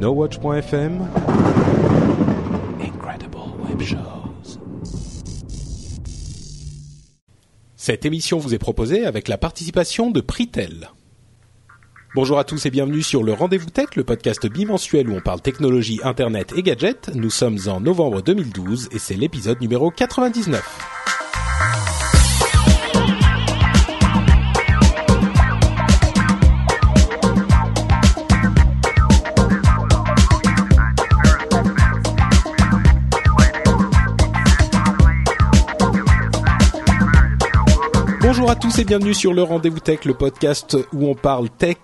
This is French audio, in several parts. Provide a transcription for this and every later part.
NoWatch.fm Incredible Web Shows. Cette émission vous est proposée avec la participation de Pritel. Bonjour à tous et bienvenue sur le Rendez-vous Tech, le podcast bimensuel où on parle technologie, internet et gadgets. Nous sommes en novembre 2012 et c'est l'épisode numéro 99. Tous et bienvenue sur le Rendez-vous Tech, le podcast où on parle tech.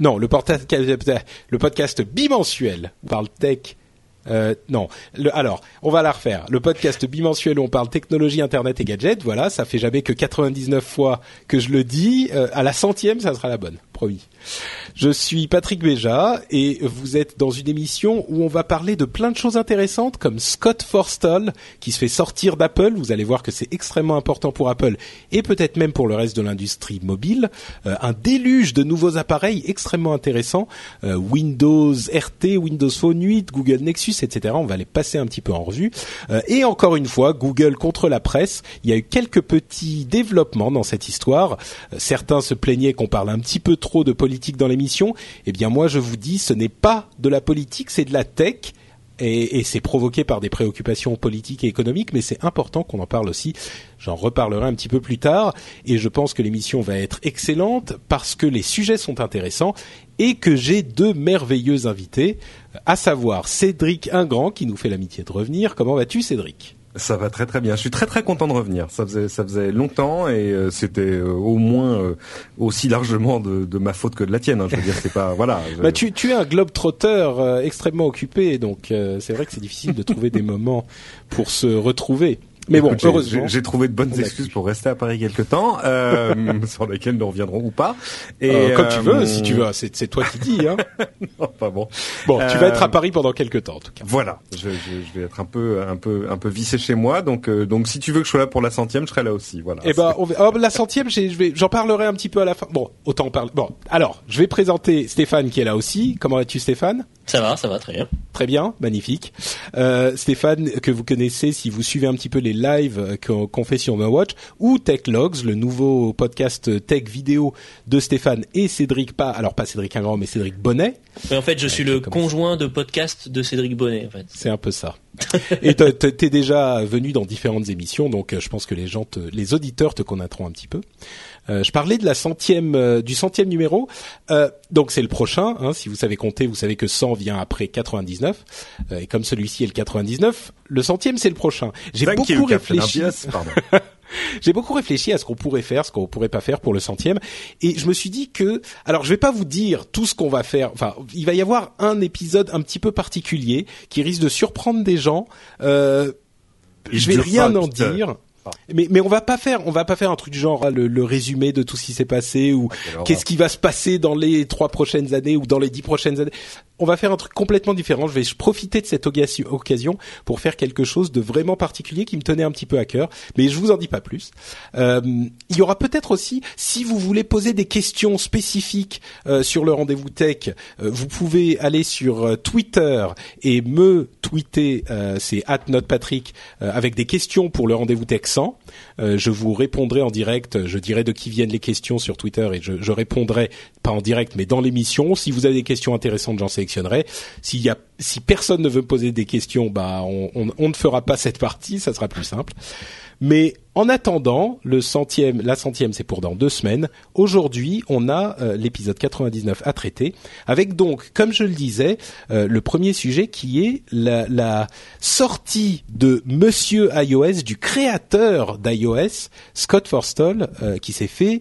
Non, le, porta- le podcast bimensuel on parle tech. Euh, non, alors on va la refaire. Le podcast bimensuel où on parle technologie, internet et gadgets. Voilà, ça fait jamais que 99 fois que je le dis. Euh, à la centième, ça sera la bonne, Je suis Patrick Béja et vous êtes dans une émission où on va parler de plein de choses intéressantes comme Scott Forstall qui se fait sortir d'Apple. Vous allez voir que c'est extrêmement important pour Apple et peut-être même pour le reste de l'industrie mobile. Euh, un déluge de nouveaux appareils extrêmement intéressants. Euh, Windows RT, Windows Phone 8, Google Nexus, etc. On va les passer un petit peu en revue. Euh, et encore une fois, Google contre la presse. Il y a eu quelques petits développements dans cette histoire. Certains se plaignaient qu'on parle un petit peu trop de politique dans l'émission. Eh bien moi je vous dis, ce n'est pas de la politique, c'est de la tech. Et, et c'est provoqué par des préoccupations politiques et économiques, mais c'est important qu'on en parle aussi. J'en reparlerai un petit peu plus tard, et je pense que l'émission va être excellente parce que les sujets sont intéressants et que j'ai deux merveilleux invités, à savoir Cédric Ingrand qui nous fait l'amitié de revenir. Comment vas-tu, Cédric? Ça va très très bien. Je suis très très content de revenir. Ça faisait ça faisait longtemps et euh, c'était euh, au moins euh, aussi largement de, de ma faute que de la tienne. hein. Je veux dire, c'est pas voilà. je- Bah, tu, tu es un globe trotteur extrêmement occupé, donc euh, c'est vrai que c'est difficile de trouver des moments pour se retrouver. Mais bon, Écoute, heureusement. j'ai trouvé de bonnes excuses pour rester à Paris quelque temps, euh, sur lesquelles nous reviendrons ou pas. Et Euh, comme tu euh, veux, si tu veux, c'est c'est toi qui dis. Hein. Enfin bon. Bon, tu Euh, vas être à Paris pendant quelques temps en tout cas. Voilà, je, je, je vais être un peu, un peu, un peu vissé chez moi, donc, euh, donc si tu veux que je sois là pour la centième, je serai là aussi. Voilà. Eh ben, on va- oh, la centième, j'en parlerai un petit peu à la fin. Bon, autant en parler. Bon, alors, je vais présenter Stéphane qui est là aussi. Comment vas-tu, Stéphane? Ça va, ça va, très bien. Très bien, magnifique. Euh, Stéphane, que vous connaissez si vous suivez un petit peu les lives euh, qu'on qu'on fait sur Watch, ou Tech Logs, le nouveau podcast tech vidéo de Stéphane et Cédric, pas, alors pas Cédric Ingrand, mais Cédric Bonnet. Mais en fait, je suis le conjoint de podcast de Cédric Bonnet, en fait. C'est un peu ça. et t'es déjà venu dans différentes émissions, donc euh, je pense que les gens, te, les auditeurs te connaîtront un petit peu. Euh, je parlais de la centième, euh, du centième numéro. Euh, donc c'est le prochain. Hein, si vous savez compter, vous savez que 100 vient après 99. Euh, et comme celui-ci est le 99, le centième c'est le prochain. J'ai beaucoup réfléchi. J'ai beaucoup réfléchi à ce qu'on pourrait faire, ce qu'on pourrait pas faire pour le centième, et je me suis dit que, alors je vais pas vous dire tout ce qu'on va faire. Enfin, il va y avoir un épisode un petit peu particulier qui risque de surprendre des gens. Euh, Il je vais rien pas en dire. Ah. Mais, mais on va pas faire, on va pas faire un truc du genre ah, le, le résumé de tout ce qui s'est passé ou horreur. qu'est-ce qui va se passer dans les trois prochaines années ou dans les dix prochaines années. On va faire un truc complètement différent. Je vais profiter de cette occasion pour faire quelque chose de vraiment particulier qui me tenait un petit peu à cœur. Mais je vous en dis pas plus. Euh, il y aura peut-être aussi, si vous voulez poser des questions spécifiques euh, sur le rendez-vous tech, euh, vous pouvez aller sur euh, Twitter et me tweeter, euh, c'est @notepatrick euh, avec des questions pour le rendez-vous tech 100. Euh, je vous répondrai en direct. Je dirai de qui viennent les questions sur Twitter et je, je répondrai pas en direct mais dans l'émission. Si vous avez des questions intéressantes, j'en si personne ne veut poser des questions, bah on, ne fera pas cette partie. Ça sera plus simple. Mais en attendant, la centième, c'est pour dans deux semaines. Aujourd'hui, on a euh, l'épisode 99 à traiter, avec donc, comme je le disais, euh, le premier sujet qui est la, sortie de Monsieur iOS, du créateur d'iOS, Scott Forstall, euh, qui s'est fait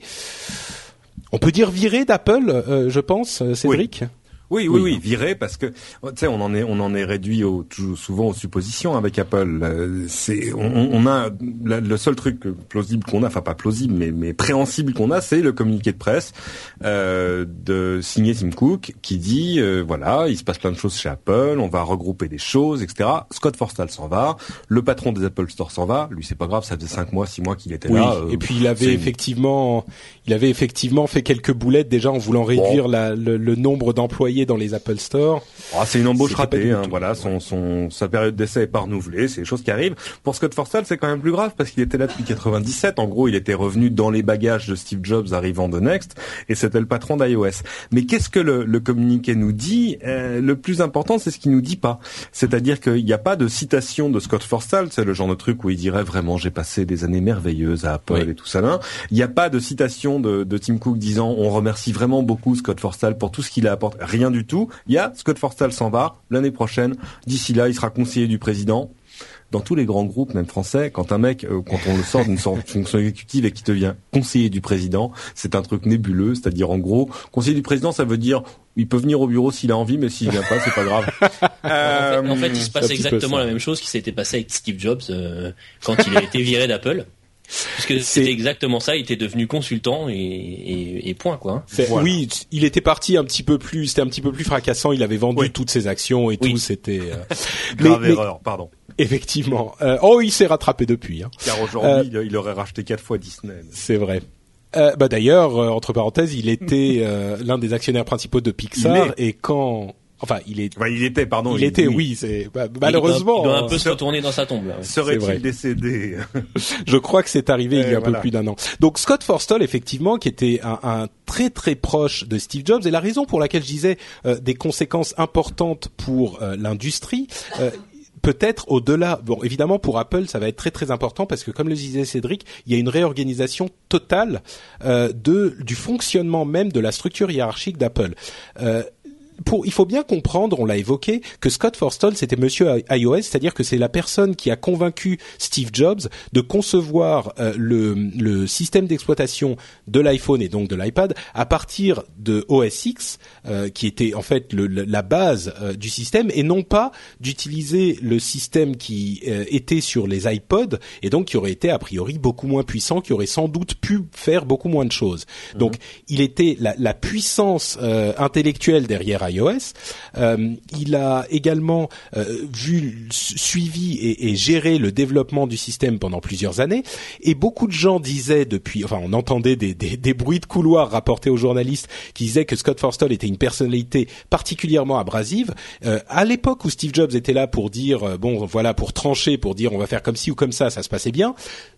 on peut dire viré d'Apple, je pense, Cédric? Oui, oui, viré parce que tu sais, on en est, on en est réduit au, toujours, souvent aux suppositions avec Apple. Euh, c'est, on, on a la- le seul truc plausible qu'on a, enfin pas plausible, mais mais préhensible qu'on a, c'est le communiqué de presse euh, de signé Tim Cook qui dit euh, voilà, il se passe plein de choses chez Apple, on va regrouper des choses, etc. Scott Forstall s'en va, le patron des Apple Store s'en va. Lui, c'est pas grave, ça faisait cinq mois, six mois qu'il était Oui, là. euh, et puis il avait effectivement, il avait effectivement fait quelques boulettes déjà en voulant réduire la- le, le nombre d'employés dans les Apple Store. Ah, c'est une embauche ratée, hein, voilà, son, son, sa période d'essai est pas renouvelée, c'est des choses qui arrivent. Pour Scott Forstall, c'est quand même plus grave parce qu'il était là depuis 97. En gros, il était revenu dans les bagages de Steve Jobs arrivant de Next et c'était le patron d'iOS. Mais qu'est-ce que le, le communiqué nous dit? Euh, Le plus important, c'est ce qu'il nous dit pas. C'est-à-dire qu'il n'y a pas de citation de Scott Forstall, c'est le genre de truc où il dirait vraiment j'ai passé des années merveilleuses à Apple Oui. et tout ça là. Il n'y a pas de citation de, de Tim Cook disant on remercie vraiment beaucoup Scott Forstall pour tout ce qu'il a apporté. Rien du tout. Il y a Scott Forstall s'en va l'année prochaine. D'ici là, il sera conseiller du président. Dans tous les grands groupes, même français, quand un mec, euh, quand on le sort d'une fonction exécutive et qui devient conseiller du président, c'est un truc nébuleux. C'est-à-dire, en gros, conseiller du président, ça veut dire, il peut venir au bureau s'il a envie, mais s'il vient pas, c'est pas grave. En fait, en fait, il se un passe exactement la même chose qui s'était passé avec Steve Jobs euh, quand il a été viré d'Apple. Puisque C'est- c'était exactement ça, il était devenu consultant et, et, et point quoi. hein. Voilà. Oui, il était parti un petit peu plus, c'était un petit peu plus fracassant. Il avait vendu Oui. toutes ses actions et Oui. tout. C'était euh, Grave mais- mais- erreur, pardon. effectivement. Euh, oh, il s'est rattrapé depuis. Hein. Car aujourd'hui, il, il aurait racheté quatre fois Disney. C'est vrai. Euh, bah d'ailleurs, euh, entre parenthèses, il était euh, l'un des actionnaires principaux de Pixar et quand, enfin, il est, Enfin, il était, pardon. il était, oui, c'est bah, malheureusement. il doit, il doit un euh, peu se retourner dans sa tombe. Ouais. Serait-il décédé Je crois que c'est arrivé il y a un voilà. peu plus d'un an. Donc Scott Forstall, effectivement, qui était un, un très très proche de Steve Jobs, et la raison pour laquelle je disais euh, des conséquences importantes pour euh, l'industrie. euh, Peut-être au-delà, bon évidemment pour Apple ça va être très très important parce que comme le disait Cédric, il y a une réorganisation totale euh, de du fonctionnement même de la structure hiérarchique d'Apple. Euh, pour, il faut bien comprendre, on l'a évoqué, que Scott Forstall c'était Monsieur iOS, c'est-à-dire que c'est la personne qui a convaincu Steve Jobs de concevoir euh, le, le système d'exploitation de l'iPhone et donc de l'iPad à partir de OS X, euh, qui était en fait le- le- la base euh, du système, et non pas d'utiliser le système qui euh, était sur les iPods et donc qui aurait été a priori beaucoup moins puissant, qui aurait sans doute pu faire beaucoup moins de choses. Donc il était la, la puissance euh, intellectuelle derrière iOS. Euh, il a également euh, vu, su- suivi et, et géré le développement du système pendant plusieurs années. Et beaucoup de gens disaient depuis, enfin, on entendait des, des, des bruits de couloir rapportés aux journalistes qui disaient que Scott Forstall était une personnalité particulièrement abrasive. Euh, à l'époque où Steve Jobs était là pour dire, euh, bon, voilà, pour trancher, pour dire on va faire comme ci ou comme ça, ça se passait bien.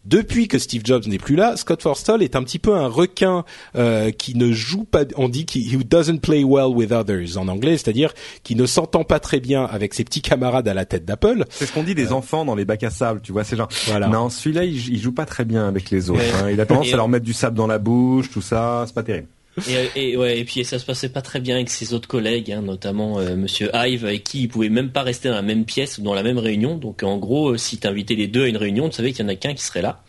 Depuis que Steve Jobs n'est plus là, Scott Forstall est un petit peu un requin euh, qui ne joue pas. On dit who doesn't play well with others en anglais, c'est-à-dire qui ne s'entend pas très bien avec ses petits camarades à la tête d'Apple. C'est ce qu'on dit des enfants dans les bacs à sable, tu vois, ces gens. Voilà. Non, celui-là, il, il joue pas très bien avec les autres. Hein. Il a tendance à leur mettre du sable dans la bouche, tout ça, c'est pas terrible. Et, et, ouais, et puis ça se passait pas très bien avec ses autres collègues, hein, notamment euh, Monsieur Hive, avec qui il pouvait même pas rester dans la même pièce ou dans la même réunion. Donc en gros, euh, si t'invitais les deux à une réunion, tu savais qu'il y en a qu'un qui serait là.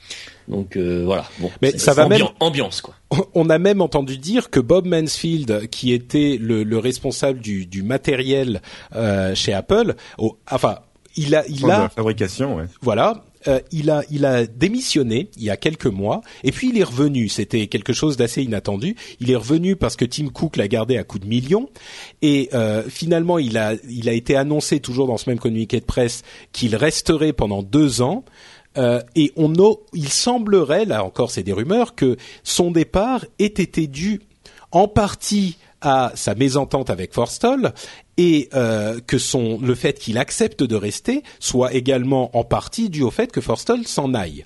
Donc euh, voilà. Bon, Mais c'est- ça va même- ambiance quoi. On a même entendu dire que Bob Mansfield, qui était le, le responsable du, du matériel euh, chez Apple, au- enfin, il a, il de a, la fabrication, ouais. voilà, euh, il a, il a démissionné il y a quelques mois, et puis il est revenu. C'était quelque chose d'assez inattendu. Il est revenu parce que Tim Cook l'a gardé à coup de millions, et euh, finalement, il a, il a été annoncé toujours dans ce même communiqué de presse qu'il resterait pendant deux ans. Euh, et on il semblerait, là encore c'est des rumeurs, que son départ ait été dû en partie à sa mésentente avec Forstall et euh, que son le fait qu'il accepte de rester soit également en partie dû au fait que Forstall s'en aille.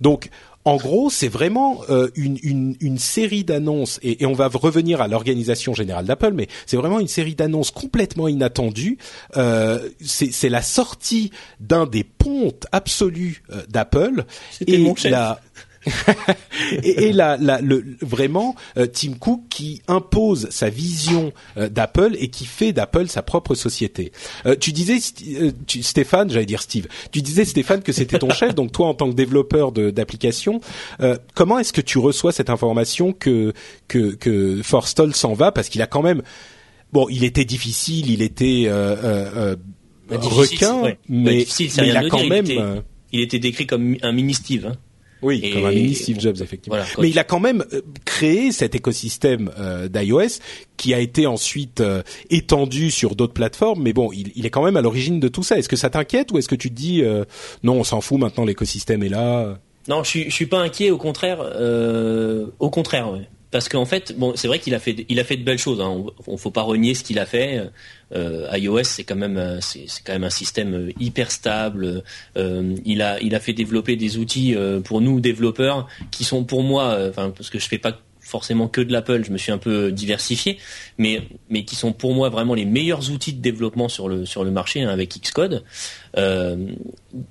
Donc en gros, c'est vraiment euh, une, une, une série d'annonces, et, et on va revenir à l'organisation générale d'Apple, mais c'est vraiment une série d'annonces complètement inattendues. Euh, c'est la sortie d'un des pontes absolus euh, d'Apple C'était et mon chef. la et, et la, le, vraiment euh, Tim Cook qui impose sa vision euh, d'Apple et qui fait d'Apple sa propre société. Euh, tu disais Stéphane, j'allais dire Steve. Tu disais Stéphane que c'était ton chef, donc toi en tant que développeur d'applications, comment est-ce que tu reçois cette information que que que Forstall s'en va? Parce qu'il a quand même bon, il était difficile, il était bah, requin, bah, mais, mais il a quand même il était décrit comme un mini Steve. Hein. Oui, comme un mini Steve Jobs effectivement. Mais il a quand même euh, créé cet écosystème euh, d'iOS qui a été ensuite euh, étendu sur d'autres plateformes. Mais bon, il, il, est quand même à l'origine de tout ça. Est-ce que ça t'inquiète ou est-ce que tu te dis non, on s'en fout maintenant, l'écosystème est là? Non, je suis, je suis pas inquiet. Au contraire, au contraire. Ouais parce qu'en fait, bon, c'est vrai qu'il a fait, il a fait de belles choses. Hein. On, faut pas renier ce qu'il a fait. Euh, iOS, c'est quand même, euh, c'est, quand même un système euh, hyper stable. il a, il a fait développer des outils pour nous développeurs qui sont pour moi, enfin, parce que je fais pas forcément que de l'Apple, je me suis un peu diversifié, mais mais qui sont pour moi vraiment les meilleurs outils de développement sur le sur le marché hein, avec Xcode. Euh,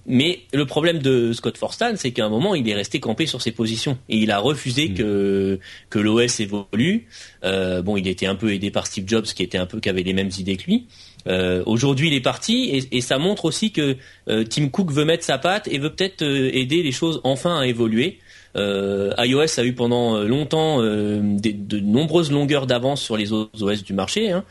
mais le problème de Scott Forstall, c'est qu'à un moment, il est resté campé sur ses positions et il a refusé mm. que que l'OS évolue. Euh, bon, il était un peu aidé par Steve Jobs, qui était un peu qui avait les mêmes idées que lui. Euh, Aujourd'hui, il est parti et, et, ça montre aussi que euh, Tim Cook veut mettre sa patte et veut peut-être euh, aider les choses enfin à évoluer. Euh, iOS a eu pendant euh, longtemps euh, de nombreuses longueurs d'avance sur les autres OS du marché, hein.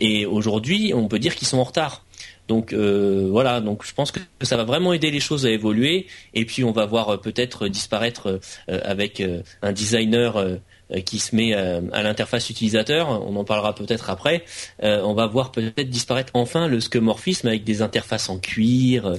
et aujourd'hui, on peut dire qu'ils sont en retard. Donc voilà, donc je pense que ça va vraiment aider les choses à évoluer. Et puis on va voir peut-être disparaître avec un designer qui se met euh, à l'interface utilisateur, on en parlera peut-être après, euh, on va voir peut-être disparaître enfin le skeuomorphisme avec des interfaces en cuir,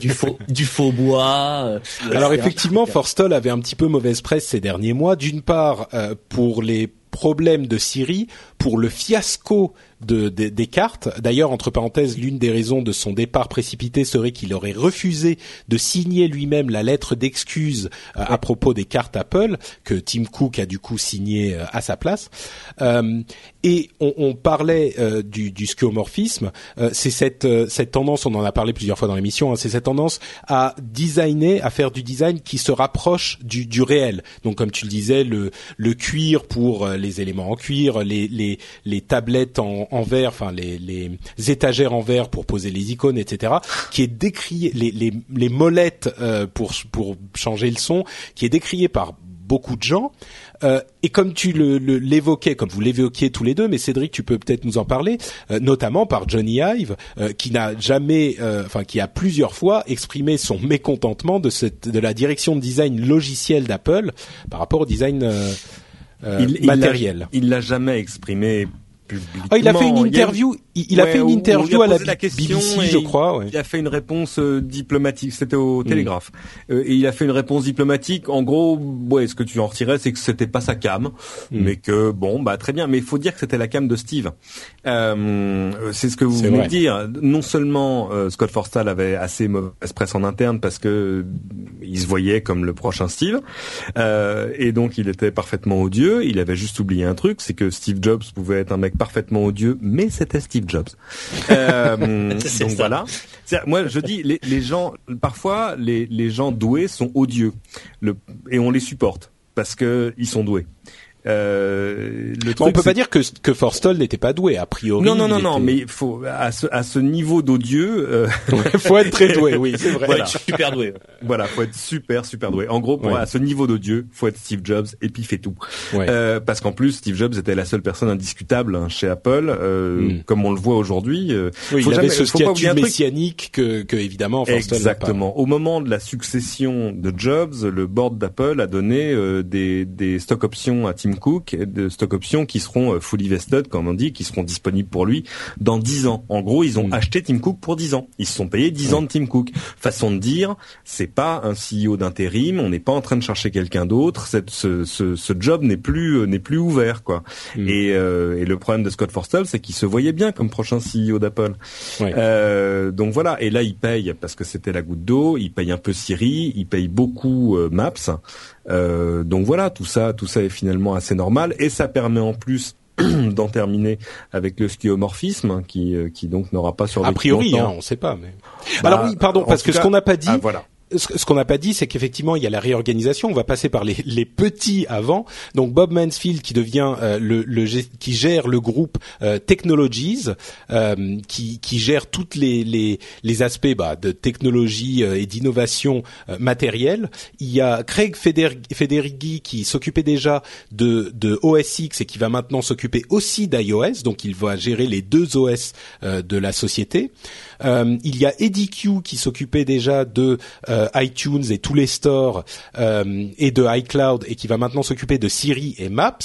du faux du faux bois. Alors effectivement, Forstall avait un petit peu mauvaise presse ces derniers mois, d'une part pour les problèmes de Siri, pour le fiasco de, des cartes. D'ailleurs, entre parenthèses, l'une des raisons de son départ précipité serait qu'il aurait refusé de signer lui-même la lettre d'excuse euh, à propos des cartes Apple que Tim Cook a du coup signé euh, à sa place. Euh, et on, on parlait du, du skeuomorphisme. c'est cette, cette tendance, on en a parlé plusieurs fois dans l'émission, hein, c'est cette tendance à designer, à faire du design qui se rapproche du, du réel. Donc, comme tu le disais, le, le cuir pour les éléments en cuir, les, les, les tablettes en, en verre, enfin les, les étagères en verre pour poser les icônes, etc., qui est décrié, les, les, les molettes euh, pour pour changer le son, qui est décrié par beaucoup de gens. Euh, et comme tu l'évoquais, comme vous l'évoquiez tous les deux, mais Cédric, tu peux peut-être nous en parler, euh, notamment par Johnny Ive, euh, qui n'a jamais, enfin qui a plusieurs fois exprimé son mécontentement de cette, de la direction de design logiciel d'Apple par rapport au design matériel. Il l'a jamais exprimé ah, il a fait une interview. Il, a, fait une interview à la, BBC, je crois. Il a fait une réponse euh, diplomatique. C'était au mm. Télégraphe. Euh, et il a fait une réponse diplomatique. En gros, ouais, ce que tu en retirais, c'est que c'était pas sa cam, mm. mais que bon, bah très bien. Mais il faut dire que c'était la cam de Steve. Euh, c'est ce que vous venez de dire. Non seulement euh, Scott Forstall avait assez mauvaise presse en interne parce que il se voyait comme le prochain Steve, et donc il était parfaitement odieux. Il avait juste oublié un truc, c'est que Steve Jobs pouvait être un mec parfaitement odieux, mais c'était Steve Jobs. Euh, donc voilà. Moi, je dis, les, les gens, parfois, les, les gens doués sont odieux, le, et on les supporte parce que ils sont doués. Euh, le truc, on peut pas dire que que Forstall n'était pas doué a priori. Non non non non, mais faut à ce à ce niveau d'odieux, euh... faut être très doué, oui, c'est vrai. Voilà. super doué. Voilà, faut être super super doué. En gros, à ce niveau d'odieux, faut être Steve Jobs et puis fait tout. Euh, parce qu'en plus, Steve Jobs était la seule personne indiscutable hein, chez Apple, euh, hmm. comme on le voit aujourd'hui. Euh, oui, il avait ce statut messianique que, que évidemment Forstall Exactement. Au moment de la succession de Jobs, le board d'Apple a donné euh, des des stock options à Tim Cook de stock options qui seront euh, fully vested, comme on dit, qui seront disponibles pour lui dans 10 ans. En gros, ils ont mm. acheté Tim Cook pour 10 ans. Ils se sont payés 10 ans de Tim Cook. Façon de dire, c'est pas un CEO d'intérim, on n'est pas en train de chercher quelqu'un d'autre. Ce, ce, ce, job n'est plus euh, n'est plus ouvert, quoi. Mm. Et, euh, et, le problème de Scott Forstall, c'est qu'il se voyait bien comme prochain CEO d'Apple. Euh, donc voilà. Et là, il paye parce que c'était la goutte d'eau. Il paye un peu Siri, il paye beaucoup Maps. Euh, donc voilà, tout ça, tout ça est finalement assez normal et ça permet en plus d'en terminer avec le skiomorphisme hein, qui, euh, qui donc n'aura pas survécu A priori, hein, on ne sait pas. Mais... Bah, Alors oui, pardon, parce que ce qu'on n'a pas dit, ah, voilà. Ce, qu'on n'a pas dit, c'est qu'effectivement, il y a la réorganisation. On va passer par les, petits avant. Donc Bob Mansfield qui devient euh, le, qui gère le groupe euh, Technologies, euh, qui, qui gère toutes les les, aspects bah, de technologie et d'innovation matérielle. Il y a Craig Federighi qui s'occupait déjà de de OS X et qui va maintenant s'occuper aussi d'iOS. Donc il va gérer les deux OS de la société. Il y a Eddie Q qui s'occupait déjà de euh, iTunes et tous les stores euh, et de iCloud et qui va maintenant s'occuper de Siri et Maps.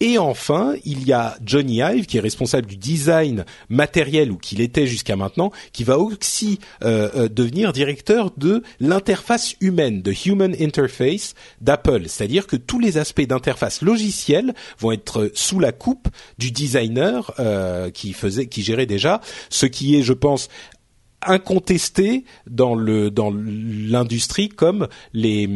Et enfin, il y a Johnny Ive qui est responsable du design matériel ou qu'il était jusqu'à maintenant, qui va aussi euh, devenir directeur de l'interface humaine, de Human Interface d'Apple. C'est-à-dire que tous les aspects d'interface logicielle vont être sous la coupe du designer qui faisait, qui gérait déjà, ce qui est, je pense, incontesté dans le dans l'industrie comme les,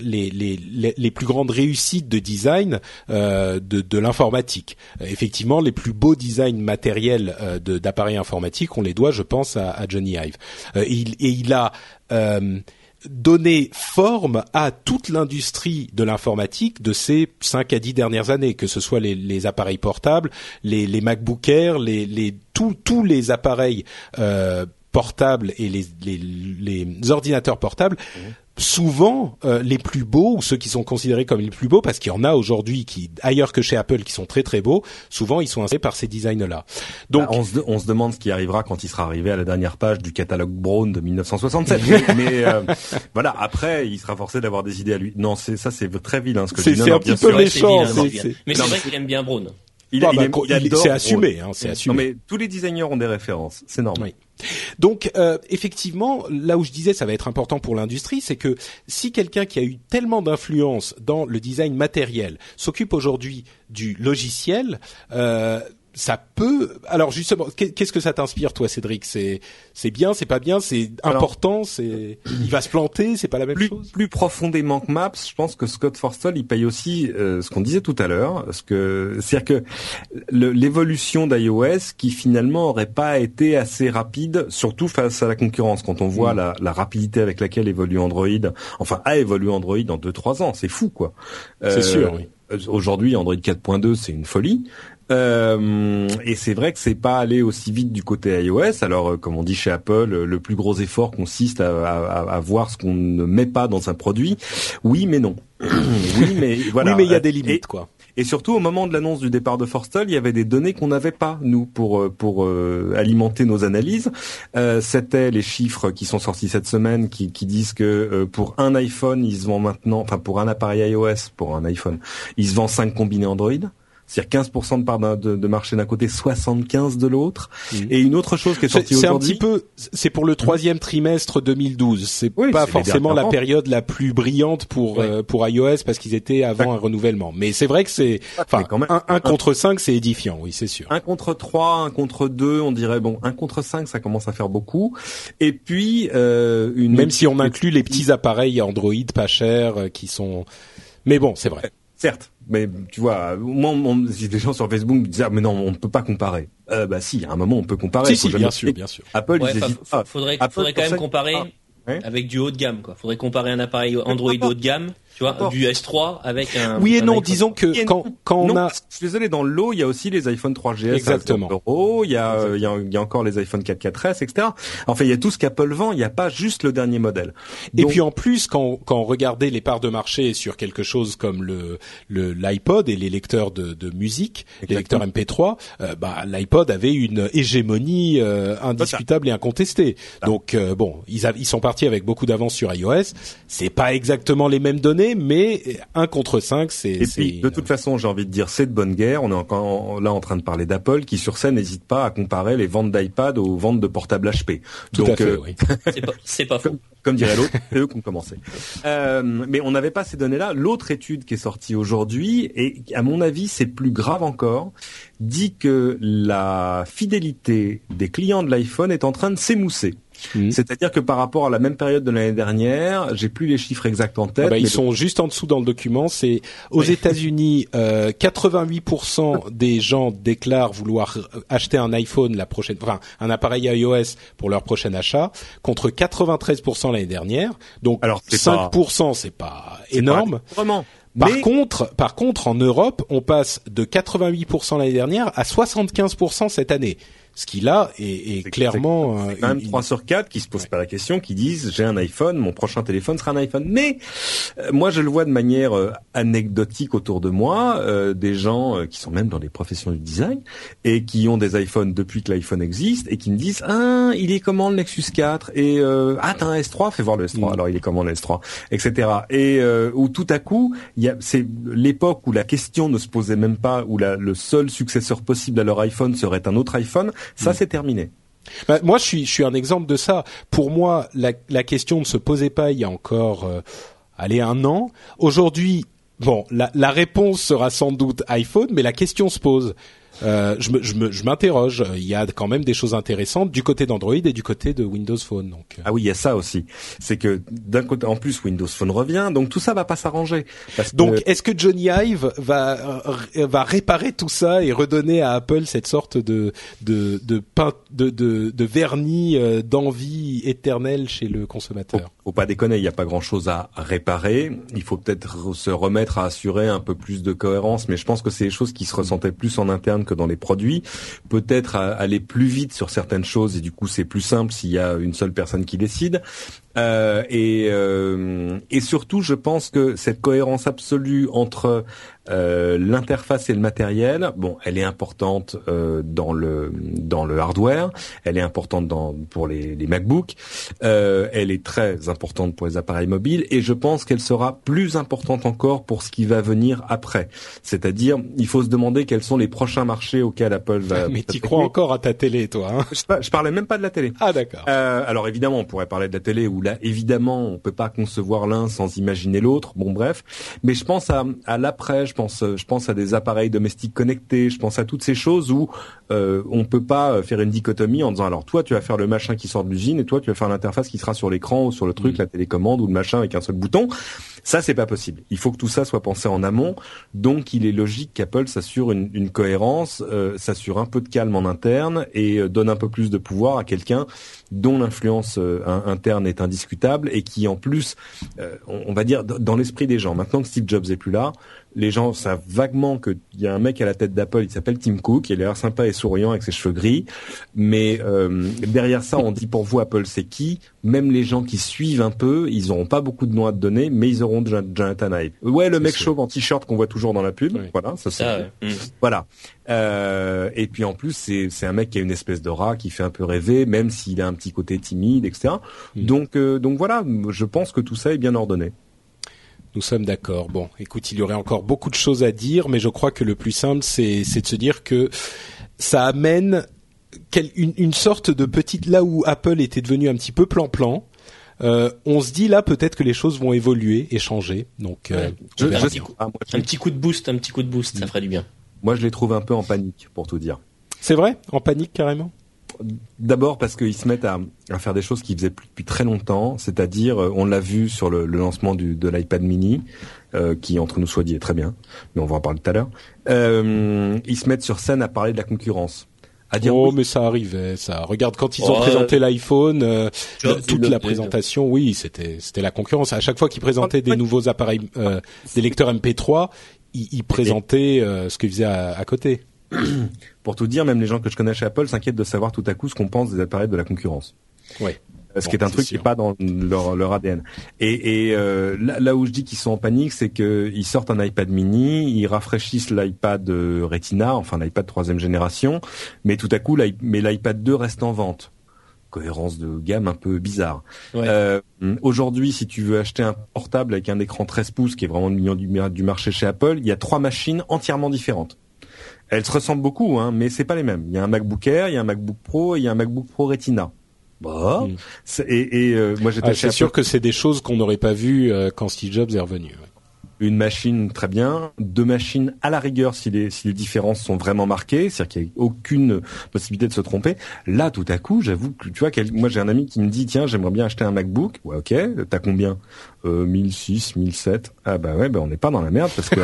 les les, les plus grandes réussites de design euh, de, de l'informatique. effectivement, les plus beaux designs matériels euh, d'appareils informatiques, on les doit, je pense, à, à Johnny Ive. Euh, et, il, et il a euh, donné forme à toute l'industrie de l'informatique de ces 5 à 10 dernières années, que ce soit les, les appareils portables, les, les MacBook Air, les, les tous les appareils euh, portables et les, les, les ordinateurs portables, souvent euh, les plus beaux ou ceux qui sont considérés comme les plus beaux, parce qu'il y en a aujourd'hui qui ailleurs que chez Apple qui sont très très beaux, souvent ils sont inspirés par ces designs-là. Donc bah, on, se, on, se, demande ce qui arrivera quand il sera arrivé à la dernière page du catalogue Brown de 1967. mais euh, voilà, après il sera forcé d'avoir des idées à lui. Non, c'est ça c'est très vilain ce que je dis. C'est un petit peu méchant. Mais c'est vrai qu'il aime bien Brown. Il, ah, bah, c'est assumé, hein, c'est assumé. Non mais tous les designers ont des références, c'est normal. Donc euh, effectivement, là où je disais ça va être important pour l'industrie, c'est que si quelqu'un qui a eu tellement d'influence dans le design matériel s'occupe aujourd'hui du logiciel, euh, ça peut. Alors justement, qu'est-ce que ça t'inspire, toi, Cédric? C'est c'est bien, c'est pas bien, c'est important, c'est il va se planter, c'est pas la même plus, chose? Plus profondément que Maps, je pense que Scott Forstall, il paye aussi euh, ce qu'on disait tout à l'heure, ce que c'est-à-dire que l'évolution d'iOS qui finalement aurait pas été assez rapide, surtout face à la concurrence. Quand on voit mm. la, la, rapidité avec laquelle évolue Android, enfin a évolué Android en deux trois ans, c'est fou quoi. c'est sûr, oui. Euh, aujourd'hui, Android 4.2, c'est une folie. Euh, et c'est vrai que c'est pas allé aussi vite du côté iOS. Alors, euh, comme on dit chez Apple, euh, le plus gros effort consiste à, à, à voir ce qu'on ne met pas dans un produit. Oui, mais non. oui, mais voilà. Oui, mais il y a des limites, quoi. Et surtout, au moment de l'annonce du départ de Forstall, il y avait des données qu'on n'avait pas nous pour pour alimenter nos analyses. Euh, C'était les chiffres qui sont sortis cette semaine qui, qui disent que pour un iPhone, ils se vendent maintenant, enfin pour un appareil iOS, pour un iPhone, ils se vendent 5 combinés Android c'est-à-dire 15% de part de, de, marché d'un côté, 75 de l'autre. Et une autre chose qui est sortie aujourd'hui, c'est un petit peu, c'est pour le troisième trimestre 2012. C'est pas forcément la période la plus brillante pour euh, pour iOS parce qu'ils étaient avant un renouvellement. Mais c'est vrai que c'est, enfin, un, un, contre 5 c'est édifiant, oui, c'est sûr. Un contre 3, un contre 2, on dirait bon, un contre 5 ça commence à faire beaucoup. Et puis euh, une même si on inclut les petits appareils Android pas chers euh, qui sont, mais bon, c'est vrai. Certes, mais tu vois, moi, des gens sur Facebook me disaient ah, mais non, on ne peut pas comparer. Euh, bah si, à un moment on peut comparer. Si, si bien sûr, bien sûr. Apple, ouais, faudrait, faudrait quand même comparer avec du haut de gamme, quoi. Faudrait comparer un appareil Android haut de gamme tu vois, du S3 avec un. Oui et non, disons que quand quand on a. Je suis désolé, dans l'eau, il y a aussi les iPhone 3GS. Exactement. il y a il y a, il y a encore les iPhone 4 4S, etc. Enfin, il y a tout ce qu'Apple vend. Il n'y a pas juste le dernier modèle. Et puis en plus, quand quand on regardait les parts de marché sur quelque chose comme le le l'iPod et les lecteurs de, de musique, les lecteurs MP3, euh, bah l'iPod avait une hégémonie euh, indiscutable et incontestée. Donc euh, bon, ils ils sont partis avec beaucoup d'avance sur iOS. C'est pas exactement les mêmes données mais un contre 5, c'est... Et puis, de toute façon, j'ai envie de dire, c'est de bonne guerre. On est encore là en train de parler d'Apple, qui sur scène n'hésite pas à comparer les ventes d'iPad aux ventes de portables HP. Tout à fait, euh, oui. c'est pas, faux. Comme, dirait l'autre, c'est eux qui ont commencé. Euh, mais on n'avait pas ces données-là. L'autre étude qui est sortie aujourd'hui, et à mon avis, c'est plus grave encore, dit que la fidélité des clients de l'iPhone est en train de s'émousser. Mmh. C'est-à-dire que par rapport à la même période de l'année dernière, j'ai plus les chiffres exacts en tête. Ah bah, ils sont juste en dessous dans le document. C'est aux États-Unis, euh, 88% des gens déclarent vouloir acheter un iPhone la prochaine, enfin un appareil iOS pour leur prochain achat, contre 93% l'année dernière. Donc Alors, 5%, c'est pas énorme. vraiment. Par contre, par contre, en Europe, on passe de 88% l'année dernière à 75% cette année ce qui là est, est, clairement c'est quand même 3 sur 4 qui se posent pas la question, qui disent j'ai un iPhone, mon prochain téléphone sera un iPhone. Mais euh, moi je le vois de manière euh, anecdotique autour de moi, euh, des gens qui sont même dans les professions du design et qui ont des iPhones depuis que l'iPhone existe et qui me disent ah il est comment le Nexus 4 et ah t'as un S3 fais voir le S3 mm. alors il est comment le S3 etc et où tout à coup il y a c'est l'époque où la question ne se posait même pas où la, le seul successeur possible à leur iPhone serait un autre iPhone ça, mm. c'est terminé. Bah, moi, je suis, je suis un exemple de ça. Pour moi, la, la question ne se posait pas il y a encore, euh, allez, un an. Aujourd'hui, bon, la, la réponse sera sans doute iPhone, mais la question se pose. Euh, je m'interroge. Il y a quand même des choses intéressantes du côté d'Android et du côté de Windows Phone. Donc. Euh. Ah oui, il y a ça aussi. C'est que d'un côté, en plus, Windows Phone revient, donc tout ça va pas s'arranger. Donc, est-ce que Johnny Ive va euh, va réparer tout ça et redonner à Apple cette sorte de de de de, de, de vernis d'envie éternelle chez le consommateur? Faut, pas déconner, il n'y a pas grand-chose à réparer. Il faut peut-être se remettre à assurer un peu plus de cohérence, mais je pense que c'est des choses qui se ressentaient plus en interne que dans les produits. Peut-être aller plus vite sur certaines choses et du coup c'est plus simple s'il y a une seule personne qui décide. Euh, et, euh, et surtout, je pense que cette cohérence absolue entre euh, l'interface et le matériel, bon, elle est importante euh, dans le dans le hardware, elle est importante dans pour les, les MacBooks, euh, elle est très importante pour les appareils mobiles, et je pense qu'elle sera plus importante encore pour ce qui va venir après. C'est-à-dire, il faut se demander quels sont les prochains marchés auxquels Apple va. Mais tu crois encore à ta télé, toi hein? Je, je, parlais même pas de la télé. Ah d'accord. alors évidemment, on pourrait parler de la télé où là, évidemment, on peut pas concevoir l'un sans imaginer l'autre. Bon bref, mais je pense à, à l'après. Je pense, je pense à des appareils domestiques connectés. Je pense à toutes ces choses où euh, on peut pas faire une dichotomie en disant alors toi tu vas faire le machin qui sort de l'usine et toi tu vas faire l'interface qui sera sur l'écran ou sur le truc, mm. la télécommande ou le machin avec un seul bouton. Ça, c'est pas possible. Il faut que tout ça soit pensé en amont. Donc, il est logique qu'Apple s'assure une, une, cohérence, euh, s'assure un peu de calme en interne et euh, donne un peu plus de pouvoir à quelqu'un dont l'influence euh, interne est indiscutable et qui, en plus, on, on, va dire, dans l'esprit des gens, maintenant que Steve Jobs est plus là, les gens savent vaguement qu'il y a un mec à la tête d'Apple, il s'appelle Tim Cook, il a l'air sympa et souriant avec ses cheveux gris, mais euh, derrière ça, on dit pour vous Apple c'est qui? Même les gens qui suivent un peu, ils n'auront pas beaucoup de noms à te donner, mais ils auront Jonathan Ive. Ouais, le mec chauve en t-shirt qu'on voit toujours dans la pub, voilà, ça c'est ah mm. voilà. Euh, et puis en plus, c'est c'est un mec qui a une espèce de rat qui fait un peu rêver, même s'il a un petit côté timide, etc. Mm. Donc euh, donc voilà, je pense que tout ça est bien ordonné. Nous sommes d'accord. Bon, écoute, il y aurait encore beaucoup de choses à dire, mais je crois que le plus simple, c'est, de se dire que ça amène une, sorte de petite là où Apple était devenu un petit peu plan-plan. Euh, on se dit là peut-être que les choses vont évoluer et changer. Donc, euh, un petit coup de boost, un petit coup de boost, ça ferait du bien. Moi, je les trouve un peu en panique, pour tout dire. C'est vrai, en panique carrément? D'abord parce qu'ils se mettent à, faire des choses qu'ils faisaient depuis très longtemps, c'est-à-dire, euh, on l'a vu sur le, lancement de l'iPad mini, euh, qui entre nous soit dit est très bien, mais on va en parler tout à l'heure. Euh, ils se mettent sur scène à parler de la concurrence. À dire oh mais ça arrivait ça. Regarde quand ils ont présenté l'iPhone toute la présentation oui c'était c'était la concurrence. À chaque fois qu'ils présentaient des nouveaux appareils des lecteurs MP3 ils, présentaient ce qu'ils faisaient à côté pour tout dire, même les gens que je connais chez Apple s'inquiètent de savoir tout à coup ce qu'on pense des appareils de la concurrence. Ouais. Ce qui est un truc qui n'est pas dans leur, leur ADN. Et, et euh, là, où je dis qu'ils sont en panique, c'est qu'ils sortent un iPad mini, ils rafraîchissent l'iPad euh, Retina, enfin l'iPad troisième génération, mais tout à coup, mais l'iPad 2 reste en vente cohérence de gamme un peu bizarre. Euh, Aujourd'hui, si tu veux acheter un portable avec un écran 13 pouces, qui est vraiment le million du marché chez Apple, il y a trois machines entièrement différentes. Elles se ressemblent beaucoup, hein, mais c'est pas les mêmes. Il y a un MacBook Air, il y a un MacBook Pro, et il y a un MacBook Pro Retina. Bah, Et, et euh, moi j'étais. Ah, c'est sûr que c'est des choses qu'on n'aurait pas vues euh, quand Steve Jobs est revenu. Une machine très bien, deux machines à la rigueur si les si les différences sont vraiment marquées, c'est-à-dire qu'il n'y a aucune possibilité de se tromper. Là, tout à coup, j'avoue que tu vois, moi j'ai un ami qui me dit tiens, j'aimerais bien acheter un MacBook. Ouais, ok, t'as combien? Euh, 1006, 1007. Ah bah ouais, bah on n'est pas dans la merde parce que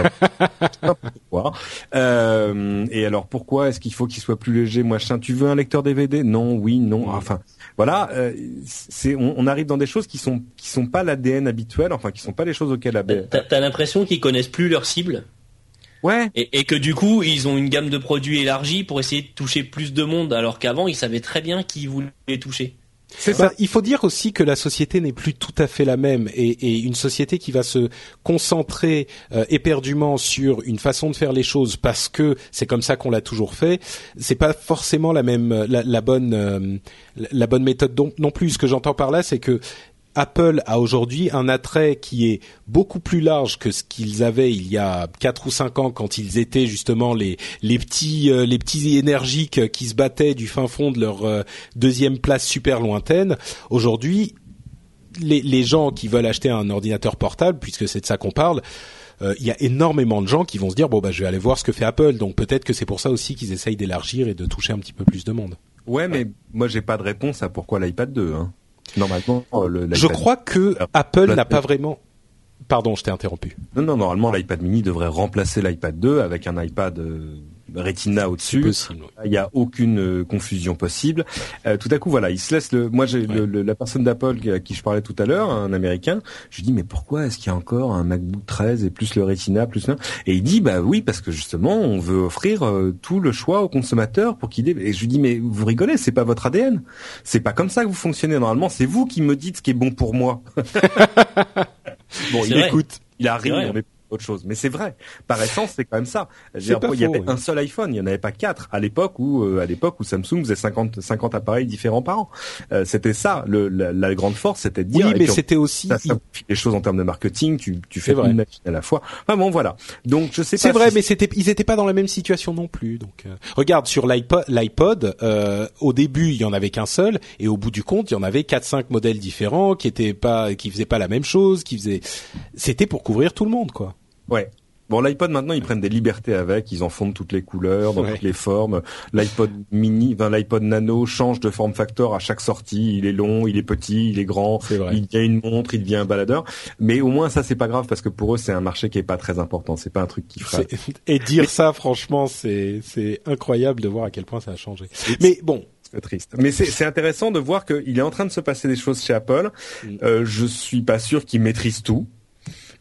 pourquoi. Euh, et alors pourquoi est-ce qu'il faut qu'il soit plus léger Moi, tu veux un lecteur DVD Non, oui, non. Enfin, voilà, euh, c'est on, on, arrive dans des choses qui sont qui sont pas l'ADN habituel, enfin qui sont pas les choses auxquelles. T'as as, l'impression qu'ils connaissent plus leur cible? Ouais. Et, et, que du coup, ils ont une gamme de produits élargie pour essayer de toucher plus de monde, alors qu'avant, ils savaient très bien qui voulaient toucher. C'est bah, ça. Il faut dire aussi que la société n'est plus tout à fait la même et, et une société qui va se concentrer euh, éperdument sur une façon de faire les choses parce que c'est comme ça qu'on l'a toujours fait. C'est pas forcément la même la, la bonne euh, la bonne méthode non plus. Ce que j'entends par là, c'est que Apple a aujourd'hui un attrait qui est beaucoup plus large que ce qu'ils avaient il y a quatre ou cinq ans quand ils étaient justement les les petits euh, les petits énergiques qui se battaient du fin fond de leur euh, deuxième place super lointaine. Aujourd'hui, les, les gens qui veulent acheter un ordinateur portable, puisque c'est de ça qu'on parle, euh, il y a énormément de gens qui vont se dire bon bah je vais aller voir ce que fait Apple. Donc peut-être que c'est pour ça aussi qu'ils essayent d'élargir et de toucher un petit peu plus de monde. Ouais, mais moi j'ai pas de réponse à pourquoi l'iPad 2. Hein. Normalement, euh, le, je crois que Apple n'a pas vraiment. Pardon, je t'ai interrompu. Non, non, normalement l'iPad mini devrait remplacer l'iPad 2 avec un iPad euh, Retina au-dessus. Il n'y a aucune euh, confusion possible. Euh, tout à coup, voilà, il se laisse le. Moi, j'ai le, la personne d'Apple à qui je parlais tout à l'heure, un Américain. Je lui dis mais pourquoi est-ce qu'il y a encore un MacBook 13 et plus le Retina plus le... Et il dit bah oui parce que justement on veut offrir euh, tout le choix au consommateur pour qu'il. Et je lui dis mais vous rigolez, c'est pas votre ADN. C'est pas comme ça que vous fonctionnez normalement. C'est vous qui me dites ce qui est bon pour moi. bon, il écoute. Il on est autre chose. Mais c'est vrai. Par essence, c'est quand même ça. il y avait un seul iPhone, il n'y en avait pas quatre à l'époque où, euh, à l'époque où Samsung faisait 50, 50 appareils différents par an. Euh, c'était ça. Le, la, grande force, c'était de dire. Oui, mais c'était aussi. Ça les choses en termes de marketing. Tu, tu fais une machine à la fois. Enfin bon, voilà. Donc je sais pas. C'est vrai, mais c'était, ils étaient pas dans la même situation non plus. Donc euh, regarde sur l'iPod, l'iPod, au début il y en avait qu'un seul, et au bout du compte il y en avait quatre, cinq modèles différents qui étaient pas, qui faisaient pas la même chose, qui faisaient. C'était pour couvrir tout le monde, quoi. Ouais. Bon, l'iPod maintenant, ils prennent des libertés avec, ils en font de toutes les couleurs, dans toutes les formes. L'iPod mini, enfin, l'iPod nano change de forme factor à chaque sortie. Il est long, il est petit, il est grand, il devient une montre, il devient un baladeur. Mais au moins ça, c'est pas grave parce que pour eux, c'est un marché qui est pas très important. C'est pas un truc qui fera. Et dire ça, franchement, c'est c'est incroyable de voir à quel point ça a changé. Mais bon, triste. Mais c'est intéressant de voir qu'il est en train de se passer des choses chez Apple. Mm. Euh, je suis pas sûr qu'ils maîtrisent tout.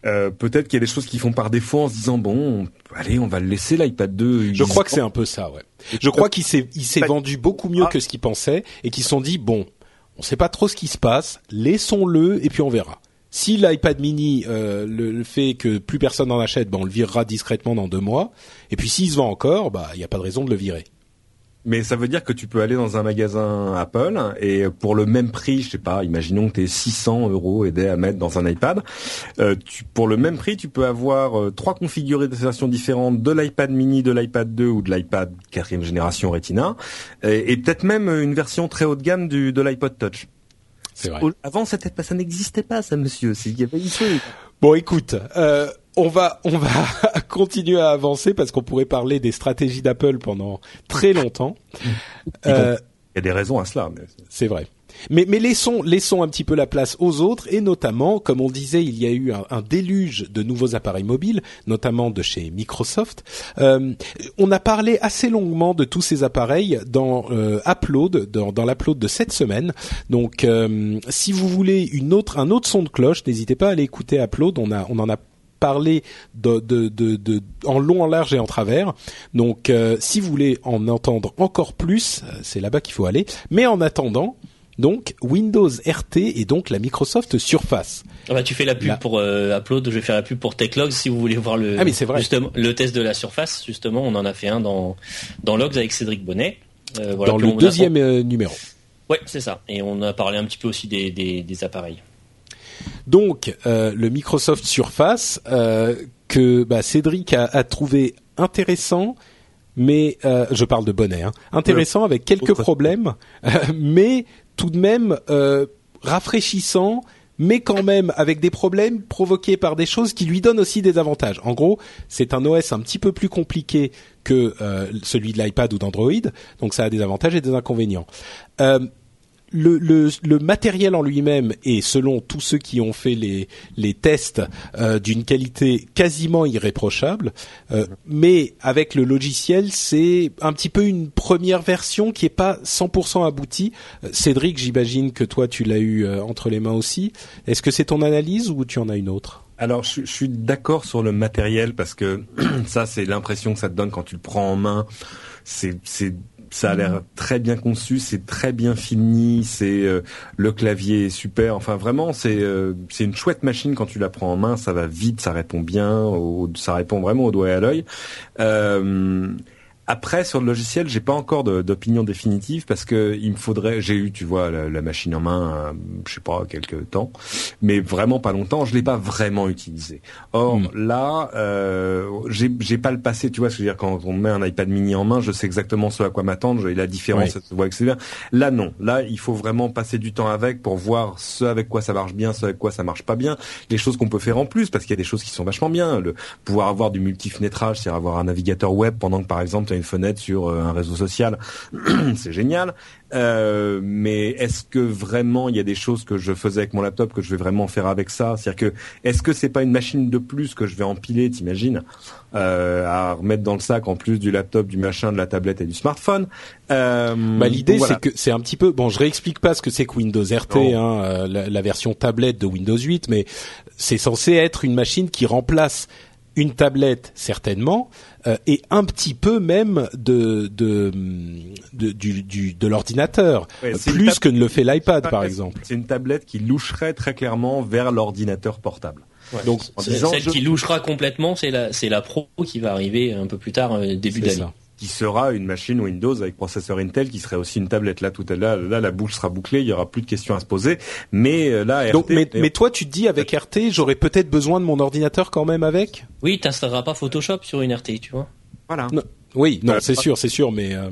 Euh, peut-être qu'il y a des choses qui font par défaut en se disant bon, allez, on va le laisser l'iPad 2. Je crois que c'est un peu ça, ouais. Je crois qu'il s'est il s'est vendu beaucoup mieux ah. que ce qu'il pensait et qu'ils se sont dit bon, on sait pas trop ce qui se passe, laissons-le et puis on verra. Si l'iPad mini euh, le, fait que plus personne n'en achète, ben on le virera discrètement dans deux mois. Et puis s'il se vend encore, bah il n'y a pas de raison de le virer. Mais ça veut dire que tu peux aller dans un magasin Apple et pour le même prix, je sais pas, imaginons que tu 600 euros aidés à mettre dans un iPad, euh, tu, pour le même prix, tu peux avoir euh, trois configurations différentes de l'iPad mini, de l'iPad 2 ou de l'iPad quatrième génération Retina, et, peut-être même une version très haut de gamme du, de l'iPod Touch. C'est vrai. Avant, ça, ça n'existait pas, ça, monsieur. Il y avait une Bon, écoute, euh, on va on va continuer à avancer parce qu'on pourrait parler des stratégies d'Apple pendant très longtemps. Euh, il y a des raisons à cela. C'est vrai. Mais, mais laissons, laissons un petit peu la place aux autres et notamment, comme on disait, il y a eu un, déluge de nouveaux appareils mobiles, notamment de chez Microsoft. Euh, on a parlé assez longuement de tous ces appareils dans euh, Upload, dans, dans l'Upload de cette semaine. Donc, euh, si vous voulez une autre, un autre son de cloche, n'hésitez pas à aller écouter Upload. On a, on en a parler de, de, de, en long, en large et en travers. Donc, euh, si vous voulez en entendre encore plus, euh, c'est là-bas qu'il faut aller. Mais en attendant, donc Windows RT et donc la Microsoft Surface. Ah bah tu fais la pub pour euh, Upload, je vais faire la pub pour TechLogs si vous voulez voir le ah mais vrai. justement le test de la Surface justement, on en a fait un dans dans Logs avec Cédric Bonnet. voilà, dans le deuxième numéro. Ouais, c'est ça. Et on a parlé un petit peu aussi des, des, des appareils. Donc euh, le Microsoft Surface euh, que bah, Cédric a, trouvé intéressant, mais euh, je parle de bonnet, hein, intéressant avec quelques problèmes, mais tout de même rafraîchissant mais quand même avec des problèmes provoqués par des choses qui lui donnent aussi des avantages. En gros, c'est un OS un petit peu plus compliqué que euh, celui de l'iPad ou d'Android, donc ça a des avantages et des inconvénients. Euh, le, le, le, matériel en lui-même est, selon tous ceux qui ont fait les, les tests, euh, d'une qualité quasiment irréprochable. Euh, mais avec le logiciel, c'est un petit peu une première version qui est pas 100% aboutie. Euh, Cédric, j'imagine que toi, tu l'as eu euh, entre les mains aussi. Est-ce que c'est ton analyse ou tu en as une autre? Alors, je, je suis d'accord sur le matériel parce que ça, c'est l'impression que ça te donne quand tu le prends en main. C'est, c'est ça a l'air très bien conçu, c'est très bien fini, c'est euh, le clavier est super. Enfin vraiment, c'est euh, c'est une chouette machine quand tu la prends en main, ça va vite, ça répond bien, ça répond vraiment au doigt et à l'œil. Euh, après, sur le logiciel, j'ai pas encore d'opinion définitive parce que il me faudrait. J'ai eu, tu vois, la, machine en main, euh, je sais pas, quelques temps, mais vraiment pas longtemps. Je l'ai pas vraiment utilisé. Or hmm. là, euh, j'ai pas le passé. Tu vois, ce que je veux dire quand on met un iPad Mini en main, je sais exactement ce à quoi m'attendre. J'ai la différence, ça se voit que c'est bien. Là, non. Là, il faut vraiment passer du temps avec pour voir ce avec quoi ça marche bien, ce avec quoi ça marche pas bien, les choses qu'on peut faire en plus, parce qu'il y a des choses qui sont vachement bien. Le pouvoir avoir du multifenêtrage, c'est-à-dire avoir un navigateur web pendant que par exemple une fenêtre sur euh, un réseau social, c'est génial. Euh, mais est-ce que vraiment il y a des choses que je faisais avec mon laptop que je vais vraiment faire avec ça? C'est-à-dire que est-ce que c'est pas une machine de plus que je vais empiler, t'imagines, euh, à remettre dans le sac en plus du laptop, du machin, de la tablette et du smartphone. Euh, bah, L'idée c'est que c'est un petit peu bon. Je réexplique pas ce que c'est que Windows RT, hein, la, la version tablette de Windows 8, mais c'est censé être une machine qui remplace une tablette certainement euh, et un petit peu même de de de, du, du, de l'ordinateur plus que ne le fait l'iPad par exemple. C'est une tablette qui loucherait très clairement vers l'ordinateur portable. Donc celle qui louchera complètement, c'est la c'est la Pro qui va arriver un peu plus tard euh, début d'année qui sera une machine Windows avec processeur Intel, qui serait aussi une tablette. Là, tout à l'heure, là, la bouche sera bouclée, il y aura plus de questions à se poser. Mais euh, là, RT, mais, mais, toi, tu te dis avec RT, j'aurais peut-être besoin de mon ordinateur quand même avec? Oui, t'installeras pas Photoshop sur une RT, tu vois. Voilà. oui, non, c'est sûr, c'est sûr, mais. Euh,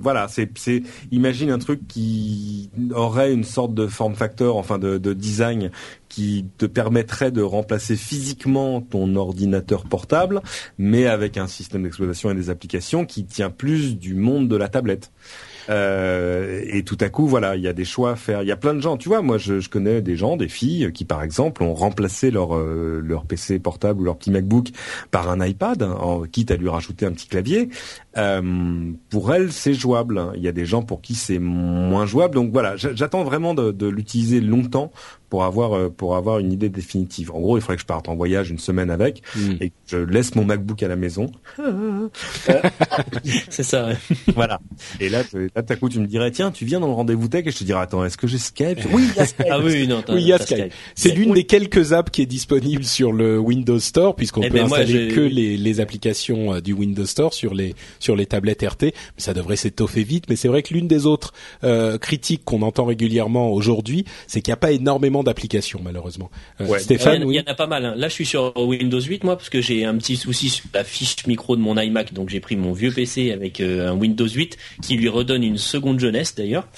voilà, c'est, c'est, imagine un truc qui aurait une sorte de form factor, enfin de, de, design, qui te permettrait de remplacer physiquement ton ordinateur portable, mais avec un système d'exploitation et des applications qui tient plus du monde de la tablette. Euh, et tout à coup, voilà, il y a des choix à faire. Il y a plein de gens, tu vois. Moi, je, je connais des gens, des filles, qui par exemple ont remplacé leur euh, leur PC portable ou leur petit MacBook par un iPad, en, quitte à lui rajouter un petit clavier. Euh, pour elles, c'est jouable. Il y a des gens pour qui c'est moins jouable. Donc voilà, j'attends vraiment de, de l'utiliser longtemps pour avoir euh, pour avoir une idée définitive. En gros, il faudrait que je parte en voyage une semaine avec hmm. et que je laisse mon MacBook à la maison. c'est ça. Ouais. Voilà. Et là, là, à coup, tu me dirais, tiens, tu viens dans le rendez-vous tech et je te dirais, attends, est-ce que j'ai Skype? Oui, il y a Skype. Ah oui, non, oui, il y a Skype. C'est l'une des quelques apps qui est disponible sur le Windows Store puisqu'on eh peut ben installer que les, les applications euh, du Windows Store sur les sur les tablettes RT. Mais ça devrait s'étoffer vite. Mais c'est vrai que l'une des autres euh, critiques qu'on entend régulièrement aujourd'hui, c'est qu'il n'y a pas énormément d'applications malheureusement. Euh, Stéphane, il y, en a pas mal. Hein. Là, je suis sur Windows 8 moi parce que j'ai un petit souci sur la fiche micro de mon iMac, donc j'ai pris mon vieux PC avec euh, un Windows 8 qui lui redonne une seconde jeunesse d'ailleurs.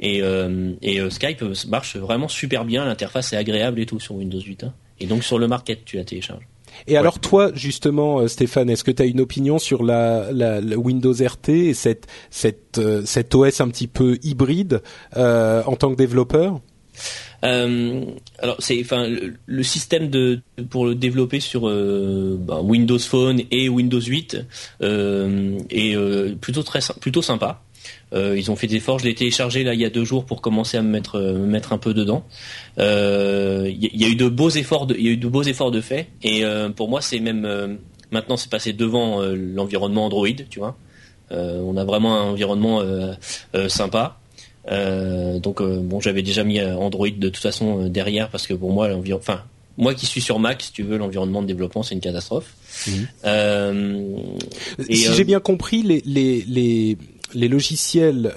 Et, euh, Skype marche vraiment super bien, l'interface est agréable et tout sur Windows 8. Hein. Et donc sur le market, tu la télécharges. Et alors toi, justement, Stéphane, est-ce que tu as une opinion sur la, Windows RT et cette, cette, cet OS un petit peu hybride en tant que développeur? Euh, alors c'est enfin le, système de pour le développer sur euh, ben, Windows Phone et Windows 8 euh, est euh, plutôt très plutôt sympa. Euh, ils ont fait des efforts. Je l'ai téléchargé là il y a deux jours pour commencer à me mettre me mettre un peu dedans. Il y, a eu de beaux efforts il y a eu de beaux efforts de fait et pour moi c'est même maintenant c'est passé devant l'environnement Android, tu vois. on a vraiment un environnement sympa. Euh, donc euh, bon, j'avais déjà mis euh, Android de toute façon derrière parce que pour moi, enfin moi qui suis sur Mac, si tu veux, l'environnement de développement c'est une catastrophe. Mhm. si j'ai bien compris, les les les, les logiciels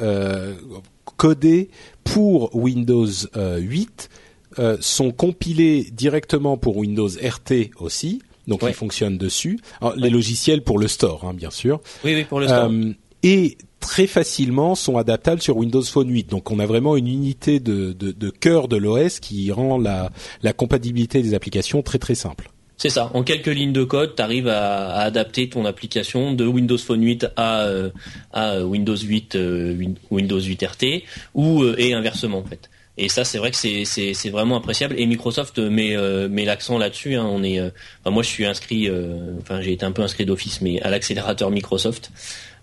codés pour Windows 8 sont compilés directement pour Windows RT aussi, donc ils fonctionnent dessus. les logiciels pour le store, hein, bien sûr. Oui, oui, pour le store. et très facilement sont adaptables sur Windows Phone 8. Donc on a vraiment une unité de, de, de cœur de l'OS qui rend la, la compatibilité des applications très très simple. C'est ça. En quelques lignes de code, tu arrives à, adapter ton application de Windows Phone 8 à, euh, à Windows 8 euh, Windows 8 RT ou euh, et inversement en fait. Et ça, c'est vrai que c'est, vraiment appréciable. Et Microsoft met, euh, met l'accent là-dessus. Hein. On est, moi, je suis inscrit, enfin, j'ai été un peu inscrit d'office, mais à l'accélérateur Microsoft.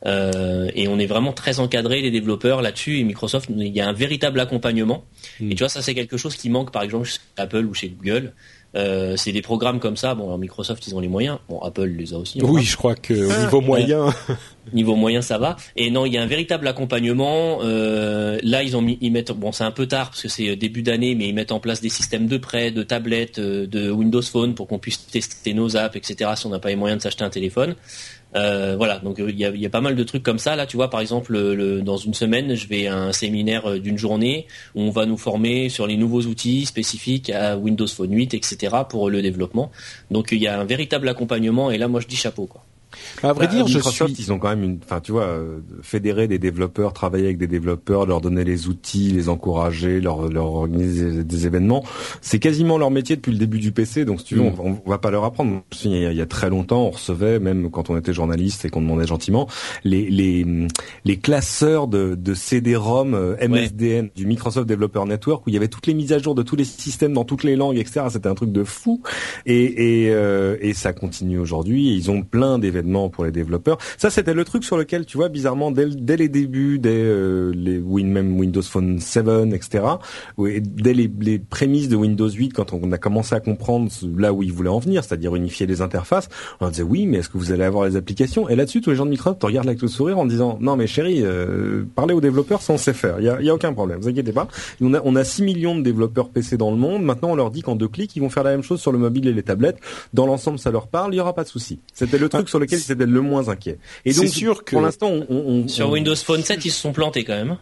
Et on est vraiment très encadré les développeurs là-dessus. Et Microsoft, il y a un véritable accompagnement. Hmm. Et tu vois, ça, c'est quelque chose qui manque, par exemple, chez Apple ou chez Google. Euh, c'est des programmes comme ça. Bon, alors Microsoft, ils ont les moyens. Bon, Apple les a aussi. Oui, je crois que au ah, niveau moyen. niveau moyen, ça va. Et non, il y a un véritable accompagnement. Euh, là, ils ont mis, ils mettent. Bon, c'est un peu tard parce que c'est début d'année, mais ils mettent en place des systèmes de prêt, de tablettes, euh, de Windows Phone pour qu'on puisse tester nos apps, etc. Si on n'a pas les moyens de s'acheter un téléphone. Euh, voilà, donc euh, il y a, pas mal de trucs comme ça. Là, tu vois, par exemple, le, dans une semaine, je vais à un séminaire euh, d'une journée où on va nous former sur les nouveaux outils spécifiques à Windows Phone 8, etc. pour le développement. Donc il y a un véritable accompagnement et là, moi, je dis chapeau, quoi. À vrai bah, dire, Microsoft, je suis... ils ont quand même une, enfin, tu vois, euh, fédérer des développeurs, travailler avec des développeurs, leur donner les outils, les encourager, leur, leur organiser des événements. C'est quasiment leur métier depuis le début du PC. Donc, si tu veux, mm. on, on, va pas leur apprendre. Il y, a, il y, a, très longtemps, on recevait, même quand on était journaliste et qu'on demandait gentiment, les, les, les classeurs de, de CD-ROM euh, MSDN du Microsoft Developer Network où il y avait toutes les mises à jour de tous les systèmes dans toutes les langues, etc. C'était un truc de fou. Et, et, euh, et ça continue aujourd'hui. Ils ont plein d'événements pour les développeurs. Ça, c'était le truc sur lequel, tu vois, bizarrement, dès, dès les débuts, dès euh, les Win, même Windows Phone 7, etc., dès les, les, prémices de Windows 8, quand on a commencé à comprendre là où ils voulaient en venir, c'est-à-dire unifier les interfaces, on disait oui, mais est-ce que vous allez avoir les applications? Et là-dessus, tous les gens de Microsoft te regardent avec le sourire en disant non, mais chérie, euh, parlez aux développeurs, ça on sait faire. Il y a, y a, aucun problème, vous inquiétez pas. On a, on a 6 millions de développeurs PC dans le monde. Maintenant, on leur dit qu'en deux clics, ils vont faire la même chose sur le mobile et les tablettes. Dans l'ensemble, ça leur parle. Il y aura pas de souci. C'était le truc sur lequel ils étaient le moins inquiets. Et donc, sûr que pour l'instant, on, on, sur Windows Phone 7, ils se sont plantés quand même.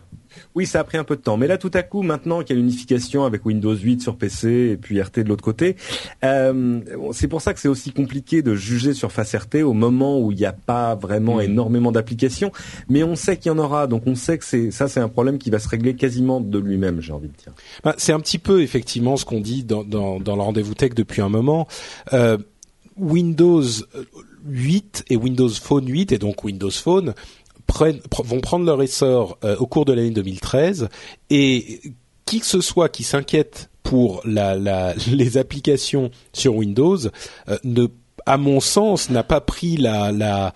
Oui, ça a pris un peu de temps. Mais là, tout à coup, maintenant qu'il y a l'unification avec Windows 8 sur PC et puis RT de l'autre côté, euh, c'est pour ça que c'est aussi compliqué de juger sur Face RT au moment où il n'y a pas vraiment mmh. énormément d'applications. Mais on sait qu'il y en aura, donc on sait que c'est ça, c'est un problème qui va se régler quasiment de lui-même, j'ai envie de dire. Bah, c'est un petit peu effectivement ce qu'on dit dans, dans, dans le rendez-vous tech depuis un moment. Euh, Windows 8 et Windows Phone 8 et donc Windows Phone vont prendre leur essor euh, au cours de l'année 2013 et qui que ce soit qui s'inquiète pour les applications sur Windows euh, ne à mon sens n'a pas pris la,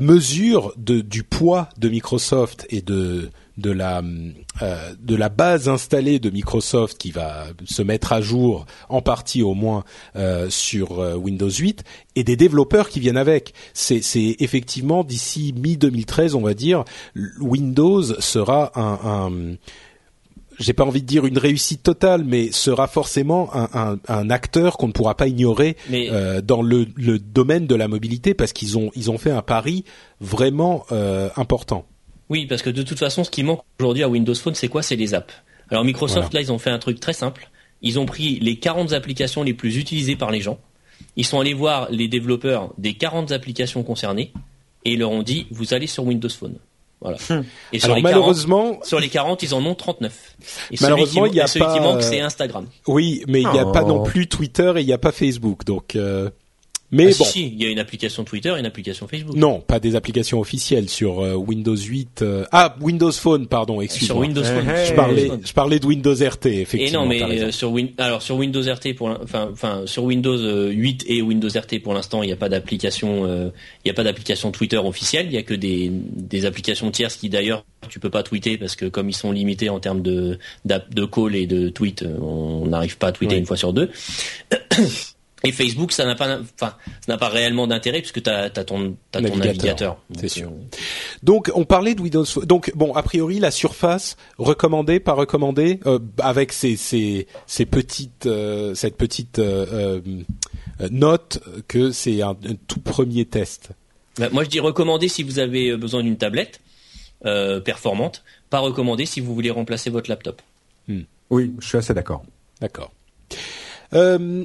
mesure du poids de Microsoft et de de la euh, de la base installée de Microsoft qui va se mettre à jour en partie au moins euh, sur euh, Windows 8 et des développeurs qui viennent avec. C'est effectivement d'ici mi 2013 on va dire Windows sera un, un j'ai pas envie de dire une réussite totale, mais sera forcément un, un, un acteur qu'on ne pourra pas ignorer euh, dans le, le, domaine de la mobilité parce qu'ils ont ils ont fait un pari vraiment euh, important. Oui, parce que de toute façon, ce qui manque aujourd'hui à Windows Phone, c'est quoi? C'est les apps. Alors Microsoft, là, ils ont fait un truc très simple. Ils ont pris les 40 applications les plus utilisées par les gens. Ils sont allés voir les développeurs des 40 applications concernées et ils leur ont dit, vous allez sur Windows Phone. Voilà. Hum. Et sur Alors les malheureusement, 40, sur les 40, ils en ont 39. Et malheureusement, il y a celui pas. qui manque, c'est Instagram. Oui, mais il n'y a pas non oh. plus Twitter et il n'y a pas Facebook, donc. Euh... Mais ah, bon. Si, il y a une application Twitter et une application Facebook. Non, pas des applications officielles sur euh, Windows 8. Euh, ah, Windows Phone, pardon, excuse-moi. Sur Windows Phone. je parlais, je parlais de Windows RT, effectivement. Et non, mais euh, sur Win alors sur Windows RT pour, enfin, enfin sur Windows 8 et Windows RT pour l'instant, il n'y a pas d'application, il n'y a pas d'application Twitter officielle. Il y a que des, des applications tierces qui d'ailleurs tu peux pas tweeter parce que comme ils sont limités en termes de de call et de tweet, on n'arrive pas à tweeter une fois sur deux. Et Facebook, ça n'a pas, enfin, ça n'a pas réellement d'intérêt puisque tu as, ton, as ton navigateur. C'est sûr. Euh, donc, on parlait de Windows. Donc, bon, a priori, la surface recommandée, pas recommandée, euh, avec ces, ces, ces petites, euh, cette petite euh, note que c'est un, tout premier test. Bah, moi, je dis recommander si vous avez besoin d'une tablette performante, pas recommander si vous voulez remplacer votre laptop. Hmm. Oui, je suis assez d'accord. D'accord. Euh,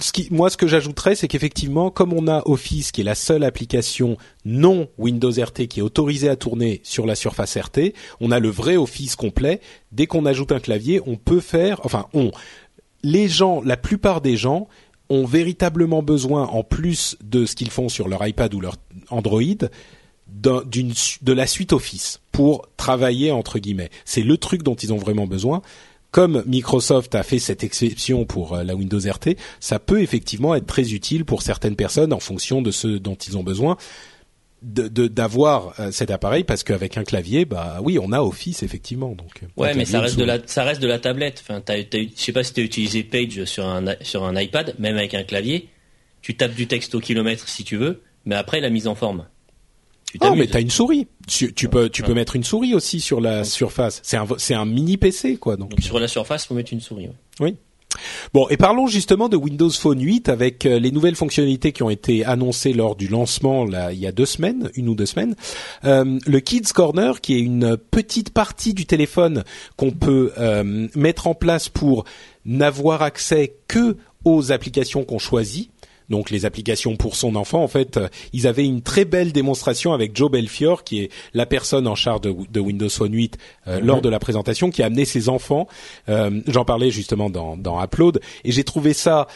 ce qui, moi, ce que j'ajouterais, c'est qu'effectivement, comme on a Office, qui est la seule application non Windows RT qui est autorisée à tourner sur la surface RT, on a le vrai Office complet. Dès qu'on ajoute un clavier, on peut faire, enfin, on, les gens, la plupart des gens ont véritablement besoin, en plus de ce qu'ils font sur leur iPad ou leur Android, d'une de la suite Office pour travailler entre guillemets. C'est le truc dont ils ont vraiment besoin. Comme Microsoft a fait cette exception pour euh, la Windows RT, ça peut effectivement être très utile pour certaines personnes en fonction de ce dont ils ont besoin d'avoir de, euh, cet appareil parce qu'avec un clavier bah oui on a Office effectivement donc euh, ouais mais ça reste de la ça reste de la tablette. Enfin t'as, je sais pas si tu as utilisé Page sur un sur un iPad même avec un clavier tu tapes du texte au kilomètre si tu veux mais après la mise en forme oh, mais t'as une souris. Tu, peux, tu peux mettre une souris aussi sur la surface. C'est un, c'est un mini PC, quoi. Donc. sur la surface, faut mettre une souris. Oui. Bon, et parlons justement de Windows Phone 8 avec euh, les nouvelles fonctionnalités qui ont été annoncées lors du lancement là, il y a deux semaines, une ou deux semaines. Euh, le Kids Corner, qui est une petite partie du téléphone qu'on peut euh, mettre en place pour n'avoir accès que aux applications qu'on choisit donc les applications pour son enfant. En fait, euh, ils avaient une très belle démonstration avec Joe Belfior, qui est la personne en charge de, Windows Phone 8 euh, mhm. lors de la présentation, qui a amené ses enfants. Euh, j'en parlais justement dans, dans Upload, et j'ai trouvé ça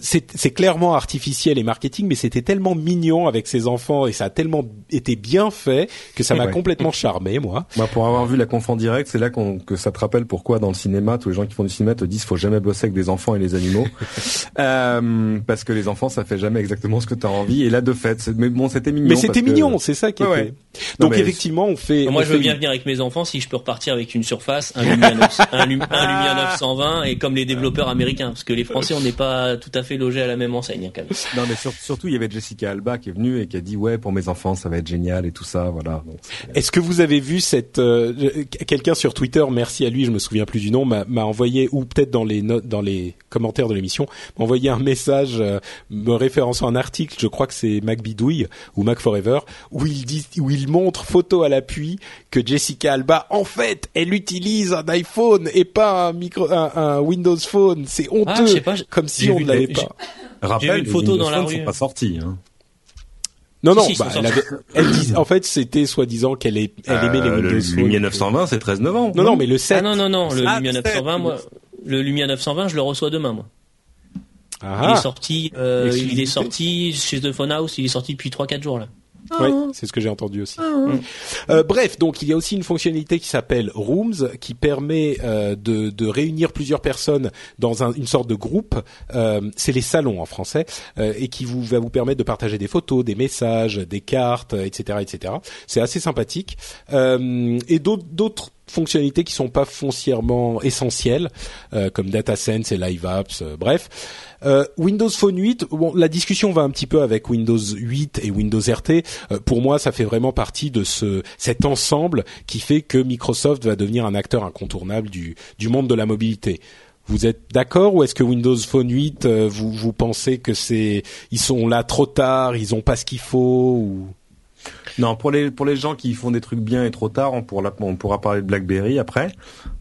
c'est clairement artificiel et marketing, mais c'était tellement mignon avec ses enfants et ça a tellement été bien fait que ça m'a complètement charmé, moi. Moi, pour avoir vu la conf en direct, c'est là que ça te rappelle pourquoi dans le cinéma, tous les gens qui font du cinéma te disent faut jamais bosser avec des enfants et les animaux, euh, parce que les enfants ça fait jamais exactement ce que tu as envie. Et là, de fait, mais bon, c'était mignon. Mais c'était mignon, c'est ça qui était. Donc effectivement, on fait. Moi, je veux bien venir avec mes enfants si je peux repartir avec une surface, un Lumia, 9, un, Lumia 920 et comme les développeurs américains, parce que les Français, on n'est pas tout à fait logés à la même enseigne. Hein, quand même. Non, mais surtout, il y avait Jessica Alba qui est venue et qui a dit ouais pour mes enfants, ça va être génial et tout ça, voilà. Est-ce que vous avez vu cette euh, quelqu'un sur Twitter, merci à lui, je me souviens plus du nom, m'a envoyé ou peut-être dans les notes, dans les commentaires de l'émission, m'a envoyé un message euh, me référençant un article, je crois que c'est Mac Bidouille ou Mac Forever, où il dit où il montre photo à l'appui que Jessica Alba, en fait, elle utilise un iPhone et pas un micro, un, Windows Phone. C'est ah, honteux, comme si on ne l'avait pas. Rappelle, une photo dans la rue. Sont pas sortis. Hein. Non, non, bah, elle, avait, elle en fait, c'était soi-disant qu'elle elle aimait les euh, Windows. Le Lumia 920, c'est 13 novembre. Non, non, mais le 7. Ah non, non, non, le ah, Lumia 920, moi, le Lumia 920, je le reçois demain, moi. Ah, il est sorti, euh, il est sorti chez The Phone House, il est sorti depuis 3-4 jours, là. Oui, ah. c'est ce que j'ai entendu aussi. Ah. Euh, bref, donc il y a aussi une fonctionnalité qui s'appelle Rooms, qui permet euh, de, de, réunir plusieurs personnes dans un, une sorte de groupe. Euh, c'est les salons en français, euh, et qui vous va vous permettre de partager des photos, des messages, des cartes, etc., etc. C'est assez sympathique. Euh, et d'autres fonctionnalités qui sont pas foncièrement essentielles, euh, comme DataSense et Live Apps, bref. Euh, Windows Phone 8, bon, la discussion va un petit peu avec Windows 8 et Windows RT. Euh, pour moi, ça fait vraiment partie de ce cet ensemble qui fait que Microsoft va devenir un acteur incontournable du du monde de la mobilité. Vous êtes d'accord ou est-ce que Windows Phone 8, euh, vous vous pensez que c'est ils sont là trop tard, ils ont pas ce qu'il faut ou? Non, pour les pour les gens qui font des trucs bien et trop tard, on pourra on pourra parler de BlackBerry après.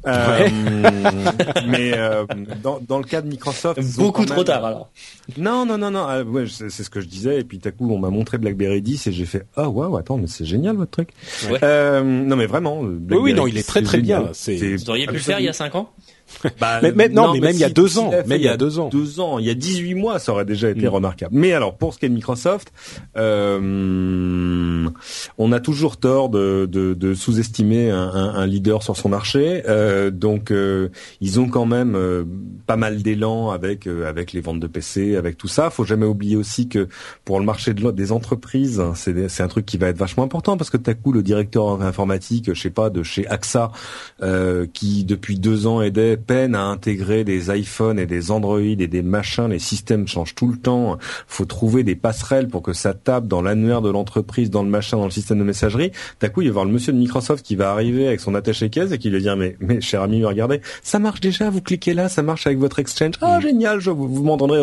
Euh, mais euh, dans dans le cas de Microsoft, beaucoup trop tard alors. Non non non non, euh, ouais, c'est ce que je disais et puis tout à coup on m'a montré BlackBerry 10 et j'ai fait ah oh, waouh attends mais c'est génial votre truc. Ouais. non mais vraiment. oui oui non il est très très bien. C'est. Vous auriez pu le faire il y a 5 ans. Bah, mais, non, mais, même il y a deux ans, même il y a deux ans, deux ans, il y a 18 mois, ça aurait déjà été mm. remarquable. Mais alors, pour ce qui est de Microsoft, euh, on a toujours tort de, de, de sous-estimer un, un, leader sur son marché. Euh, donc, euh, ils ont quand même euh, pas mal d'élan avec euh, avec les ventes de PC, avec tout ça. Faut jamais oublier aussi que pour le marché de des entreprises, c'est c'est un truc qui va être vachement important parce que tout à coup, le directeur informatique, je sais pas, de chez AXA, qui depuis deux ans aidait peine à intégrer des iPhones et des Android et des machins, les systèmes changent tout le temps. Faut trouver des passerelles pour que ça tape dans l'annuaire de l'entreprise, dans le machin, dans le système de messagerie. D'un coup, il va y avoir le monsieur de Microsoft qui va arriver avec son attaché caisse et qui va dire mais mais cher ami, regardez, ça marche déjà, vous cliquez là, ça marche avec votre exchange. Ah génial, je vous, vous m'en donnerez,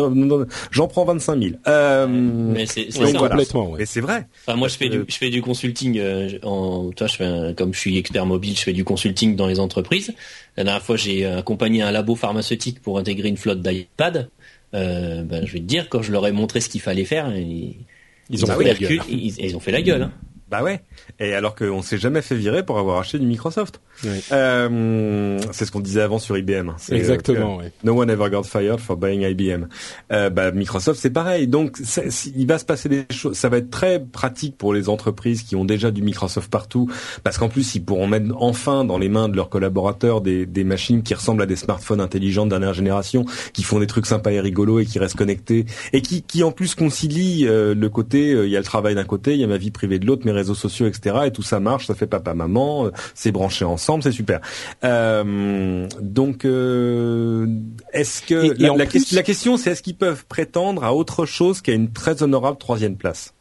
j'en prends 25 000. Euh, mais c'est complètement. Mais c'est vrai. Enfin, moi, je fais du je fais du consulting. Euh, en, toi, je fais comme je suis expert mobile, je fais du consulting dans les entreprises. La dernière fois, j'ai accompagné un labo pharmaceutique pour intégrer une flotte d'iPad. euh, ben, je vais te dire, quand je leur ai montré ce qu'il fallait faire, ils, Ils ont fait oui, la recul- gueule. Ils, ils ont fait la gueule. Hein. Bah ouais. Et alors qu'on s'est jamais fait virer pour avoir acheté du Microsoft. Oui. Euh, c'est ce qu'on disait avant sur IBM. C'est, Exactement, euh, ouais. No one ever got fired for buying IBM. Euh, bah, Microsoft, c'est pareil. Donc, c'est- il va se passer des choses. Ça va être très pratique pour les entreprises qui ont déjà du Microsoft partout, parce qu'en plus, ils pourront mettre enfin dans les mains de leurs collaborateurs des, des machines qui ressemblent à des smartphones intelligents de dernière génération, qui font des trucs sympas et rigolos et qui restent connectés, et qui, qui en plus concilient euh, le côté, euh, il y a le travail d'un côté, il y a ma vie privée de l'autre, mes réseaux sociaux, etc. Et tout ça marche, ça fait papa maman, euh, c'est branché ensemble, c'est super. Euh, donc, euh, est-ce que Et- et la, en la plus- ques- la question, c'est est-ce qu'ils peuvent prétendre à autre chose qu'à une très honorable troisième place?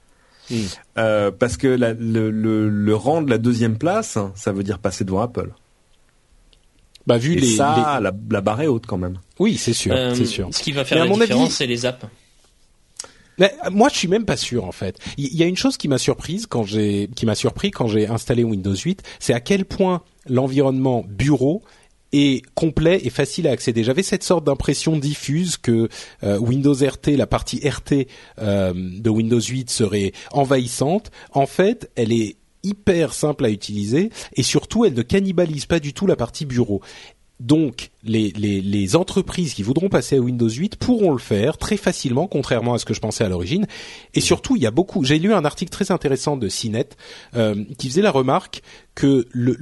Hmm. Euh, Parce que la- le, le, le rang de la deuxième place, ça veut dire passer devant Apple. Bah vu Et les, ça, la, la barre est haute quand même. oui, c'est sûr, Euh, c'est sûr. Ce qui va faire la différence, avis- c'est les apps. Euh, moi, je suis même pas sûr en fait. Il il y, a une chose qui m'a surprise quand j'ai, qui m'a surpris quand j'ai installé Windows 8, c'est à quel point l'environnement bureau est complet et facile à accéder. J'avais cette sorte d'impression diffuse que euh, Windows RT, la partie RT euh, de Windows 8 serait envahissante. En fait, elle est hyper simple à utiliser et surtout, elle ne cannibalise pas du tout la partie bureau. Donc, les, entreprises qui voudront passer à Windows 8 pourront le faire très facilement, contrairement à ce que je pensais à l'origine. Et surtout, il y a beaucoup. J'ai lu un article très intéressant de CNET euh, qui faisait la remarque que le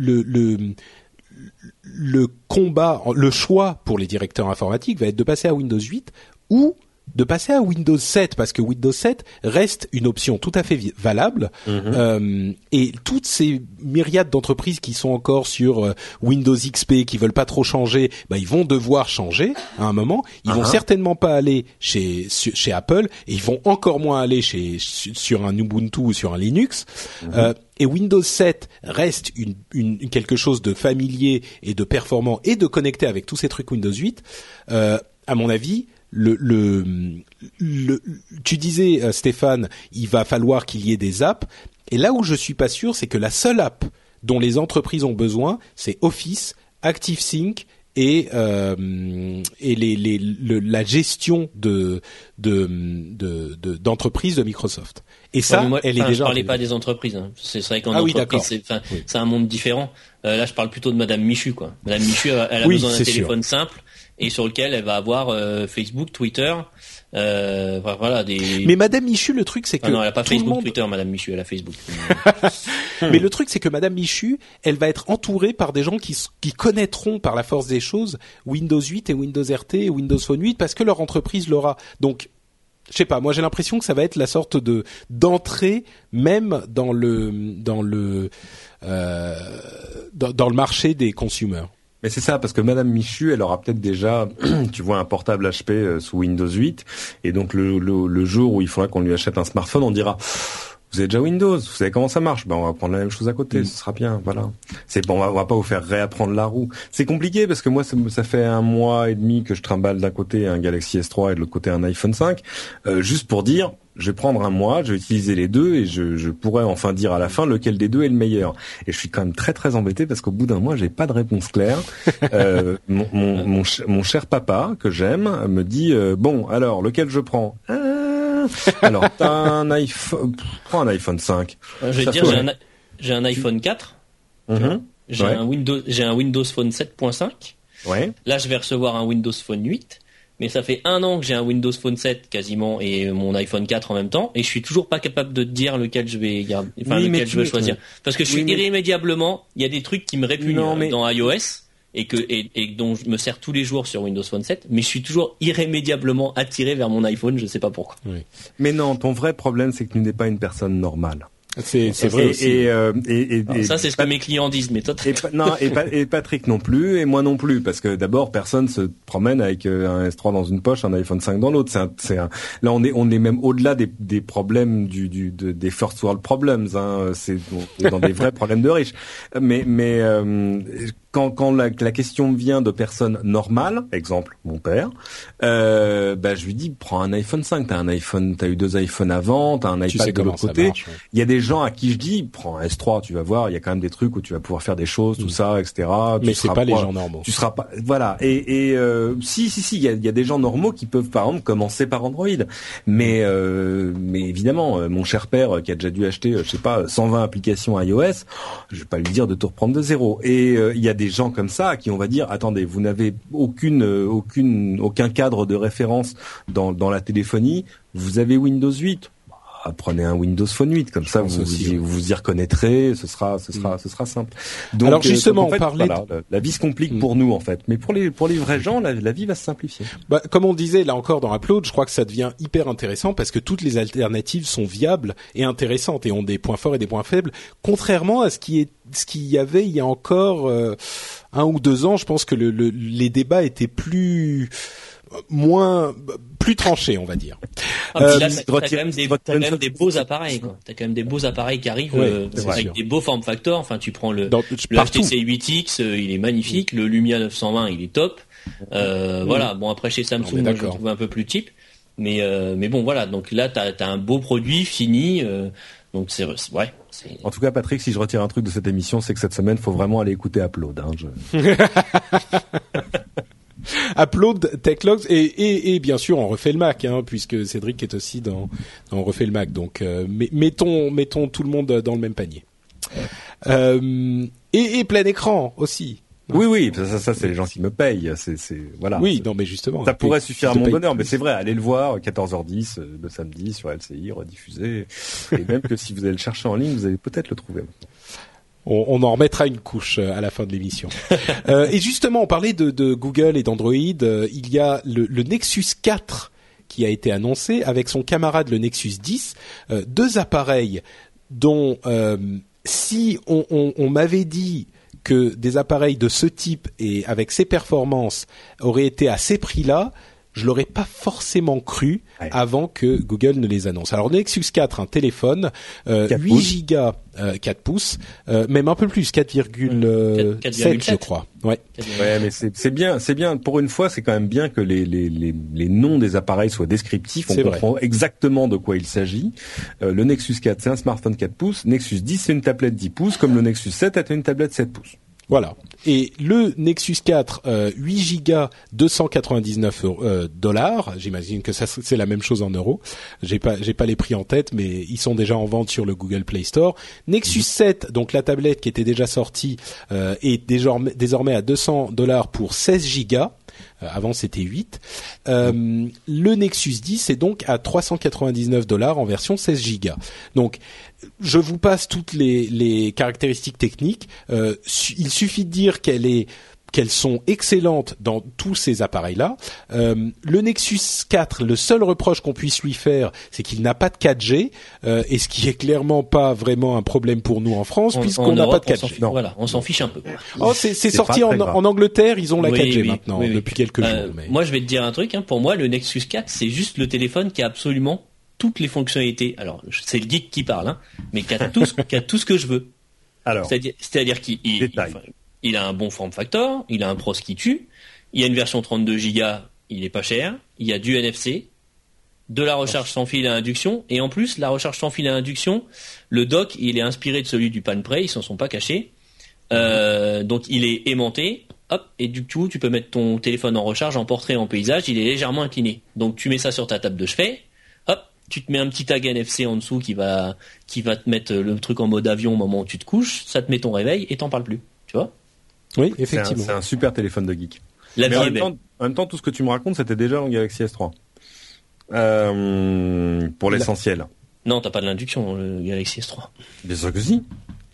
le combat, le choix pour les directeurs informatiques va être de passer à Windows 8 ou de passer à Windows 7 parce que Windows 7 reste une option tout à fait valable Euh, et toutes ces myriades d'entreprises qui sont encore sur euh, Windows XP qui veulent pas trop changer, bah ils vont devoir changer à un moment. Ils vont Uh-huh. certainement pas aller chez chez Apple et ils vont encore moins aller chez su- sur un Ubuntu ou sur un Linux. Euh, et Windows 7 reste une, une, quelque chose de familier et de performant et de connecté avec tous ces trucs Windows 8. Euh, à mon avis, le, le, le, tu disais euh, Stéphane, il va falloir qu'il y ait des apps. Et là où je suis pas sûr, c'est que la seule app dont les entreprises ont besoin, c'est Office, ActiveSync et euh, et les, les, le- la gestion de de de- de- d'entreprises de, Microsoft. Et ça, Ouais, mais moi, elle est déjà. je parlais pas des entreprises. hein. C'est vrai qu'en Ah entreprise, c'est Oui. c'est un monde différent. Euh, là, je parle plutôt de Madame Michu, quoi. Madame Michu, elle, a Oui, besoin d'un sûr. téléphone simple et sur lequel elle va avoir euh, Facebook, Twitter, euh, voilà des. Mais Madame Michu, le truc, c'est que Ah non, elle a pas Facebook, monde- Twitter, Madame Michu, elle a Facebook. Mais le truc, c'est que Madame Michu, elle va être entourée par des gens qui, qui connaîtront par la force des choses Windows 8 et Windows RT et Windows Phone 8 parce que leur entreprise l'aura. Donc, je sais pas. Moi, j'ai l'impression que ça va être la sorte de d'entrée même dans le dans le euh, dans, dans le marché des consumers. Mais c'est ça, parce que Madame Michu, elle aura peut-être déjà, tu vois, un portable HP euh, sous Windows 8, et donc le, le, le jour où il faudra qu'on lui achète un smartphone, on dira, vous avez déjà Windows, vous savez comment ça marche, ben on va prendre la même chose à côté, ce sera bien, voilà. C'est bon, on va, on va pas vous faire réapprendre la roue. C'est compliqué parce que moi, ça fait un mois et demi que je trimballe d'un côté un Galaxy S3 et de l'autre côté un iPhone 5, euh, juste pour dire. Je vais prendre un mois, je vais utiliser les deux et je, je pourrais enfin dire à la fin lequel des deux est le meilleur. Et je suis quand même très très embêté parce qu'au bout d'un mois, j'ai pas de réponse claire. Euh, mon, mon, mon, ch- mon cher papa que j'aime me dit euh, bon alors lequel je prends Ah, Alors t'as un iPhone, prends un iPhone 5. Euh, je vais dire, fait- j'ai un, j'ai un iPhone 4, Mhm. j'ai Ouais. un Windows, j'ai un Windows Phone 7.5. Ouais. Là, je vais recevoir un Windows Phone 8. Mais ça fait un an que j'ai un Windows Phone 7 quasiment et mon iPhone 4 en même temps et je suis toujours pas capable de te dire lequel je vais garder, enfin Oui, mais lequel je veux choisir. Parce que je suis Oui, mais- irrémédiablement, il y a des trucs qui me répugnent Non, euh, mais- dans iOS et que et, et dont je me sers tous les jours sur Windows Phone 7, mais je suis toujours irrémédiablement attiré vers mon iPhone, je sais pas pourquoi. Mais non, ton vrai problème c'est que tu n'es pas une personne normale. C'est c'est vrai et, aussi. Et, euh, et, et- Alors, et- ça c'est ce que mes clients disent, mais toi Et, Pa- non, et, Pa- et Patrick non plus, et moi non plus, parce que d'abord personne se promène avec euh, un S3 dans une poche, un iPhone 5 dans l'autre. C'est un, c'est un- là on est on est même au-delà des, des problèmes du, du de- des first world problems. Hein. C'est on est dans des vrais problèmes de riches. Mais mais euh, quand quand la, la question vient de personnes normales, exemple mon père, euh, bah je lui dis prends un iPhone 5. T'as un iPhone, t'as eu deux iPhones avant, t'as un tu iPad sais de l'autre côté. ouais. Il y a des gens à qui je dis, prends un S3, tu vas voir, il y a quand même des trucs où tu vas pouvoir faire des choses, tout mm. ça, etc. Mais c'est pas, les gens normaux. Tu seras pas, voilà. Et, et euh, si, si, si, il y a, y a, des gens normaux qui peuvent, par exemple, commencer par Android. Mais, euh, mais évidemment, euh, mon cher père qui a déjà dû acheter, je sais pas, 120 applications iOS, je vais pas lui dire de tout reprendre de zéro. Et il y a des gens comme ça qui, on va dire, attendez, vous n'avez aucune, aucune, aucun cadre de référence dans, dans la téléphonie. Vous avez Windows 8 prenez un Windows Phone 8 comme ça vous, vous y reconnaîtrez ce sera ce sera mm. ce sera simple. Donc alors euh, justement en fait, la, vie se complique mm. pour nous en fait. Mais pour les pour les vrais gens la, vie va se simplifier. Bah, comme on disait là encore dans Upload je crois que ça devient hyper intéressant parce que toutes les alternatives sont viables et intéressantes et ont des points forts et des points faibles. Contrairement à ce qui est ce qu'il y avait il y a encore euh, un ou deux ans je pense que le, les débats étaient plus moins plus tranché, on va dire. Ah, euh, t'as quand même des, quand même des beaux appareils. T'as quand même des beaux appareils qui arrivent euh, avec des beaux form factors. Enfin, tu prends le, le HTC 8X, euh, il est magnifique. Le Lumia 920, il est top. Euh, Voilà. Bon après chez Samsung, moi, je le trouve un peu plus cheap. Mais mais bon voilà. Donc là, t'as as un beau produit fini. donc c'est ouais. En tout cas, Patrick, si je retire un truc de cette émission, c'est que cette semaine, faut vraiment aller écouter Upload. Hein, je... Upload Techlogs et, et, et, bien sûr on refait le Mac hein, puisque Cédric est aussi dans, on refait le Mac donc euh, mettons mettons tout le monde dans le même panier euh, et, et plein écran aussi oui, oui, ça, ça, c'est les gens qui me payent. C'est, c'est voilà. Oui, non, mais justement. Ça pourrait suffire à mon bonheur, mais c'est vrai. Allez le voir, 14h10 euh, le samedi sur LCI, rediffusé. Et même que si vous allez le chercher en ligne, vous allez peut-être le trouver on, en remettra une couche euh, à la fin de l'émission. euh, et justement, on parlait de, Google et d'Android. Euh, il y a le, Nexus 4 qui a été annoncé avec son camarade le Nexus 10, euh, deux appareils dont si on, on, on m'avait dit que des appareils de ce type et avec ces performances auraient été à ces prix-là, je l'aurais pas forcément cru avant que Google ne les annonce. Alors Nexus 4, un téléphone, euh, 8 gigas, euh, 4 pouces, euh, même un peu plus, 4,7 je crois. Ouais. Ouais, mais c'est bien, c'est bien. Pour une fois, c'est quand même bien que les, les, les, les, noms des appareils soient descriptifs. On comprend exactement de quoi il s'agit. Euh, le Nexus 4, c'est un smartphone 4 pouces. Nexus 10, c'est une tablette 10 pouces, comme le Nexus 7 est une tablette 7 pouces. Voilà. Et le Nexus 4, euh, 8 Go, 299 euh, dollars. J'imagine que ça c'est la même chose en euros. J'ai pas j'ai pas les prix en tête, mais ils sont déjà en vente sur le Google Play Store. Nexus 7, mhm. donc la tablette qui était déjà sortie, euh, est désormais désormais à 200 dollars pour 16 Go. Euh, avant c'était 8. Euh, le Nexus 10 est donc à 399 dollars en version 16 Go. Donc je vous passe toutes les, caractéristiques techniques. Euh, il suffit de dire qu'elle est qu'elles sont excellentes dans tous ces appareils-là. Euh, le Nexus 4, le seul reproche qu'on puisse lui faire, c'est qu'il n'a pas de 4G, euh, et ce qui est clairement pas vraiment un problème pour nous en France, puisqu'on n'a pas de 4G. voilà, on s'en fiche un peu. Oh, c'est sorti en, en, Angleterre, ils ont la 4G maintenant depuis quelques euh, jours. Mais... Moi, je vais te dire un truc. Hein, pour moi, le Nexus 4, c'est juste le téléphone qui a absolument toutes les fonctionnalités. Alors, c'est le geek qui parle, hein, mais qui a tout, qui a tout ce que je veux. Alors, c'est-à-dire qu'il il a un bon form factor, il a un pros qui tue, il y a une version 32 Go, il est pas cher, il y a du NFC, de la recharge sans fil à induction, et en plus, la recharge sans fil à induction, le dock, il est inspiré de celui du PanPray, ils s'en sont pas cachés. Euh, donc il est aimanté, hop, et du coup tu peux mettre ton téléphone en recharge en portrait en paysage, il est légèrement incliné. Donc tu mets ça sur ta table de chevet, hop, tu te mets un petit tag NFC en dessous qui va qui va te mettre le truc en mode avion au moment où tu te couches, ça te met ton réveil et t'en parles plus, tu vois oui, effectivement. C'est un, super téléphone de geek. Mais en, même temps, tout ce que tu me racontes, c'était déjà en Galaxy S3. Euh, pour l'essentiel. Non, t'as pas de l'induction, le Galaxy S3. Bien sûr que si.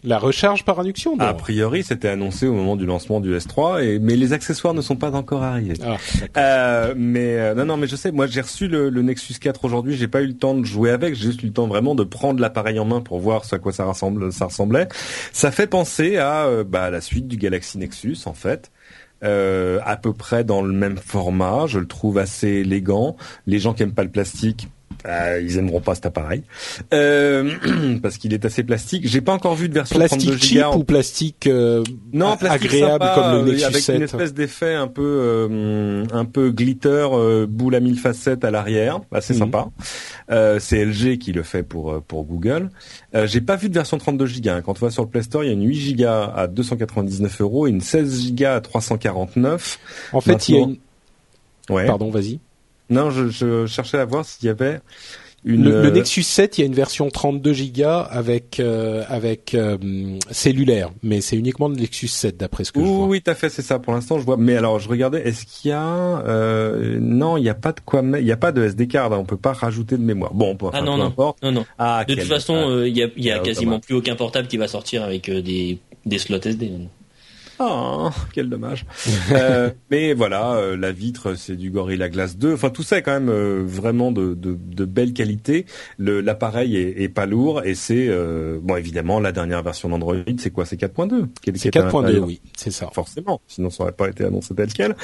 La recharge par induction A priori, c'était annoncé au moment du lancement du S3, et, mais les accessoires ne sont pas encore arrivés. Ah, euh, mais euh, non, non, mais je sais. Moi, j'ai reçu le, Nexus 4 aujourd'hui. J'ai pas eu le temps de jouer avec. J'ai juste eu le temps vraiment de prendre l'appareil en main pour voir à quoi ça ressemble. Ça ressemblait. Ça fait penser à euh, bah, la suite du Galaxy Nexus, en fait. à peu près dans le même format. Je le trouve assez élégant. Les gens qui aiment pas le plastique, Euh, ils aimeront pas cet appareil euh, parce qu'il est assez plastique. J'ai pas encore vu de version plastique 32 cheap Go. ou plastique, euh, non, plastique agréable sympa, comme le euh, Nexus avec 7 une espèce d'effet un peu euh, un peu glitter boule à mille facettes à l'arrière, assez Mhm. sympa. C'est LG qui le fait pour pour Google. J'ai pas vu de version 32 Go. hein. Quand on va sur le Play Store, il y a une 8 Go à 299 euros et une 16 Go à 349. En fait, il y a une... Ouais. Pardon, vas-y. Non, je, je cherchais à voir s'il y avait une. Le, le euh, Nexus 7, il y a une version 32 Go avec euh, avec euh, cellulaire, mais c'est uniquement le Nexus 7 d'après ce que je vois. oui, tout à fait, c'est ça. Pour l'instant, je vois. Mais alors, je regardais. Est-ce qu'il y a euh, Non, il n'y a pas de quoi. Il n'y a pas de SD card. hein, On peut pas rajouter de mémoire. Bon, peu, Ah enfin, non, peu non. importe. Non, non. Ah, De quel toute façon, euh, il y a, il y a Ah, quasiment plus aucun portable qui va sortir avec euh, des, des slots SD. Ah, quel dommage. Euh, mais voilà, euh, la vitre, c'est du Gorilla Glass 2. Enfin, tout ça est quand même euh, vraiment de, de, de belle qualité. Le- L'appareil est, est pas lourd et c'est euh, bon évidemment la dernière version d'Android. C'est quoi? C'est 4.2. qui- qui C'est est à 4.2, l'intérieur. oui, c'est ça. Forcément, sinon ça aurait pas été annoncé tel quel.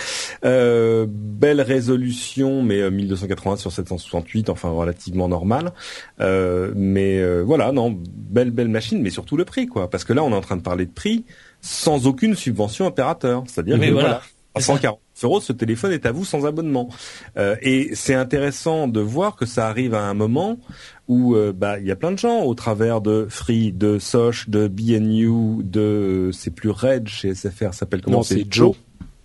Euh, belle résolution, mais euh, 1280 sur 768, enfin relativement normal. Euh, mais euh, voilà, non, belle belle machine, mais surtout le prix, quoi. Parce que là, on est en train de parler de prix sans aucune subvention opérateur. C'est-à-dire que voilà. voilà, à 140 euros, ce téléphone est à vous sans abonnement. Euh, et c'est intéressant de voir que ça arrive à un moment où euh, bah il y a plein de gens au travers de Free, de Soch, de BNU, de c'est plus Red chez SFR, ça s'appelle comment? Non, c'est Joe.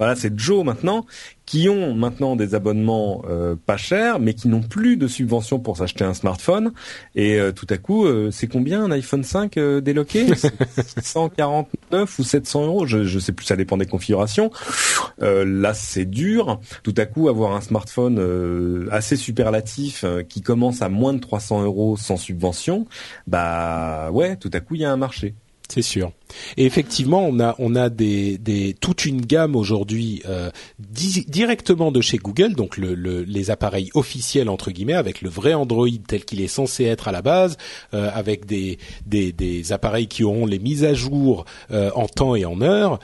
Voilà, c'est Joe maintenant qui ont maintenant des abonnements euh, pas chers, mais qui n'ont plus de subvention pour s'acheter un smartphone. Et euh, tout à coup, euh, c'est combien un iPhone 5 euh, déloqué? 649 ou 700 euros? Je, je sais plus, ça dépend des configurations. Euh, là, c'est dur. Tout à coup, avoir un smartphone euh, assez superlatif euh, qui commence à moins de 300 euros sans subvention, bah ouais, tout à coup, il y a un marché. C'est sûr. Et effectivement, on a on a des, des toute une gamme aujourd'hui euh, di- directement de chez Google, donc le, le- les appareils officiels entre guillemets, avec le vrai Android tel qu'il est censé être à la base, euh, avec des, des des appareils qui auront les mises à jour euh, en temps et en heure.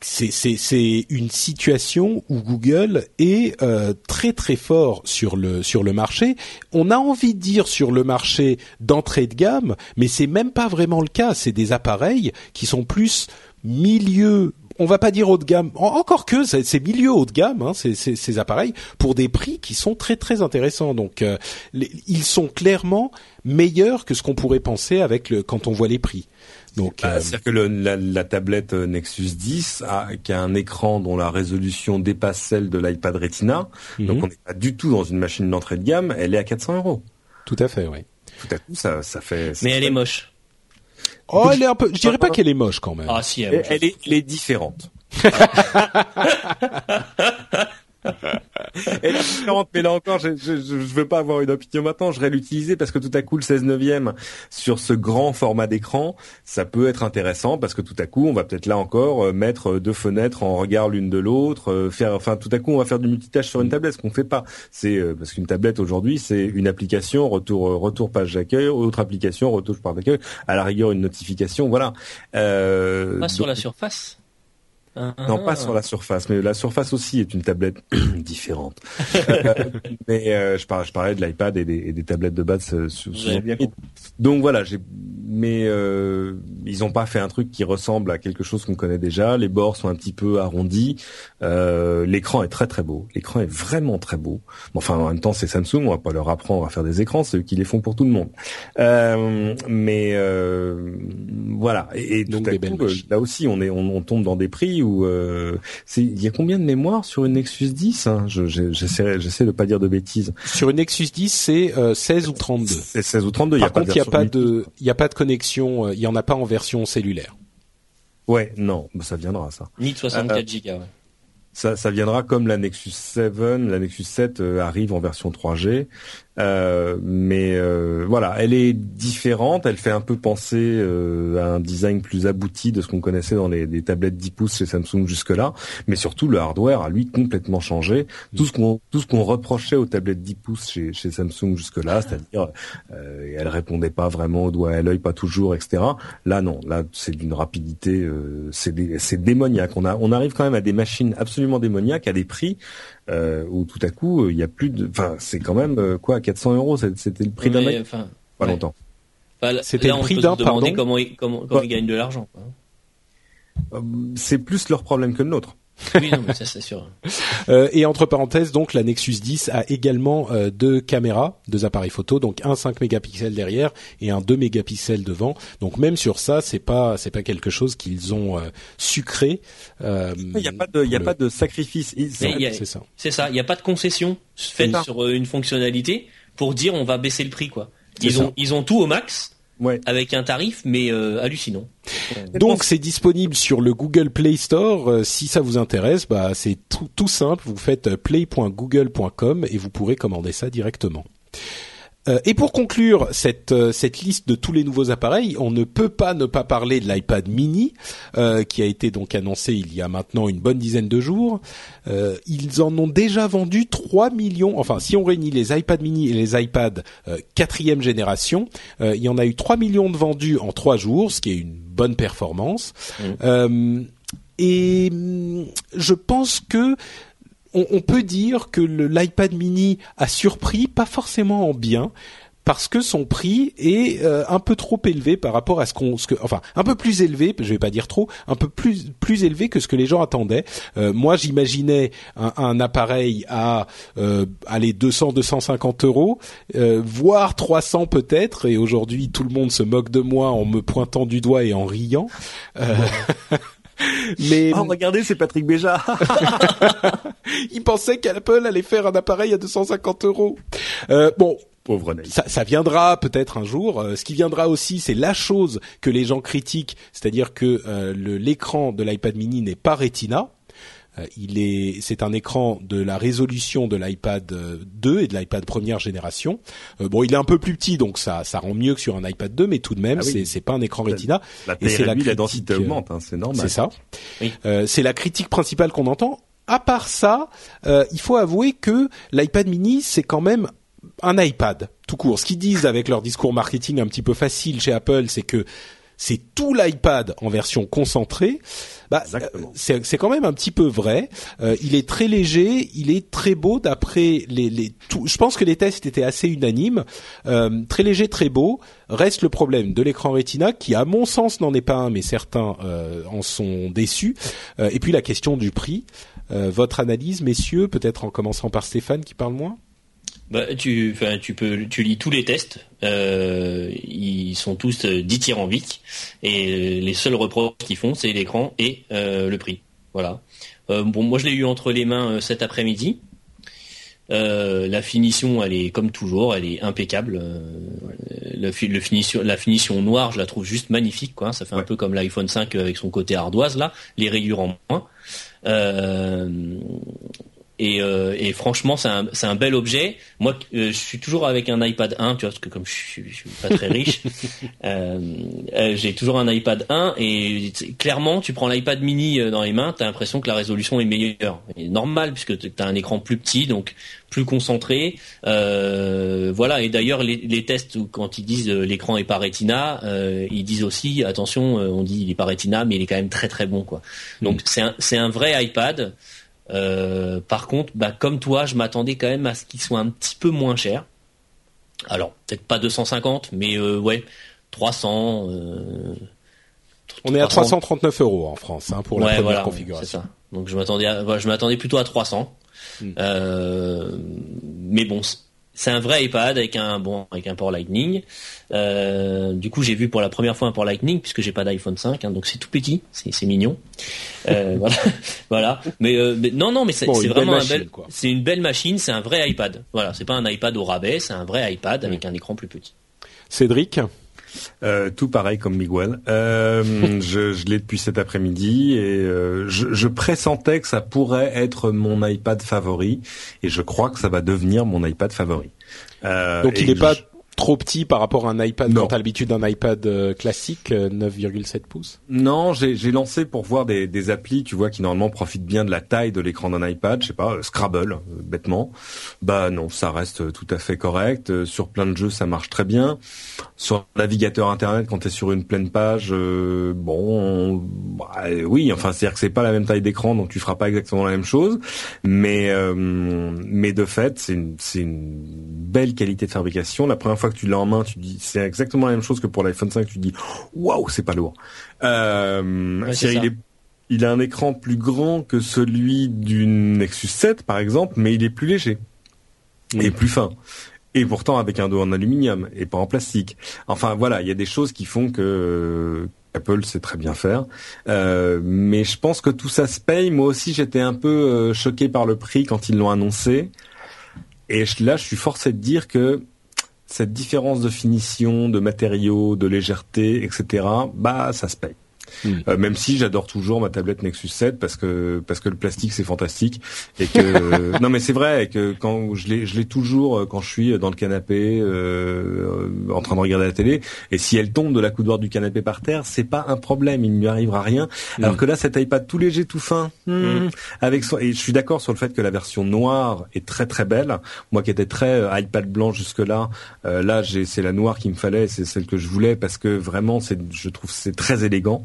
C'est une situation où Google est euh, très très fort sur le sur le marché. On a envie de dire sur le marché d'entrée de gamme, mais c'est même pas vraiment le cas. C'est des appareils qui sont plus milieu. On va pas dire haut de gamme. En- Encore que c'est milieu haut de gamme, hein, ces, ces, appareils pour des prix qui sont très très intéressants. Donc euh, ils sont clairement meilleurs que ce qu'on pourrait penser avec le quand on voit les prix. Donc Bah, euh, C'est-à-dire que le- la, la tablette euh, Nexus 10 a, qui a un écran dont la résolution dépasse celle de l'iPad Retina, mhm, donc on n'est pas du tout dans une machine d'entrée de gamme, elle est à 400 euros. tout à fait, oui. Tout à coup, ça, ça fait... ça Mais elle fait- est moche. Oh, elle est un peu. Je dirais pas qu'elle est moche quand même. Ah si, elle est, elle est différente. Est différente, mais là encore, je, je, je veux pas avoir une opinion maintenant. Je vais l'utiliser parce que tout à coup, le 16 neuvième sur ce grand format d'écran, ça peut être intéressant parce que tout à coup, on va peut-être là encore euh, mettre deux fenêtres en regard l'une de l'autre, euh, faire, enfin, tout à coup, on va faire du multitâche sur une tablette, ce qu'on fait pas. C'est euh, parce qu'une tablette aujourd'hui, c'est une application, retour, retour page d'accueil, autre application, retour page d'accueil, à la rigueur une notification, voilà. Euh, Pas sur donc- la surface. Ah, non, pas sur la surface, mais la surface aussi est une tablette différente. Euh, mais euh, je, parlais, je parlais de l'iPad et des, et des tablettes de base euh, bien. Donc voilà, mais euh, ils ont pas fait un truc qui ressemble à quelque chose qu'on connaît déjà. Les bords sont un petit peu arrondis. Euh, l'écran est très très beau. L'écran est vraiment très beau. Bon, enfin, en même temps, c'est Samsung. On va pas leur apprendre à faire des écrans. C'est eux qui les font pour tout le monde. Euh, mais euh, voilà. Et, et Donc tout à des coup, là aussi, on est, on, on tombe dans des prix où euh, il y a combien de mémoire sur une Nexus 10 hein? Je- J'essaie, j'essaie de pas dire de bêtises. Sur une Nexus 10, c'est euh, 16 ou 32. C'est 16 ou 32. Par contre, il n'y a pas de, il y a pas de connexion, euh, il y en a pas en version cellulaire. Ouais, non, bah, ça viendra ça. Ni de 64 Go. Ouais. Ça, ça viendra comme la Nexus 7, la Nexus 7 euh, arrive en version 3G. Euh, mais euh, voilà, elle est différente, elle fait un peu penser euh, à un design plus abouti de ce qu'on connaissait dans les, les tablettes 10 pouces chez Samsung jusque-là, mais surtout le hardware a lui complètement changé. Tout ce qu'on tout ce qu'on reprochait aux tablettes 10 pouces chez, chez Samsung jusque-là, c'est-à-dire euh, elle répondait pas vraiment au doigt et à l'œil, pas toujours, etc. Là non, là c'est d'une rapidité, euh, c'est dé- c'est démoniaque. On a on arrive quand même à des machines absolument démoniaques à des prix euh, où tout à coup euh, il y a plus de, enfin c'est quand même euh, quoi 400 euros. C'était le prix d'un enfin, Pas ouais. longtemps. Enfin, C'était là, le prix d'un, pardon comment ils, comment, comment Bah. ils gagnent de l'argent. Euh, C'est plus leur problème que le nôtre. Oui, non, mais ça c'est sûr. Euh, et entre parenthèses, donc la Nexus 10 a également euh, deux caméras, deux appareils photo, donc un 5 mégapixels derrière et un 2 mégapixels devant. Donc même sur ça, c'est pas c'est pas quelque chose qu'ils ont euh, sucré. Euh, Il n'y a pas de, il y a le- pas de sacrifice. C'est ça. C'est ça. Il n'y a pas de concession faite Oui. sur une fonctionnalité pour dire on va baisser le prix quoi. Ils ça. ont ils ont tout au max Ouais. avec un tarif mais euh, hallucinant. Donc c'est disponible sur le Google Play Store. Euh, si ça vous intéresse, bah c'est tout, tout simple. Vous faites euh, play.google.com et vous pourrez commander ça directement. Euh, et pour conclure cette euh, cette liste de tous les nouveaux appareils, on ne peut pas ne pas parler de l'iPad Mini euh, qui a été donc annoncé il y a maintenant une bonne dizaine de jours. Euh, ils en ont déjà vendu 3 millions. Enfin, si on réunit les iPad Mini et les iPad quatrième génération, il y en a eu 3 millions de vendus en 3 jours, ce qui est une bonne performance. Euh, et hum, je pense que on, on peut dire que l'iPad mini a surpris, pas forcément en bien, parce que son prix est euh, un peu trop élevé par rapport à ce qu'on, ce que, enfin, un peu plus élevé, je vais pas dire trop, un peu plus plus élevé que ce que les gens attendaient. Euh, moi, j'imaginais un, un appareil à euh, aller 200, 250 euros, euh, voire 300 peut-être. Et aujourd'hui, tout le monde se moque de moi en me pointant du doigt et en riant. Euh, mais Oh, regardez, c'est Patrick Béja. il pensait qu'Apple allait faire un appareil à 250 euros. Euh, bon, ça, ça viendra peut-être un jour. Euh, ce qui viendra aussi, c'est la chose que les gens critiquent, c'est-à-dire que euh, l'écran de l'iPad Mini n'est pas Retina. Euh, il est, c'est un écran de la résolution de l'iPad euh, 2 et de l'iPad première génération. Euh, bon, il est un peu plus petit, donc ça, ça rend mieux que sur un iPad 2, mais tout de même, Ah oui. c'est, c'est pas un écran Retina. La Et c'est la densité euh, augmente, hein, c'est normal. C'est ça. Oui. Euh, c'est la critique principale qu'on entend. À part ça, euh, il faut avouer que l'iPad mini, c'est quand même un iPad, tout court. Ce qu'ils disent avec leur discours marketing un petit peu facile chez Apple, c'est que c'est tout l'iPad en version concentrée. Bah, euh, c'est quand même un petit peu vrai. Euh, il est très léger, il est très beau d'après les, les tout- je pense que les tests étaient assez unanimes. Euh, très léger, très beau. Reste le problème de l'écran Retina qui, à mon sens, n'en est pas un, mais certains euh, en sont déçus. Euh, et puis la question du prix. Euh, votre analyse, messieurs, peut-être en commençant par Stéphane qui parle moins? Bah, tu, enfin, tu peux, tu lis tous les tests. Euh, ils sont tous euh, dithyrambiques et les seuls reproches qu'ils font, c'est l'écran et euh, le prix. Voilà. Euh, bon, moi, je l'ai eu entre les mains euh, cet après-midi. Euh, la finition, elle est comme toujours, elle est impeccable. Euh, le, le finition, la finition noire, je la trouve juste magnifique. Quoi. Ça fait un Ouais. peu comme l'iPhone 5 avec son côté ardoise là, les rayures en moins. Euh, et, euh, et franchement, c'est un, c'est un bel objet. Moi, euh, je suis toujours avec un iPad 1, tu vois, parce que comme je suis, je suis pas très riche, euh, euh, j'ai toujours un iPad 1 et clairement, tu prends l'iPad mini euh, dans les mains, t'as l'impression que la résolution est meilleure. Et normal puisque t'as un écran plus petit, donc plus concentré. Euh, voilà. Et d'ailleurs, les, les tests où quand ils disent euh, l'écran est pas Retina, euh, ils disent aussi attention, euh, on dit il est pas Retina, mais il est quand même très très bon, quoi. Donc c'est un, c'est un vrai iPad. Euh, par contre, bah, comme toi, je m'attendais quand même à ce qu'il soit un petit peu moins cher. Alors, peut-être pas 250, mais euh, ouais, 300. euh, On est à 300. 339 euros en France hein, pour la Ouais, première voilà, configuration. Ça. Donc je m'attendais, à- voilà, je m'attendais plutôt à 300. Hmm. Euh, mais bon, c'est un vrai iPad avec un bon avec un port Lightning. Euh, du coup, j'ai vu pour la première fois un port Lightning puisque j'ai pas d'iPhone 5, hein, donc c'est tout petit, c'est mignon. Euh, voilà, voilà. Mais, euh, mais non, non, mais c'est Bon, vraiment un bel, c'est une belle machine, c'est un vrai iPad. Voilà, c'est pas un iPad au rabais, c'est un vrai iPad avec un écran plus petit. Cédric, Euh, tout pareil comme Miguel. Euh, je je l'ai depuis cet après-midi et euh, je, je pressentais que ça pourrait être mon iPad favori et je crois que ça va devenir mon iPad favori. Euh, donc il n'est pas trop petit par rapport à un iPad Non. quand t'as l'habitude d'un iPad euh, classique euh, 9,7 pouces. Non, j'ai j'ai lancé pour voir des, des applis, tu vois, qui normalement profitent bien de la taille de l'écran d'un iPad, je sais pas, euh, Scrabble, euh, bêtement. Bah non, ça reste euh, tout à fait correct. Euh, Sur plein de jeux, ça marche très bien. Sur navigateur internet, quand tu es sur une pleine page, euh, bon, bah, oui, enfin c'est-à-dire que c'est pas la même taille d'écran, donc tu feras pas exactement la même chose, mais euh, mais de fait c'est une c'est une belle qualité de fabrication. La première fois que tu l'as en main, tu dis c'est exactement la même chose que pour l'iPhone 5, tu dis waouh c'est pas lourd. Euh, Ouais, il est il a un écran plus grand que celui d'une Nexus 7 par exemple, mais il est plus léger et plus fin. Et pourtant avec un dos en aluminium et pas en plastique. Enfin voilà, il y a des choses qui font que euh, Apple sait très bien faire. Euh, mais je pense que tout ça se paye. Moi aussi j'étais un peu euh, choqué par le prix quand ils l'ont annoncé. Et là je suis forcé de dire que cette différence de finition, de matériaux, de légèreté, etc., bah ça se paye. Mm. Euh, même si j'adore toujours ma tablette Nexus 7 parce que parce que le plastique c'est fantastique et que non mais c'est vrai et que quand je l'ai je l'ai toujours euh, quand je suis dans le canapé euh, euh, en train de regarder la télé et si elle tombe de la coudoir du canapé par terre c'est pas un problème il ne lui arrivera rien. Alors que là cet iPad tout léger tout fin hmm, avec son et je suis d'accord sur le fait que la version noire est très très belle. Moi qui étais très euh, iPad blanc jusque là là j'ai c'est la noire qu'il me fallait c'est celle que je voulais parce que vraiment c'est je trouve c'est très élégant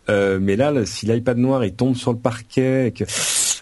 euh, mais là, si l'iPad noir il tombe sur le parquet, et que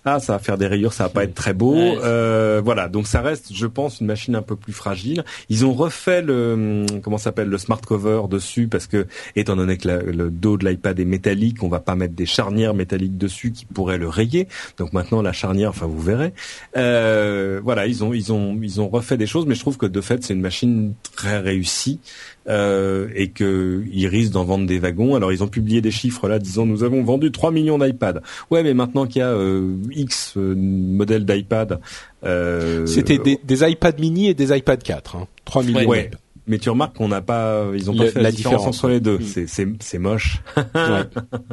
ah ça va faire des rayures, ça va pas être très beau. Ouais. Euh, voilà, donc ça reste, je pense, une machine un peu plus fragile. Ils ont refait le hum, comment s'appelle le smart cover dessus parce que étant donné que la- le dos de l'iPad est métallique, on va pas mettre des charnières métalliques dessus qui pourraient le rayer. Donc maintenant la charnière, enfin vous verrez. Euh, voilà, ils ont ils ont ils ont refait des choses, mais je trouve que de fait c'est une machine très réussie euh, et que ils risquent d'en vendre des wagons. Alors ils ont publié des chiffres là disant nous avons vendu 3 millions d'iPad. Ouais, mais maintenant qu'il y a euh, X euh, modèles d'iPad, euh, C'était des, des iPad mini et des iPad 4. Hein. 3 millions. Ouais. Mais tu remarques qu'on n'a pas, ils ont pas Le- fait la, la différence, différence, entre les deux. Mm. C'est c'est c'est moche. Ouais.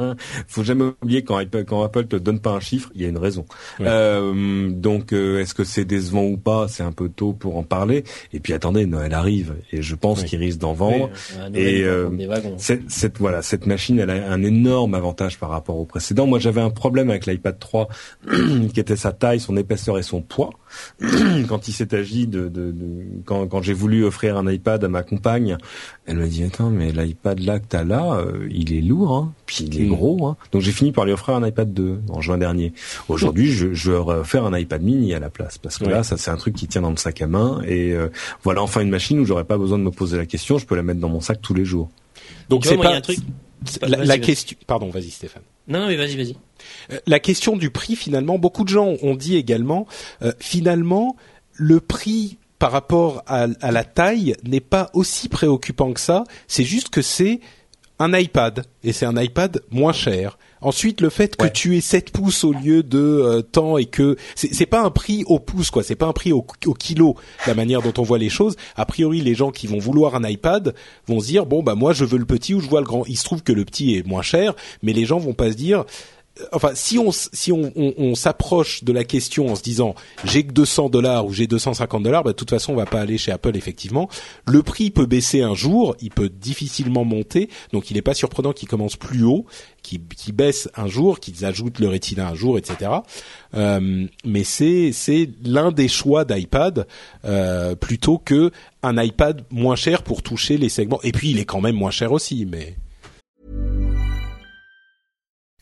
Faut jamais oublier quand Apple, quand Apple te donne pas un chiffre, il y a une raison. Ouais. Euh, donc euh, est-ce que c'est décevant ou pas? C'est un peu tôt pour en parler. Et puis attendez, Noël arrive et je pense Oui. qu'ils risquent d'en vendre. Oui, Noël, Et, euh. Cette, cette voilà, cette machine, elle a un énorme avantage par rapport au précédent. Moi, j'avais un problème avec l'iPad 3, qui était sa taille, son épaisseur et son poids. quand il s'est agi de, de, de- quand, quand j'ai voulu offrir un iPad à ma compagne, elle m'a dit attends, mais l'iPad là que t'as là, euh, il est lourd, hein, puis il est gros. Hein. Donc j'ai fini par lui offrir un iPad 2 en juin dernier. Aujourd'hui, je, je vais faire un iPad mini à la place parce que Ouais. là, ça c'est un truc qui tient dans le sac à main et euh, voilà enfin une machine où j'aurais pas besoin de me poser la question, je peux la mettre dans mon sac tous les jours. Donc c'est pas un truc- la, question. Pardon, vas-y Stéphane. Non, non, mais vas-y, vas-y. Euh, La question du prix, finalement, beaucoup de gens ont dit également, euh, finalement, le prix par rapport à, à la taille n'est pas aussi préoccupant que ça. C'est juste que c'est un iPad et c'est un iPad moins cher. Ensuite, le fait que tu aies 7 pouces au lieu de euh, temps et que c'est c'est pas un prix au pouce quoi, c'est pas un prix au, au kilo la manière dont on voit les choses. A priori, les gens qui vont vouloir un iPad vont se dire bon bah moi je veux le petit ou je vois le grand. Il se trouve que le petit est moins cher, mais les gens vont pas se dire enfin, si on si on, on, on s'approche de la question en se disant j'ai que 200 dollars ou j'ai 250 dollars, bah de toute façon on va pas aller chez Apple effectivement. Le prix peut baisser un jour, il peut difficilement monter, donc il n'est pas surprenant qu'il commence plus haut, qu'il qu'il baisse un jour, qu'ils ajoutent le Retina un jour, etc. Euh, mais c'est c'est l'un des choix d'iPad euh, plutôt que un iPad moins cher pour toucher les segments. Et puis il est quand même moins cher aussi, mais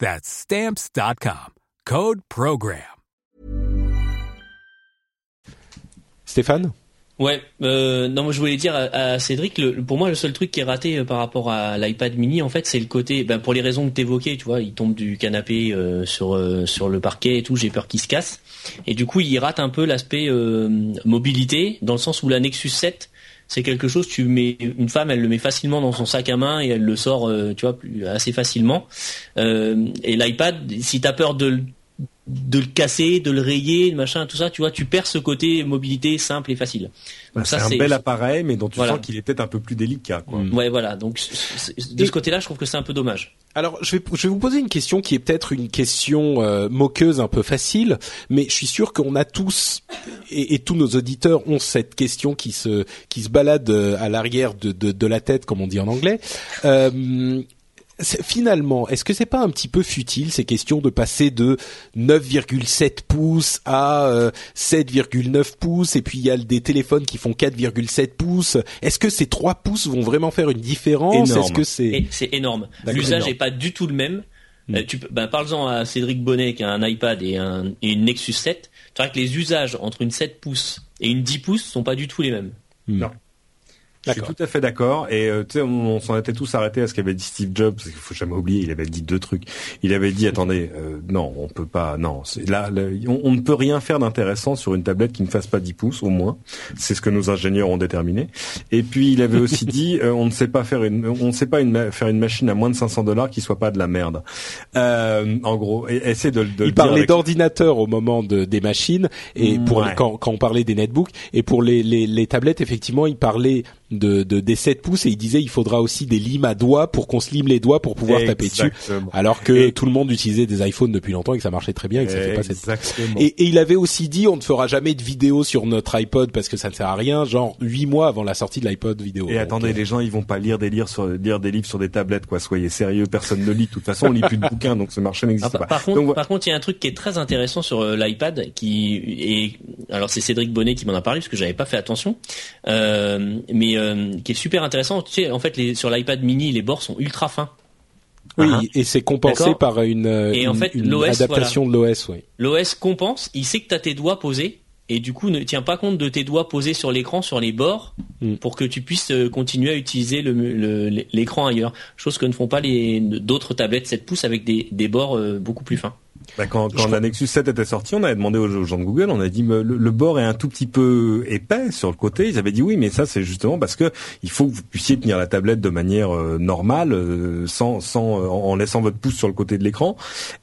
That's stamps.com. Code program. Stéphane Ouais, euh, non, moi je voulais dire à, à Cédric, le, pour moi le seul truc qui est raté euh, par rapport à l'iPad mini, en fait, c'est le côté, ben, pour les raisons que t'évoquais, tu vois, il tombe du canapé euh, sur euh, sur le parquet et tout, j'ai peur qu'il se casse, et du coup il rate un peu l'aspect euh, mobilité, dans le sens où la Nexus 7, c'est quelque chose, tu mets une femme, elle le met facilement dans son sac à main et elle le sort, euh, tu vois, assez facilement, Euh, et l'iPad, si t'as peur de de le casser, de le rayer, machin, tout ça, tu vois, tu perds ce côté mobilité simple et facile. Bah, c'est un bel appareil, mais dont tu Voilà. sens qu'il est peut-être un peu plus délicat. Quoi. Mm. Ouais, voilà. Donc de ce côté-là, je trouve que c'est un peu dommage. Alors, je vais, je vais vous poser une question qui est peut-être une question euh, moqueuse, un peu facile, mais je suis sûr qu'on a tous et, et tous nos auditeurs ont cette question qui se qui se balade euh, à l'arrière de, de, de la tête, comme on dit en anglais. Euh, finalement, est-ce que c'est pas un petit peu futile ces questions de passer de 9,7 pouces à euh, 7,9 pouces et puis il y a des téléphones qui font 4,7 pouces. Est-ce que ces 3 pouces vont vraiment faire une différence? Est-ce que c'est énorme. D'accord. L'usage Énorme. est pas du tout le même. Mm. Euh, tu ben, parle-en à Cédric Bonnet qui a un iPad et, un, et une Nexus 7. Tu verras que les usages entre une 7 pouces et une 10 pouces sont pas du tout les mêmes. Non. Je suis tout à fait d'accord. Et euh, tu sais, on, on s'en était tous arrêtés à ce qu'avait dit Steve Jobs. Parce qu'il faut jamais oublier, il avait dit deux trucs. Il avait dit, attendez, euh, non, on peut pas, non, là, là, on, on ne peut rien faire d'intéressant sur une tablette qui ne fasse pas 10 pouces, au moins. C'est ce que nos ingénieurs ont déterminé. Et puis il avait aussi dit, euh, on ne sait pas faire une, on ne sait pas une, faire une machine à moins de 500 dollars qui soit pas de la merde. Euh, en gros, et, essaie de, le- de il parlait d'ordinateur au moment de, des machines et pour Ouais. les- quand, quand on parlait des netbooks et pour les, les, les tablettes effectivement il parlait de, de des 7 pouces et il disait il faudra aussi des limes à doigts pour qu'on se lime les doigts pour pouvoir taper dessus Exactement. alors que Et- tout le monde utilisait des iPhones depuis longtemps et que ça marchait très bien et que ça fait pas cette Exactement. et, et il avait aussi dit on ne fera jamais de vidéo sur notre iPod parce que ça ne sert à rien genre huit mois avant la sortie de l'iPod vidéo Et Donc, attendez, euh, les gens, ils vont pas lire des livres sur lire des livres sur des tablettes, quoi. Soyez sérieux, personne ne lit. De toute façon, on lit plus de bouquins, donc ce marché n'existe pas. par contre, Donc, par contre, il y a un truc qui est très intéressant sur euh, l'iPad qui est, alors c'est Cédric Bonnet qui m'en a parlé parce que j'avais pas fait attention, euh, mais euh, qui est super intéressant. Tu sais, en fait, les, sur l'iPad mini, les bords sont ultra fins. oui Ah. et c'est compensé par une, Et en une- fait, une l'OS, adaptation de l'OS oui L'OS compense, il sait que tu as tes doigts posés et du coup ne tient pas compte de tes doigts posés sur l'écran, sur les bords, Mm. pour que tu puisses euh, continuer à utiliser le- le- l'écran ailleurs. Chose que ne font pas les d'autres tablettes 7 pouces avec des, des bords euh, beaucoup plus fins. Bah, quand quand la Nexus 7 était sortie, on avait demandé aux, gens de Google, on a dit le, le bord est un tout petit peu épais sur le côté. Ils avaient dit oui, mais ça c'est justement parce que il faut que vous puissiez tenir la tablette de manière euh, normale, euh, sans sans euh, en laissant votre pouce sur le côté de l'écran.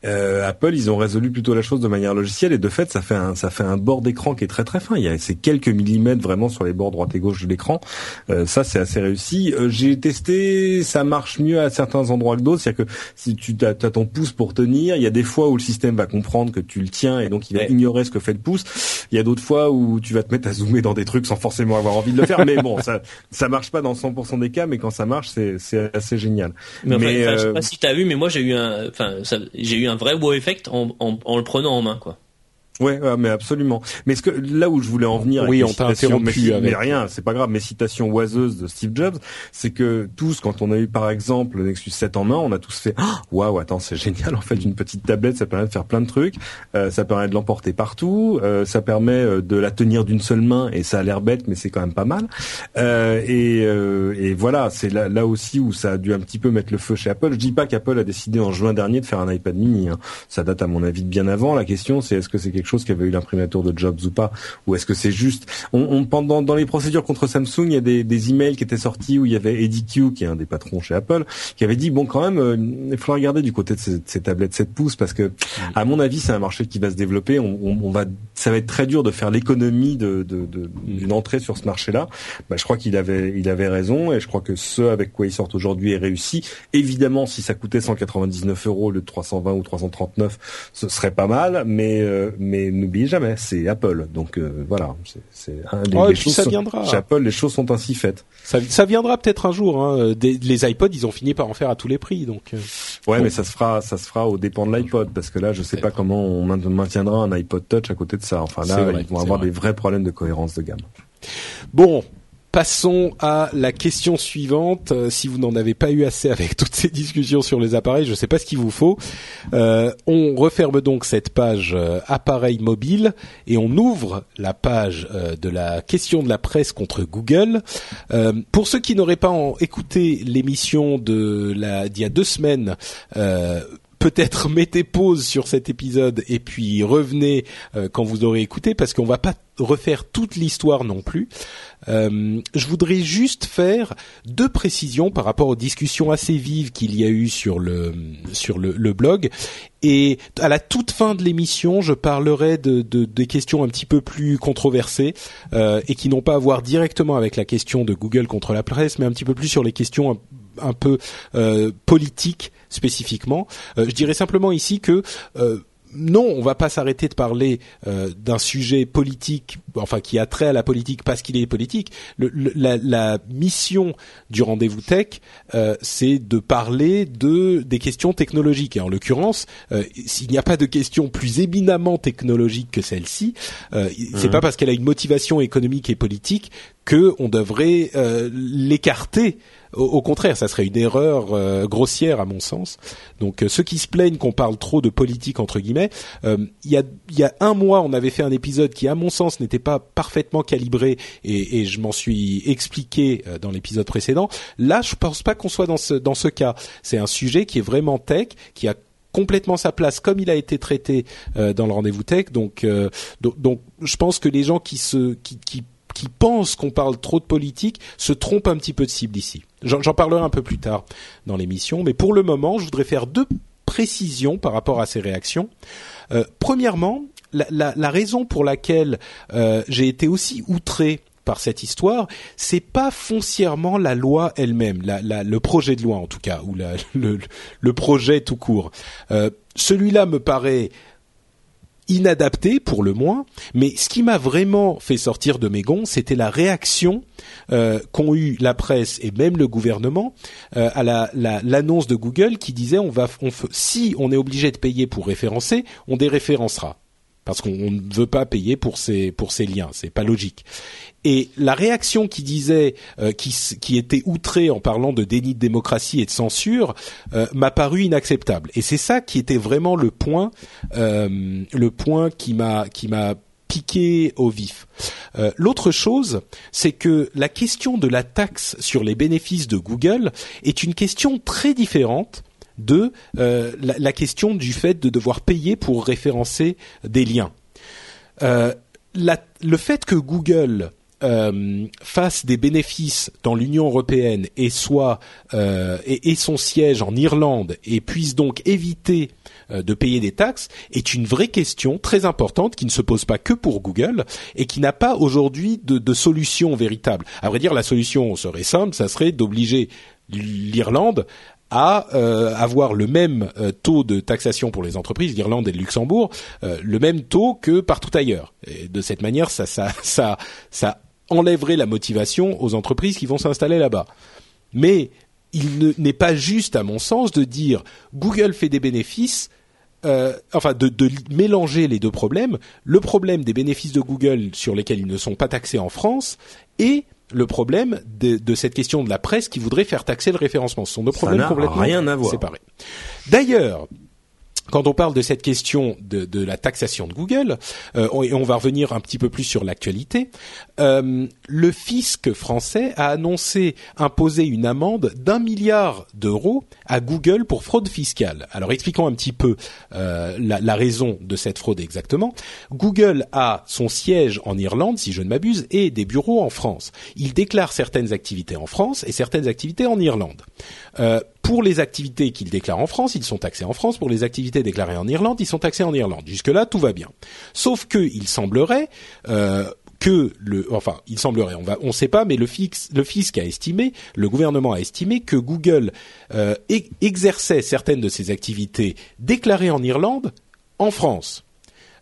Euh, Apple, ils ont résolu plutôt la chose de manière logicielle et de fait, ça fait un ça fait un bord d'écran qui est très très fin. Il y a ces quelques millimètres vraiment sur les bords droite et gauche de l'écran. Euh, ça c'est assez réussi. Euh, J'ai testé, ça marche mieux à certains endroits que d'autres. C'est-à-dire que si tu as, ton pouce pour tenir, il y a des fois où le système va comprendre que tu le tiens et donc il va Ouais. ignorer ce que fait le pouce. Il y a d'autres fois où tu vas te mettre à zoomer dans des trucs sans forcément avoir envie de le faire. mais bon, ça ça marche pas dans 100% des cas, mais quand ça marche, c'est c'est assez génial. Mais, enfin, Mais, je sais euh, pas si t'as vu, mais moi j'ai eu un, enfin, j'ai eu un vrai wow effect en, en, en le prenant en main, quoi. Ouais, ouais, mais absolument. Mais ce que là où je voulais en venir, Oui, on t'a interrompu mais, avec- mais rien, c'est pas grave. Mes citations oiseuses de Steve Jobs, c'est que tous, quand on a eu par exemple le Nexus 7 en main, on a tous fait waouh, attends, c'est génial. En fait, une petite tablette, ça permet de faire plein de trucs. Euh, ça permet de l'emporter partout. euh, ça permet euh, de la tenir d'une seule main et ça a l'air bête, mais c'est quand même pas mal. Euh, et, euh, et voilà, c'est là, là aussi où ça a dû un petit peu mettre le feu chez Apple. Je dis pas qu'Apple a décidé en juin dernier de faire un iPad mini. hein. Ça date à mon avis de bien avant. La question, c'est est-ce que c'est quelque chose qui avait eu l'imprimateur de Jobs ou pas, ou est-ce que c'est juste on, on- pendant dans les procédures contre Samsung, il y a des, des emails qui étaient sortis où il y avait Eddie Q, qui est un des patrons chez Apple, qui avait dit bon quand même, euh, il faudra regarder du côté de ces, ces tablettes 7 pouces parce que à mon avis, c'est un marché qui va se développer. On, on- on va, ça va être très dur de faire l'économie de, d'une entrée sur ce marché-là. Bah, je crois qu'il avait, il avait raison, et je crois que ce avec quoi ils sortent aujourd'hui est réussi. Évidemment, si ça coûtait 199 euros de 320 ou 339, ce serait pas mal, mais euh, mais mais n'oubliez jamais, c'est Apple. Donc euh, voilà, c'est un des, Oh, les choses ça sont- viendra. Chez Apple, les choses sont ainsi faites. Ça, ça viendra peut-être un jour. Hein. Des- les iPods, ils ont fini par en faire à tous les prix. Donc, euh, Ouais, Bon. mais ça se fera, ça se fera au dépend de l'iPod, parce que là, je sais pas comment on main- maintiendra un iPod Touch à côté de ça. Enfin là, vrai, ils vont avoir vrai. des vrais problèmes de cohérence de gamme. Bon, passons à la question suivante. Euh, si vous n'en avez pas eu assez avec toutes ces discussions sur les appareils, je ne sais pas ce qu'il vous faut. Euh, on referme donc cette page euh, appareil mobile et on ouvre la page de la question de la presse contre Google. Pour ceux qui n'auraient pas écouté l'émission de la d'il y a deux semaines. Peut-être mettez pause sur cet épisode et puis revenez euh, quand vous aurez écouté parce qu'on va pas refaire toute l'histoire non plus. Euh, je voudrais juste faire deux précisions par rapport aux discussions assez vives qu'il y a eu sur le sur le, le blog. Et à la toute fin de l'émission, je parlerai de, de- des questions un petit peu plus controversées euh, et qui n'ont pas à voir directement avec la question de Google contre la presse, mais un petit peu plus sur les questions un, un peu euh, politiques spécifiquement. Euh, je dirais simplement ici que euh, non, on va pas s'arrêter de parler euh, d'un sujet politique, enfin qui a trait à la politique parce qu'il est politique. Le- le- la, la mission du rendez-vous tech, euh, c'est de parler de des questions technologiques. Et en l'occurrence, euh, s'il n'y a pas de question plus éminemment technologique que celle-ci, euh, c'est pas parce qu'elle a une motivation économique et politique que on devrait euh, l'écarter. Au, contraire, ça serait une erreur euh, grossière à mon sens. Donc euh, ceux qui se plaignent qu'on parle trop de politique entre guillemets, euh, il y a y a un mois, on avait fait un épisode qui, à mon sens, n'était pas parfaitement calibré et, et je m'en suis expliqué euh, dans l'épisode précédent. Là, je pense pas qu'on soit dans ce dans ce cas. C'est un sujet qui est vraiment tech, qui a complètement sa place comme il a été traité euh, dans le rendez-vous tech. Donc, donc, donc, je pense que les gens qui se qui, qui qui pensent qu'on parle trop de politique se trompent un petit peu de cible ici. J'en parlerai un peu plus tard dans l'émission, mais pour le moment, je voudrais faire deux précisions par rapport à ces réactions. Euh, premièrement, la, la, la raison pour laquelle euh, j'ai été aussi outré par cette histoire, c'est pas foncièrement la loi elle-même, la, la- le projet de loi en tout cas, ou la- le, le projet tout court. Euh, Celui-là me paraît inadapté pour le moins, mais ce qui m'a vraiment fait sortir de mes gonds, c'était la réaction euh, qu'ont eu la presse et même le gouvernement euh, à la- la- l'annonce de Google qui disait on va on si on est obligé de payer pour référencer, on déréférencera parce qu'on on ne veut pas payer pour ces pour ces liens, c'est pas logique. Et la réaction qui disait, euh, qui, qui était outrée en parlant de déni de démocratie et de censure, euh, m'a paru inacceptable. Et c'est ça qui était vraiment le point, euh, le point qui m'a qui m'a piqué au vif. L'autre chose, c'est que la question de la taxe sur les bénéfices de Google est une question très différente de euh, la, question du fait de devoir payer pour référencer des liens. Euh, le fait que Google euh, fasse des bénéfices dans l'Union européenne et soit et, son siège en Irlande et puisse donc éviter de payer des taxes est une vraie question très importante qui ne se pose pas que pour Google et qui n'a pas aujourd'hui de, de solution véritable. À vrai dire, la solution serait simple, ça serait d'obliger l'Irlande à euh, avoir le même euh, taux de taxation pour les entreprises, l'Irlande et le Luxembourg, euh, le même taux que partout ailleurs. Et de cette manière, ça, ça, ça, ça enlèverait la motivation aux entreprises qui vont s'installer là-bas. Mais il ne- n'est pas juste, à mon sens, de dire Google fait des bénéfices. euh, enfin, de, de mélanger les deux problèmes, le problème des bénéfices de Google sur lesquels ils ne sont pas taxés en France et le problème de, de cette question de la presse qui voudrait faire taxer le référencement. Ce sont deux Ça problèmes complètement rien à voir. séparés. D'ailleurs, quand on parle de cette question de, de la taxation de Google, euh, on- et on va revenir un petit peu plus sur l'actualité, euh, le fisc français a annoncé imposer une amende d'un milliard d'euros à Google pour fraude fiscale. Alors expliquons un petit peu euh, la, raison de cette fraude exactement. Google a son siège en Irlande, si je ne m'abuse, et des bureaux en France. Il déclare certaines activités en France et certaines activités en Irlande. Euh, pour les activités qu'il déclare en France, ils sont taxés en France. Pour les activités déclarées en Irlande, ils sont taxés en Irlande. Jusque-là, tout va bien. Sauf que il semblerait euh, que le, enfin, il semblerait, on va, on sait pas, mais le, fix, le fisc a estimé, le gouvernement a estimé que Google euh, e- exerçait certaines de ses activités déclarées en Irlande en France.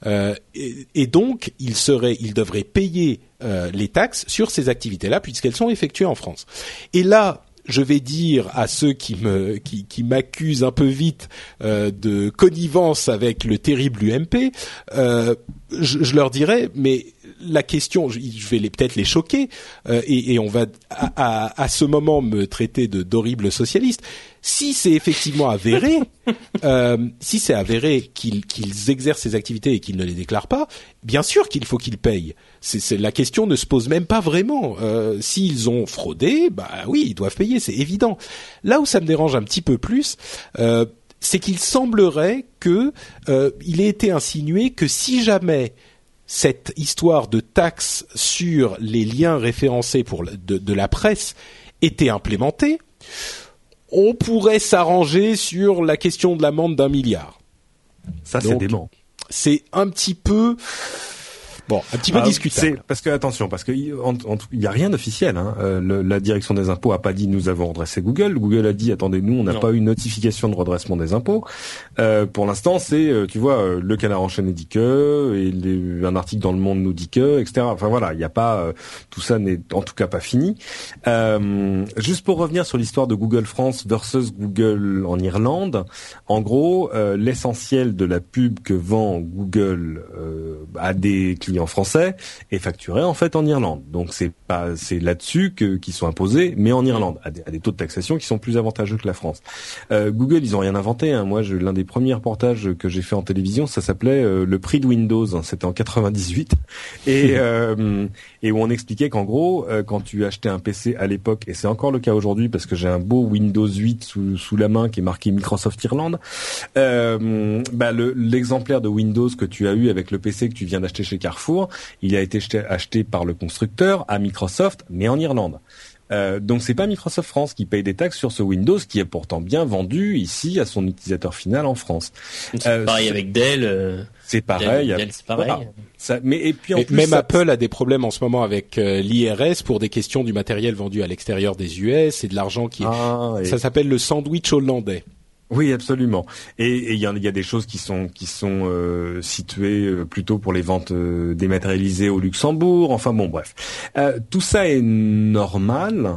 Euh, et, et, donc, il serait, il devrait payer euh, les taxes sur ces activités-là puisqu'elles sont effectuées en France. Et là, je vais dire à ceux qui me qui, qui m'accusent un peu vite euh, de connivence avec le terrible UMP, euh, je, je, leur dirais mais la question, je, vais les peut-être les choquer euh, et, et, on va à, à, à, ce moment me traiter de d'horrible socialiste. Si c'est effectivement avéré, euh, si c'est avéré qu'ils qu'ils exercent ces activités et qu'ils ne les déclarent pas, bien sûr qu'il faut qu'ils payent. C'est, la question ne se pose même pas vraiment. Euh, S'ils ont fraudé, bah oui, ils doivent payer, c'est évident. Là où ça me dérange un petit peu plus, euh, c'est qu'il semblerait que euh, il ait été insinué que si jamais cette histoire de taxe sur les liens référencés pour de, de la presse était implémentée, on pourrait s'arranger sur la question de l'amende d'un milliard. Ça, c'est dément. C'est un petit peu Bon, un petit peu ah, discutable. Parce que attention, parce qu'il y a rien d'officiel. Hein. Euh, la direction des impôts a pas dit nous avons redressé Google. Google a dit attendez nous on n'a pas eu notification de redressement des impôts. Euh, pour l'instant c'est euh, tu vois euh, le Canard enchaîné dit que et les, un article dans le Monde nous dit que etc. Enfin voilà il n'y a pas tout ça n'est en tout cas pas fini. juste pour revenir sur l'histoire de Google France versus Google en Irlande, en gros l'essentiel de la pub que vend Google à des clients en français est facturé en fait en Irlande. Donc c'est pas c'est là-dessus que qu'ils sont imposés, mais en Irlande à des, taux de taxation qui sont plus avantageux que la France. Euh, Google ils ont rien inventé. Hein. Moi l'un des premiers reportages que j'ai fait en télévision, ça s'appelait euh, le prix de Windows. C'était en 98 et euh, et où on expliquait qu'en gros euh, quand tu achetais un PC à l'époque et c'est encore le cas aujourd'hui parce que j'ai un beau Windows 8 sous, sous la main qui est marqué Microsoft Irlande, bah l'exemplaire de Windows que tu as eu avec le PC que tu viens d'acheter chez Carrefour il a été acheté par le constructeur à Microsoft, mais en Irlande. Euh, donc c'est pas Microsoft France qui paye des taxes sur ce Windows qui est pourtant bien vendu ici à son utilisateur final en France. C'est euh, pareil avec Dell. Euh, c'est pareil. c'est pareil. mais et puis en plus, même Apple a des problèmes en ce moment avec euh, l'IRS pour des questions du matériel vendu à l'extérieur des US et de l'argent qui. Ah, Ça s'appelle le sandwich hollandais. Oui, absolument. Et il y, y, a des choses qui sont qui sont euh, situées euh, plutôt pour les ventes euh, dématérialisées au Luxembourg. Enfin bon, bref, tout ça est normal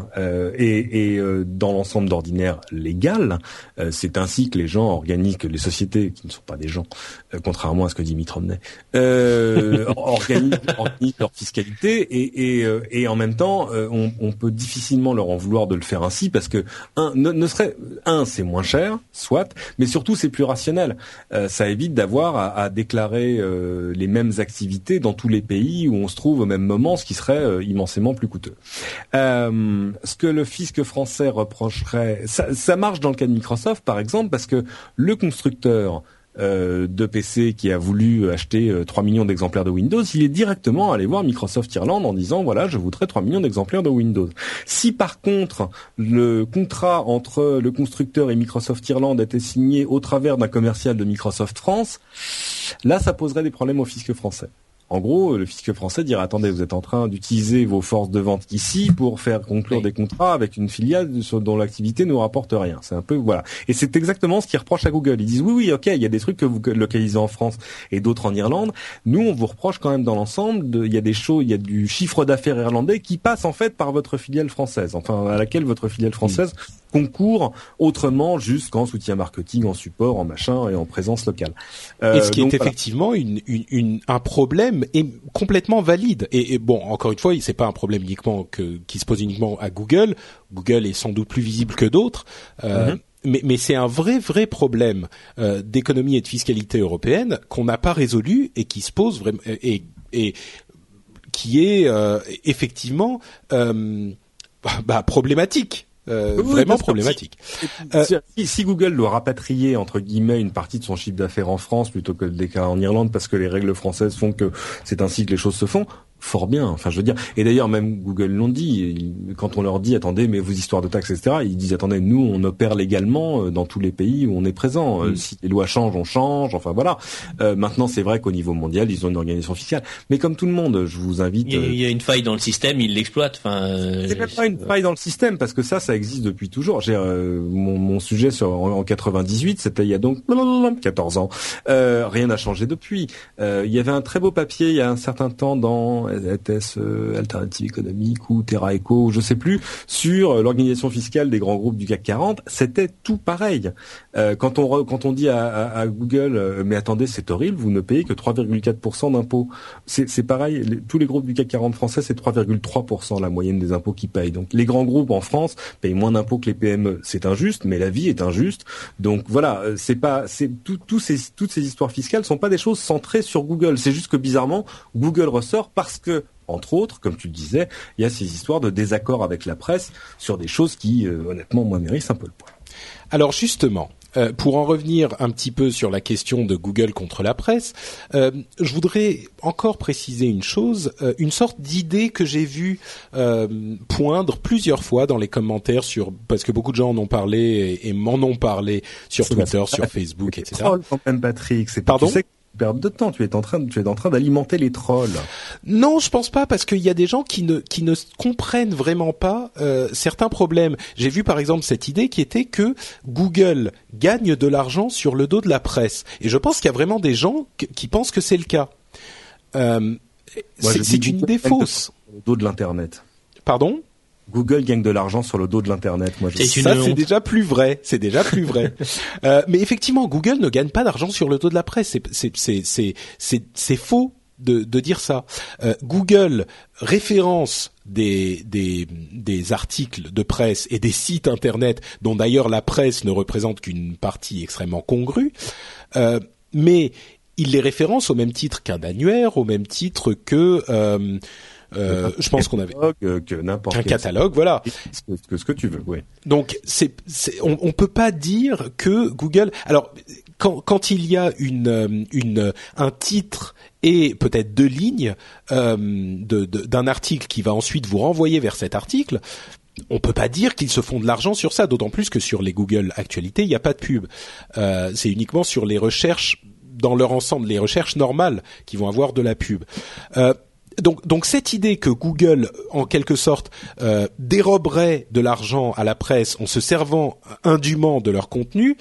et, et dans l'ensemble d'ordinaire légal. C'est ainsi que les gens organisent, que les sociétés qui ne sont pas des gens, contrairement à ce que dit Mitt Romney, organisent, organisent, leur fiscalité et, et, et en même temps, on, on, peut difficilement leur en vouloir de le faire ainsi parce que un ne, ne serait un c'est moins cher soit, mais surtout c'est plus rationnel. Euh, ça évite d'avoir à, déclarer euh, les mêmes activités dans tous les pays où on se trouve au même moment, ce qui serait euh, immensément plus coûteux. ce que le fisc français reprocherait, ça, ça marche dans le cas de Microsoft par exemple, parce que le constructeur de PC qui a voulu acheter 3 euh, millions d'exemplaires de Windows, il est directement allé voir Microsoft Irlande en disant voilà, je voudrais 3 millions d'exemplaires de Windows. Si par contre le contrat entre le constructeur et Microsoft Irlande était signé au travers d'un commercial de Microsoft France, là ça poserait des problèmes au fisc français. En gros, le fisc français dirait attendez, vous êtes en train d'utiliser vos forces de vente ici pour faire conclure des contrats avec une filiale dont l'activité ne rapporte rien. C'est un peu voilà. Et c'est exactement ce qu'ils reprochent à Google. Ils disent oui, oui, ok, il y a des trucs que vous localisez en France et d'autres en Irlande. Nous, on vous reproche quand même dans l'ensemble. Il y a des choses, il y a du chiffre d'affaires irlandais qui passe en fait par votre filiale française, enfin à laquelle votre filiale française concours autrement juste qu'en soutien marketing, en support, en machin et en présence locale. Euh, et ce qui est effectivement une, une, un problème est complètement valide. Et, bon, encore une fois, c'est pas un problème uniquement que, qui se pose uniquement à Google. Google est sans doute plus visible que d'autres. Euh, mm-hmm. Mais, mais c'est un vrai vrai problème euh, d'économie et de fiscalité européenne qu'on n'a pas résolu et qui se pose vraiment et, et qui est euh, effectivement euh, bah, problématique euh, vraiment problématique. Euh, si, Google doit rapatrier entre guillemets une partie de son chiffre d'affaires en France plutôt que le déclarer en Irlande parce que les règles françaises font que c'est ainsi que les choses se font, fort bien. Enfin, je veux dire, et d'ailleurs même Google l'ont dit. Quand on leur dit, attendez, mais vos histoires de taxes, etc., ils disent, attendez, nous, on opère légalement euh, dans tous les pays où on est présent. Euh, si les lois changent, on change. Enfin voilà. Euh, maintenant, c'est vrai qu'au niveau mondial, ils ont une organisation fiscale. Mais comme tout le monde, je vous invite. Il y a, une faille dans le système, ils l'exploitent. Enfin, c'est même pas une faille dans le système parce que ça, ça existe depuis toujours. J'ai mon, mon, sujet sur en, 98, c'était il y a donc 14 ans. rien n'a changé depuis. il y avait un très beau papier il y a un certain temps dans était-ce euh, Alternative économique ou Terra Eco, je sais plus, sur euh, l'organisation fiscale des grands groupes du CAC 40, c'était tout pareil. Euh, quand on quand on dit à, Google, mais attendez, c'est horrible, vous ne payez que 3,4% d'impôts. C'est pareil, tous les groupes du CAC 40 français, c'est 3,3% la moyenne des impôts qu'ils payent. Donc les grands groupes en France payent moins d'impôts que les PME. C'est injuste, mais la vie est injuste. Donc voilà, c'est pas, c'est tout, ces, toutes ces histoires fiscales sont pas des choses centrées sur Google. C'est juste que bizarrement, Google ressort parce que entre autres, comme tu le disais, il y a ces histoires de désaccord avec la presse sur des choses qui, euh, honnêtement, moi, méritent un peu le poids. Alors justement, euh, pour en revenir un petit peu sur la question de Google contre la presse, euh, je voudrais encore préciser une chose, une sorte d'idée que j'ai vue poindre plusieurs fois dans les commentaires sur, parce que beaucoup de gens en ont parlé et, m'en ont parlé sur Twitter, sur Facebook, etc. Patrick, c'est Pardon? Perte de temps. Tu es en train, tu es en train d'alimenter les trolls. Non, je pense pas parce qu'il y a des gens qui ne qui ne comprennent vraiment pas euh, certains problèmes. J'ai vu par exemple cette idée qui était que Google gagne de l'argent sur le dos de la presse, et je pense qu'il y a vraiment des gens qui pensent que c'est le cas. Euh, c'est une idée fausse. Le dos de l'internet. Pardon? Google gagne de l'argent sur le dos de l'internet. Moi, je... ça c'est déjà plus vrai. C'est déjà plus vrai. euh, mais effectivement, Google ne gagne pas d'argent sur le dos de la presse. C'est c'est c'est c'est c'est faux de, de dire ça. Euh, Google référence des, des, des articles de presse et des sites internet dont d'ailleurs la presse ne représente qu'une partie extrêmement congrue, euh, mais il les référence au même titre qu'un annuaire, au même titre que euh, euh, je pense qu'on avait que n'importe un catalogue, voilà. Que ce que tu veux, oui. Donc c'est, on, on peut pas dire que Google. Alors quand, quand il y a une, euh, une un titre et peut-être deux lignes euh, de, d'un article qui va ensuite vous renvoyer vers cet article, on peut pas dire qu'ils se font de l'argent sur ça, d'autant plus que sur les Google Actualités, il n'y a pas de pub. Euh, c'est uniquement sur les recherches dans leur ensemble, les recherches normales qui vont avoir de la pub. Euh, donc, donc cette idée que Google, en quelque sorte, euh, déroberait de l'argent à la presse en se servant indûment de leur contenu,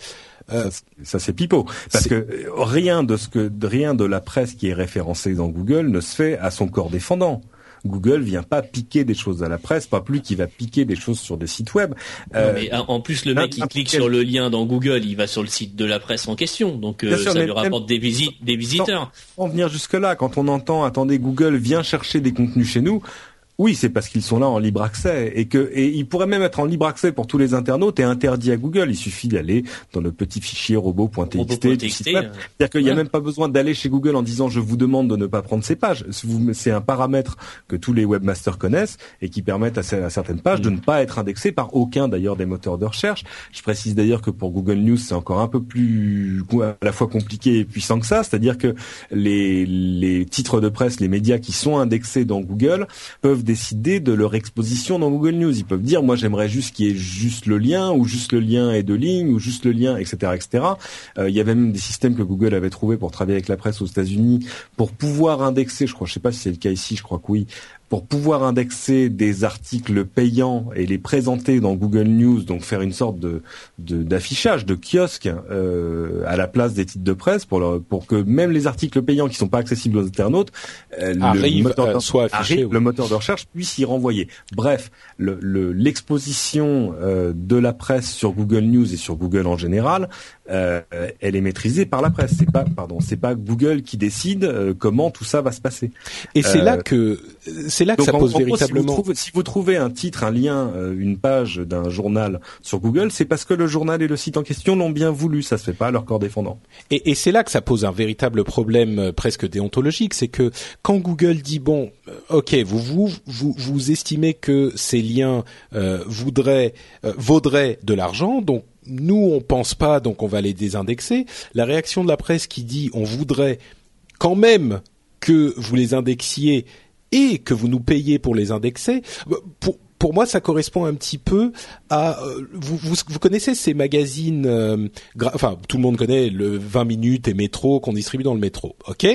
euh, ça, c'est pipeau parce que rien de ce que rien de la presse qui est référencée dans Google ne se fait à son corps défendant. Google vient pas piquer des choses à la presse, pas plus qu'il va piquer des choses sur des sites web. Euh, mais en plus, le mec, il clique sur le lien dans Google, il va sur le site de la presse en question, donc euh, ça lui rapporte des, visites, des visiteurs. Sans venir jusque là, quand on entend, attendez, Google vient chercher des contenus chez nous, oui, c'est parce qu'ils sont là en libre accès et que et ils pourraient même être en libre accès pour tous les internautes et interdit à Google. Il suffit d'aller dans le petit fichier robot.txt C'est-à-dire qu'il n'y a même pas besoin d'aller chez Google en disant je vous demande de ne pas prendre ces pages. C'est un paramètre que tous les webmasters connaissent et qui permettent à, certaines pages de mm. ne pas être indexées par aucun d'ailleurs des moteurs de recherche. Je précise d'ailleurs que pour Google News c'est encore un peu plus à la fois compliqué et puissant que ça. C'est-à-dire que les, les titres de presse, les médias qui sont indexés dans Google peuvent décider de leur exposition dans Google News. Ils peuvent dire, moi j'aimerais juste qu'il y ait juste le lien, ou juste le lien est de ligne, ou juste le lien, etc., etc. Euh, il y avait même des systèmes que Google avait trouvés pour travailler avec la presse aux États-Unis pour pouvoir indexer. Je crois, je sais pas si c'est le cas ici, je crois que oui, pour pouvoir indexer des articles payants et les présenter dans Google News, donc faire une sorte de d'affichage, de, kiosque euh, à la place des titres de presse, pour pour que même les articles payants qui sont pas accessibles aux internautes, euh, le, moteur de, soit le moteur de recherche puisse y renvoyer. Bref, l'exposition le, euh, de la presse sur Google News et sur Google en général, euh, elle est maîtrisée par la presse. C'est pas, pardon, c'est pas Google qui décide euh, comment tout ça va se passer. Et c'est là que c'est là que ça pose véritablement. si, vous trouvez, un titre, un lien, une page d'un journal sur Google, c'est parce que le journal et le site en question l'ont bien voulu. Ça se fait pas à leur corps défendant. Et, et c'est là que ça pose un véritable problème presque déontologique, c'est que quand Google dit bon, ok, vous vous vous, vous estimez que ces liens voudraient vaudraient de l'argent, donc nous on pense pas, donc on va les désindexer. La réaction de la presse qui dit on voudrait quand même que vous les indexiez et que vous nous payez pour les indexer, pour pour moi, ça correspond un petit peu à euh, vous, vous, vous, connaissez ces magazines, euh, enfin tout le monde connaît le 20 minutes et métro qu'on distribue dans le métro. Ok,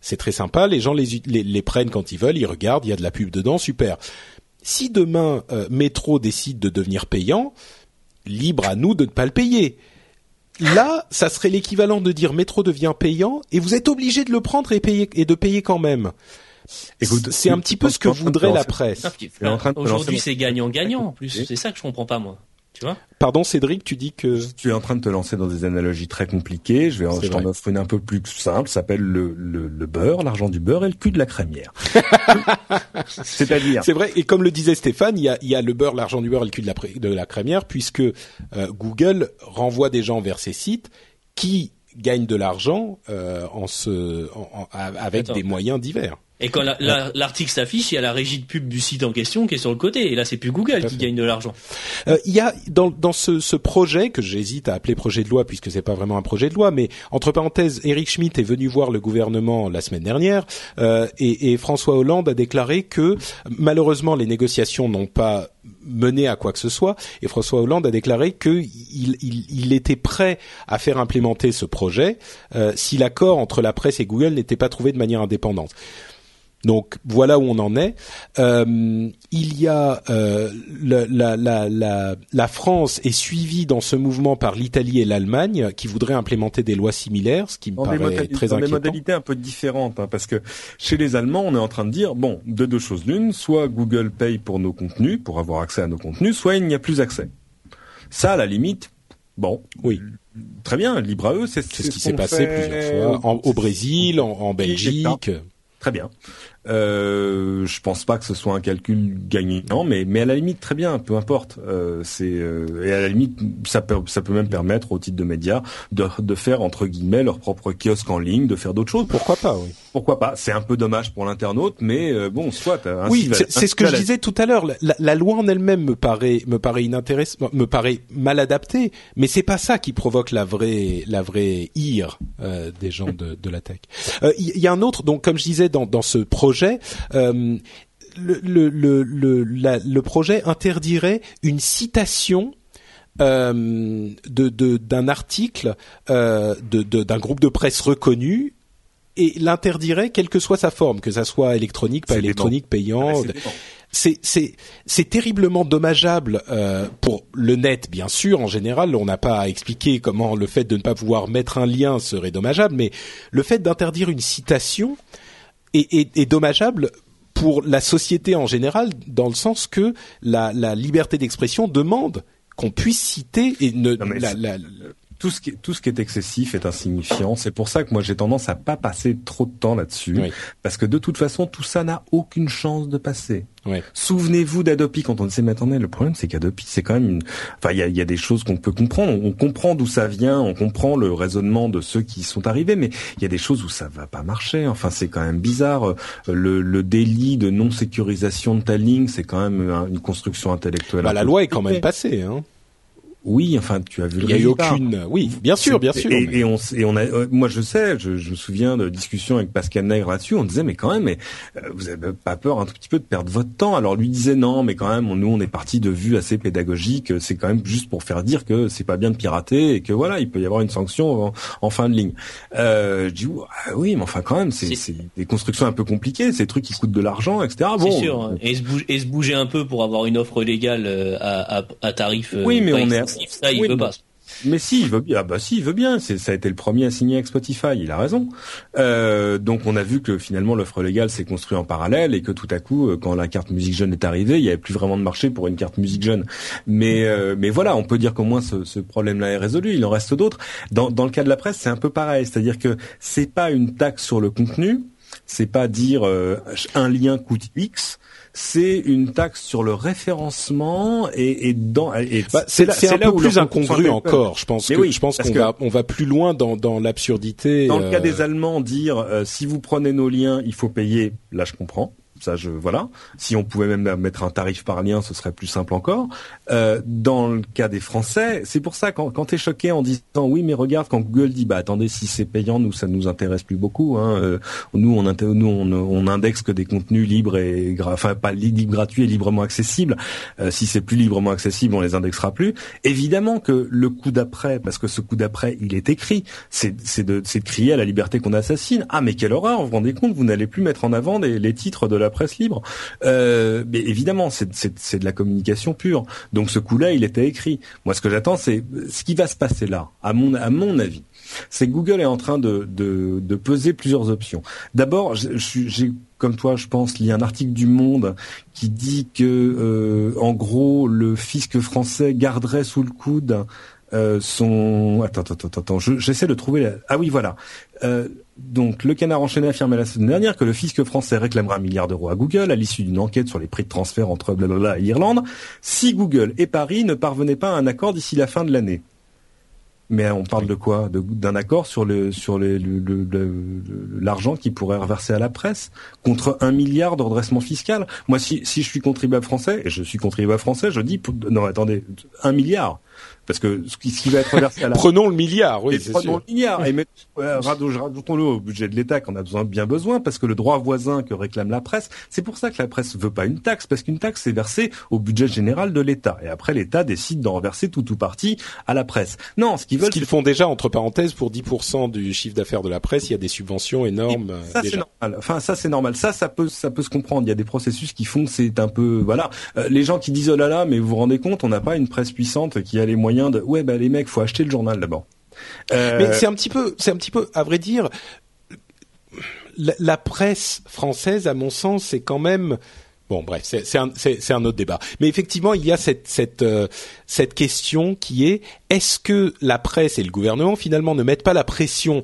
c'est très sympa, les gens les, les, les, prennent quand ils veulent, ils regardent, il y a de la pub dedans, super. Si demain euh, métro décide de devenir payant, libre à nous de ne pas le payer. Là, ça serait l'équivalent de dire métro devient payant et vous êtes obligé de le prendre et payer et de payer quand même c'est un petit peu ce que voudrait la presse. Aujourd'hui, c'est gagnant-gagnant. En plus, c'est ça que je comprends pas moi. Tu vois Pardon Cédric, tu dis que tu es en train de te lancer dans des analogies très compliquées. Je vais, je t'en offre une un peu plus simple. Ça s'appelle le, le, le beurre, l'argent du beurre et le cul de la crémière. C'est-à-dire. C'est vrai. Et comme le disait Stéphane, il y a, il y a le beurre, l'argent du beurre et le cul de la, de la crémière, puisque euh, Google renvoie des gens vers ses sites qui gagnent de l'argent euh, en se, en, avec des moyens divers. Et quand l'article s'affiche, il y a la régie de pub du site en question qui est sur le côté. Et là, c'est plus Google qui gagne de l'argent. Euh, il y a dans, dans ce, ce projet que j'hésite à appeler projet de loi puisque c'est pas vraiment un projet de loi, mais entre parenthèses, Eric Schmidt est venu voir le gouvernement la semaine dernière euh, et, et François Hollande a déclaré que malheureusement les négociations n'ont pas mené à quoi que ce soit. Et François Hollande a déclaré qu'il il, il était prêt à faire implémenter ce projet euh, si l'accord entre la presse et Google n'était pas trouvé de manière indépendante. Donc voilà où on en est. Euh, il y a euh, la, la, la, la, France est suivie dans ce mouvement par l'Italie et l'Allemagne qui voudraient implémenter des lois similaires, ce qui me paraît très inquiétant. Dans des modalités un peu différentes, hein, parce que chez les Allemands, on est en train de dire bon, de deux choses l'une, soit Google paye pour nos contenus, pour avoir accès à nos contenus, soit il n'y a plus accès. Ça, à la limite, bon, oui. Très bien, libre à eux. C'est ce qui s'est passé plusieurs fois au Brésil, en, en Belgique. Très bien. Euh, je pense pas que ce soit un calcul gagnant, mais mais à la limite très bien, peu importe. Euh, c'est euh, et à la limite ça peut ça peut même permettre aux titres de médias de de faire entre guillemets leur propre kiosque en ligne, de faire d'autres choses. Pourquoi pas Oui. Pourquoi pas C'est un peu dommage pour l'internaute, mais euh, bon, soit. Oui, c'est ce que je disais tout à l'heure. La, la, loi en elle-même me paraît me paraît inintéressante, me paraît mal adaptée, mais c'est pas ça qui provoque la vraie la vraie ire euh, des gens de de la tech. Il y, y, a un autre donc comme je disais dans dans ce projet euh, le, le, le, le, projet interdirait une citation euh, de d'un article euh, de d'un groupe de presse reconnu et l'interdirait quelle que soit sa forme, que ça soit électronique, pas électronique, payant. c'est terriblement dommageable euh, pour le net, bien sûr. En général, on n'a pas à expliquer comment le fait de ne pas pouvoir mettre un lien serait dommageable, mais le fait d'interdire une citation, est, dommageable pour la société en général, dans le sens que la, liberté d'expression demande qu'on puisse citer et ne, tout ce qui tout ce qui est excessif est insignifiant. C'est pour ça que moi j'ai tendance à pas passer trop de temps là-dessus, parce que de toute façon tout ça n'a aucune chance de passer. Souvenez-vous d'Adopi. Quand on disait mais attendez le problème c'est qu'Adopi c'est quand même une enfin il y a, y a des choses qu'on peut comprendre. On comprend d'où ça vient on comprend le raisonnement de ceux qui sont arrivés mais il y a des choses où ça va pas marcher. Enfin c'est quand même bizarre. Le, le délit de non sécurisation de ta ligne c'est quand même une construction intellectuelle bah, la loi est quand même passée hein oui, enfin, tu as vu le Il n'y a eu aucune. Oui, bien sûr, bien sûr. Et, on, et on a. Euh, moi, je sais, je, me souviens de discussions avec Pascal Nègre là-dessus. On disait, mais quand même, mais euh, vous avez pas peur un tout petit peu de perdre votre temps? Alors lui disait non, mais quand même, nous, on est parti de vues assez pédagogiques. C'est quand même juste pour faire dire que c'est pas bien de pirater et que voilà, il peut y avoir une sanction en, fin de ligne. Euh, je dis ah oui, mais enfin quand même, c'est des constructions un peu compliquées, ces trucs qui coûtent de l'argent, etc. Bon, c'est sûr. Hein. Et se, bouger, et se bouger un peu pour avoir une offre légale à, à, à tarif. Oui, mais on est mais si, il veut bien. Ah bah si, il veut bien. Ça a été le premier à signer avec Spotify. Il a raison. Euh, donc on a vu que finalement l'offre légale s'est construite en parallèle et que tout à coup, euh, quand la carte musique jeune est arrivée, il y avait plus vraiment de marché pour une carte musique jeune. Mais euh, mais voilà, on peut dire qu'au moins ce, ce problème-là est résolu. Il en reste d'autres. Dans, dans le cas de la presse, c'est un peu pareil. C'est-à-dire que c'est pas une taxe sur le contenu. C'est pas dire euh, un lien coûte X c'est une taxe sur le référencement et, et dans bah, c'est un peu plus incongru encore. Je pense que je pense qu'on va on va plus loin dans, dans l'absurdité. Dans le cas euh, des Allemands, dire euh, si vous prenez nos liens, il faut payer. Là, je comprends. Ça, je voilà. Si on pouvait même mettre un tarif par lien, ce serait plus simple encore. Euh, dans le cas des Français, c'est pour ça quand, quand tu es choqué en disant oui, mais regarde quand Google dit bah attendez, si c'est payant, nous ça nous intéresse plus beaucoup. Hein. Euh, nous on nous on, on, indexe que des contenus libres et enfin pas libres gratuits et librement accessibles. Euh, si c'est plus librement accessible, on les indexera plus. Évidemment que le coup d'après, parce que ce coup d'après, il est écrit, c'est de, de crier à la liberté qu'on assassine. Ah mais quelle horreur Vous vous rendez compte Vous n'allez plus mettre en avant les, les titres de la presse libre. Euh, mais évidemment, c'est de la communication pure. Donc ce coup-là, il était écrit. Moi, ce que j'attends, c'est ce qui va se passer là, à mon, à mon avis. C'est que Google est en train de, de, peser plusieurs options. D'abord, j'ai comme toi, je pense, lu un article du Monde qui dit que, euh, en gros, le fisc français garderait sous le coude euh, son. Attends, attends, attends, attends. J'essaie de trouver. La... Ah oui, voilà. Euh, donc, le canard enchaîné affirmait la semaine dernière que le fisc français réclamera un milliard d'euros à Google à l'issue d'une enquête sur les prix de transfert entre blablabla et l'Irlande si Google et Paris ne parvenaient pas à un accord d'ici la fin de l'année. Mais on parle de quoi? D'un accord sur le sur l'argent qui pourrait reverser à la presse contre un milliard de redressement fiscal. Moi, si, si je suis contribuable français et je suis contribuable français, je dis non attendez un milliard parce que ce qui, va être reversé à la prenons le milliard, oui, c'est Prenons le milliard et rajoutons-le au budget de l'État qu'on a besoin, bien besoin, parce que le droit voisin que réclame la presse, c'est pour ça que la presse veut pas une taxe, parce qu'une taxe c'est versé au budget général de l'État, et après l'État décide d'en reverser tout ou partie à la presse. Non, ce qu'ils veulent, ce qu'ils font déjà entre parenthèses pour 10% du chiffre d'affaires de la presse, il y a des subventions énormes. ça c'est normal. Enfin ça c'est normal. Ça ça peut ça peut se comprendre. Il y a des processus qui font que c'est un peu voilà. Euh, les gens qui disent oh là là, mais vous vous rendez compte, on n'a pas une presse puissante qui a les moyens de ouais bah les mecs, faut acheter le journal d'abord. Euh... Mais c'est un petit peu, c'est un petit peu, à vrai dire, la, presse française, à mon sens, c'est quand même Bon, bref, c'est un, un, autre débat. Mais effectivement, il y a cette, cette, euh, cette question qui est est-ce que la presse et le gouvernement finalement ne mettent pas la pression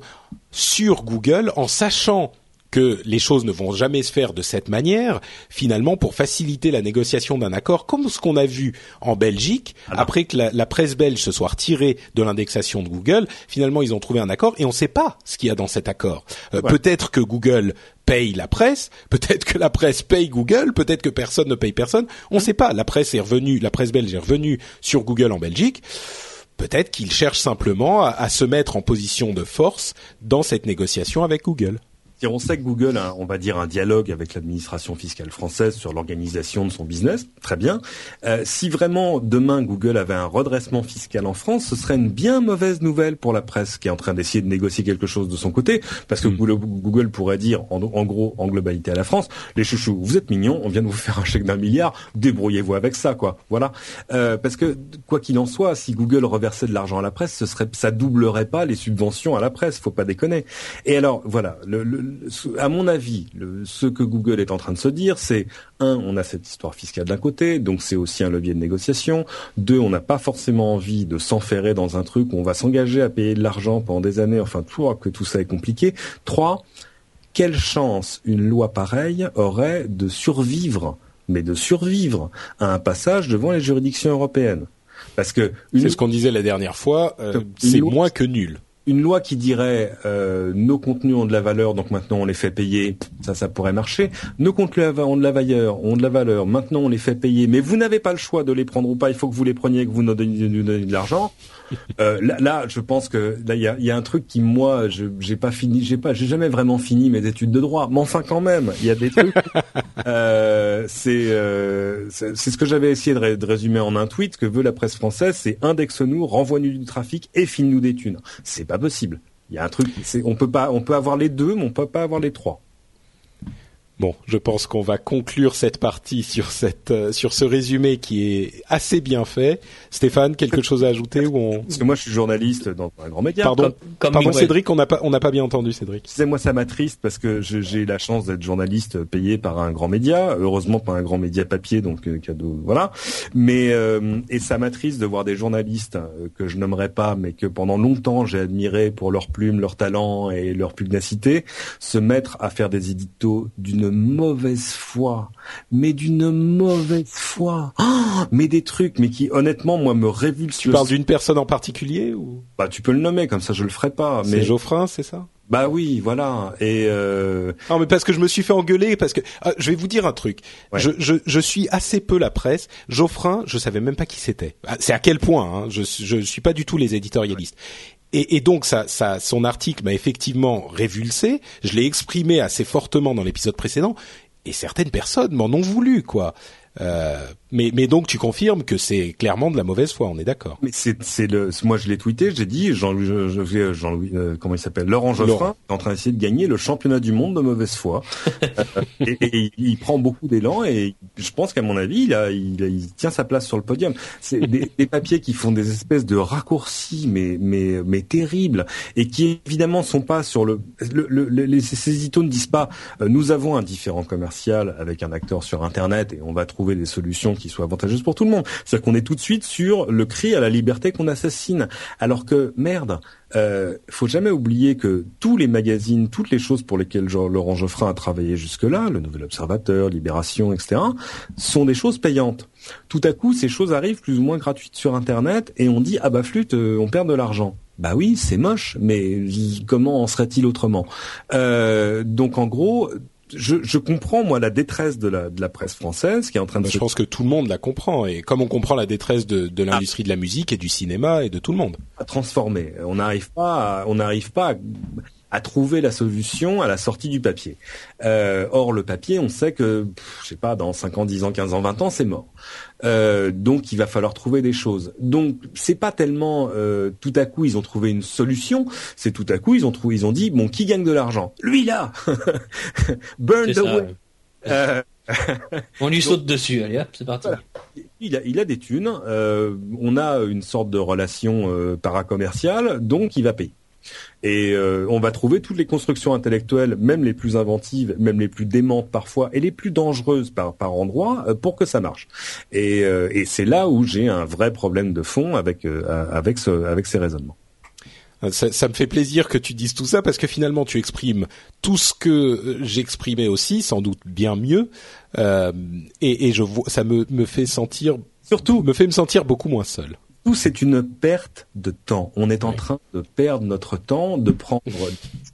sur Google en sachant que les choses ne vont jamais se faire de cette manière, finalement, pour faciliter la négociation d'un accord, comme ce qu'on a vu en Belgique, après que la, presse belge se soit retirée de l'indexation de Google, finalement, ils ont trouvé un accord et on ne sait pas ce qu'il y a dans cet accord. Euh, peut-être que Google paye la presse, peut-être que la presse paye Google, peut-être que personne ne paye personne, on ne sait pas. La presse est revenue, la presse belge est revenue sur Google en Belgique peut-être qu'ils cherchent simplement à, se mettre en position de force dans cette négociation avec Google on sait que Google a, on va dire, un dialogue avec l'administration fiscale française sur l'organisation de son business, très bien. Euh, si vraiment demain Google avait un redressement fiscal en France, ce serait une bien mauvaise nouvelle pour la presse qui est en train d'essayer de négocier quelque chose de son côté, parce que hmm. Google pourrait dire, en, gros, en globalité à la France, les chouchous, vous êtes mignons, on vient de vous faire un chèque d'un milliard, débrouillez-vous avec ça, quoi. Voilà. Euh, parce que quoi qu'il en soit, si Google reversait de l'argent à la presse, ce serait, ça doublerait pas les subventions à la presse, faut pas déconner. Et alors, voilà, le à mon avis, ce que Google est en train de se dire, c'est un, on a cette histoire fiscale d'un côté, donc c'est aussi un levier de négociation. Deux, on n'a pas forcément envie de s'enferrer dans un truc où on va s'engager à payer de l'argent pendant des années, enfin, tout, que tout ça est compliqué. Trois, quelle chance une loi pareille aurait de survivre, mais de survivre à un passage devant les juridictions européennes? Parce que c'est ce qu'on disait la dernière fois, euh, c'est moins que nul une loi qui dirait euh, nos contenus ont de la valeur, donc maintenant on les fait payer, ça, ça pourrait marcher. Nos contenus ont de la valeur, ont de la valeur, maintenant on les fait payer, mais vous n'avez pas le choix de les prendre ou pas. Il faut que vous les preniez, que vous nous donniez, de l'argent. Euh, là, je pense que là, il y a, y a, un truc qui moi, je j'ai pas fini, j'ai pas, j'ai jamais vraiment fini mes études de droit. Mais enfin, quand même, il y a des trucs. euh, c'est euh, c'est ce que j'avais essayé de, de, résumer en un tweet. Que veut la presse française, c'est indexe-nous, renvoie-nous du trafic et file-nous des thunes. C'est pas possible. Il y a un truc, on peut pas, on peut avoir les deux, mais on peut pas avoir les trois. Bon, je pense qu'on va conclure cette partie sur cette euh, sur ce résumé qui est assez bien fait. Stéphane, quelque chose à ajouter ou on... Parce que moi, je suis journaliste dans un grand média. Pardon, pardon Cédric, on n'a pas on n'a pas bien entendu Cédric. C'est moi, ça m'attriste parce que j'ai la chance d'être journaliste payé par un grand média. Heureusement, pas un grand média papier, donc euh, cadeau, voilà. Mais euh, et ça m'attriste de voir des journalistes que je n'aimerais pas, mais que pendant longtemps j'ai admiré pour leur plume, leur talent et leur pugnacité, se mettre à faire des éditos d'une mauvaise foi, mais d'une mauvaise foi, oh, mais des trucs, mais qui honnêtement moi me révulsent. Tu parles d'une personne en particulier ou? Bah tu peux le nommer, comme ça je le ferai pas. Mais Geoffrin, c'est ça? Bah oui, voilà. Et euh... non, mais parce que je me suis fait engueuler parce que ah, je vais vous dire un truc. Ouais. Je, je, je suis assez peu la presse. Geoffrin, je savais même pas qui c'était. Ah, C'est à quel point. Hein, je je suis pas du tout les éditorialistes. Et, donc ça, ça, son article m'a effectivement révulsé. Je l'ai exprimé assez fortement dans l'épisode précédent, et certaines personnes m'en ont voulu, quoi. Euh, mais, mais donc tu confirmes que c'est clairement de la mauvaise foi, on est d'accord. Mais c'est le moi je l'ai tweeté, j'ai dit Jean-Louis je- je- Jean-Louis euh, comment il s'appelle Laurent Geoffrin Laurent. est en train d'essayer de gagner le championnat du monde de mauvaise foi. Et, et il prend beaucoup d'élan et je pense qu'à mon avis il a, il a- il tient sa place sur le podium. C'est des, des papiers qui font des espèces de raccourcis mais mais mais terribles et qui évidemment sont pas sur le, le, le- le- les, ces éditos ne disent pas euh, nous avons un différent commercial avec un acteur sur internet et on va trouver des solutions qui soient avantageuses pour tout le monde. C'est-à-dire qu'on est tout de suite sur le cri à la liberté qu'on assassine. Alors que merde, euh, faut jamais oublier que tous les magazines, toutes les choses pour lesquelles Jean- Laurent Geoffrin a travaillé jusque-là, le Nouvel Observateur, Libération, etc., sont des choses payantes. Tout à coup, ces choses arrivent plus ou moins gratuites sur Internet et on dit ah bah flûte, euh, on perd de l'argent. Bah oui, c'est moche, mais comment en serait-il autrement? Euh, Donc en gros, je, je comprends moi la détresse de la, de la presse française qui est en train de se je pense que tout le monde la comprend, et comme on comprend la détresse de, de l'industrie de la musique et du cinéma et de tout le monde. à transformer. On n'arrive pas, à, on n'arrive pas à, à trouver la solution à la sortie du papier. Euh, or, le papier, on sait que, pff, je sais pas, dans 5 ans, 10 ans, 15 ans, 20 ans, c'est mort. Euh, donc, il va falloir trouver des choses. Donc, c'est pas tellement euh, tout à coup ils ont trouvé une solution. C'est tout à coup ils ont trouvé, ils ont dit bon, qui gagne de l'argent? Lui là, burn the ça, way. On lui saute dessus, allez hop, c'est parti. Voilà. il a, il a des thunes. on a une sorte de relation paracommerciale, donc il va payer. Et euh, on va trouver toutes les constructions intellectuelles, même les plus inventives, même les plus démentes parfois, et les plus dangereuses par, par endroit, euh, pour que ça marche. Et, euh, et c'est là où j'ai un vrai problème de fond avec euh, avec ce, avec ces raisonnements. Ça, ça me fait plaisir que tu dises tout ça parce que finalement tu exprimes tout ce que j'exprimais aussi, sans doute bien mieux, et, et je vois, ça me, me fait sentir, Surtout, me fait me sentir beaucoup moins seul. Tout c'est une perte de temps. On est en train de perdre notre temps, de prendre,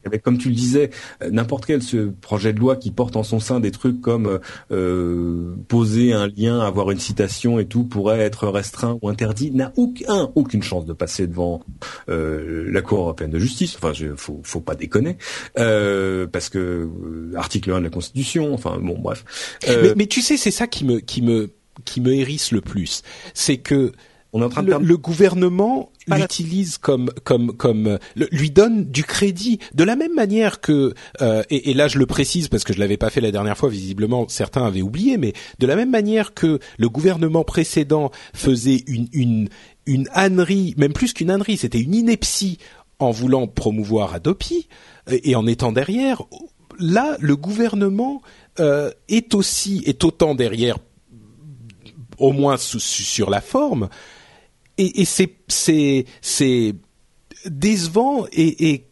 avec, comme tu le disais, euh, n'importe quel ce projet de loi qui porte en son sein des trucs comme euh, poser un lien, avoir une citation et tout pourrait être restreint ou interdit, n'a aucun, aucune chance de passer devant euh, la Cour européenne de justice. Enfin, je, faut, faut pas déconner, euh, parce que article 1 de la Constitution. Enfin, bon, bref. Mais, mais tu sais, c'est ça qui me, qui me, qui me hérisse le plus, c'est que on est en train de le, perdre. le gouvernement l'utilise comme comme comme le- lui donne du crédit de la même manière que euh, et, et là je le précise parce que je l'avais pas fait la dernière fois visiblement certains avaient oublié mais de la même manière que le gouvernement précédent faisait une une une ânerie même plus qu'une ânerie c'était une ineptie en voulant promouvoir Adopi et, et en étant derrière là le gouvernement euh, est aussi est autant derrière au moins sous- sur la forme et, et c'est c'est c'est décevant et, et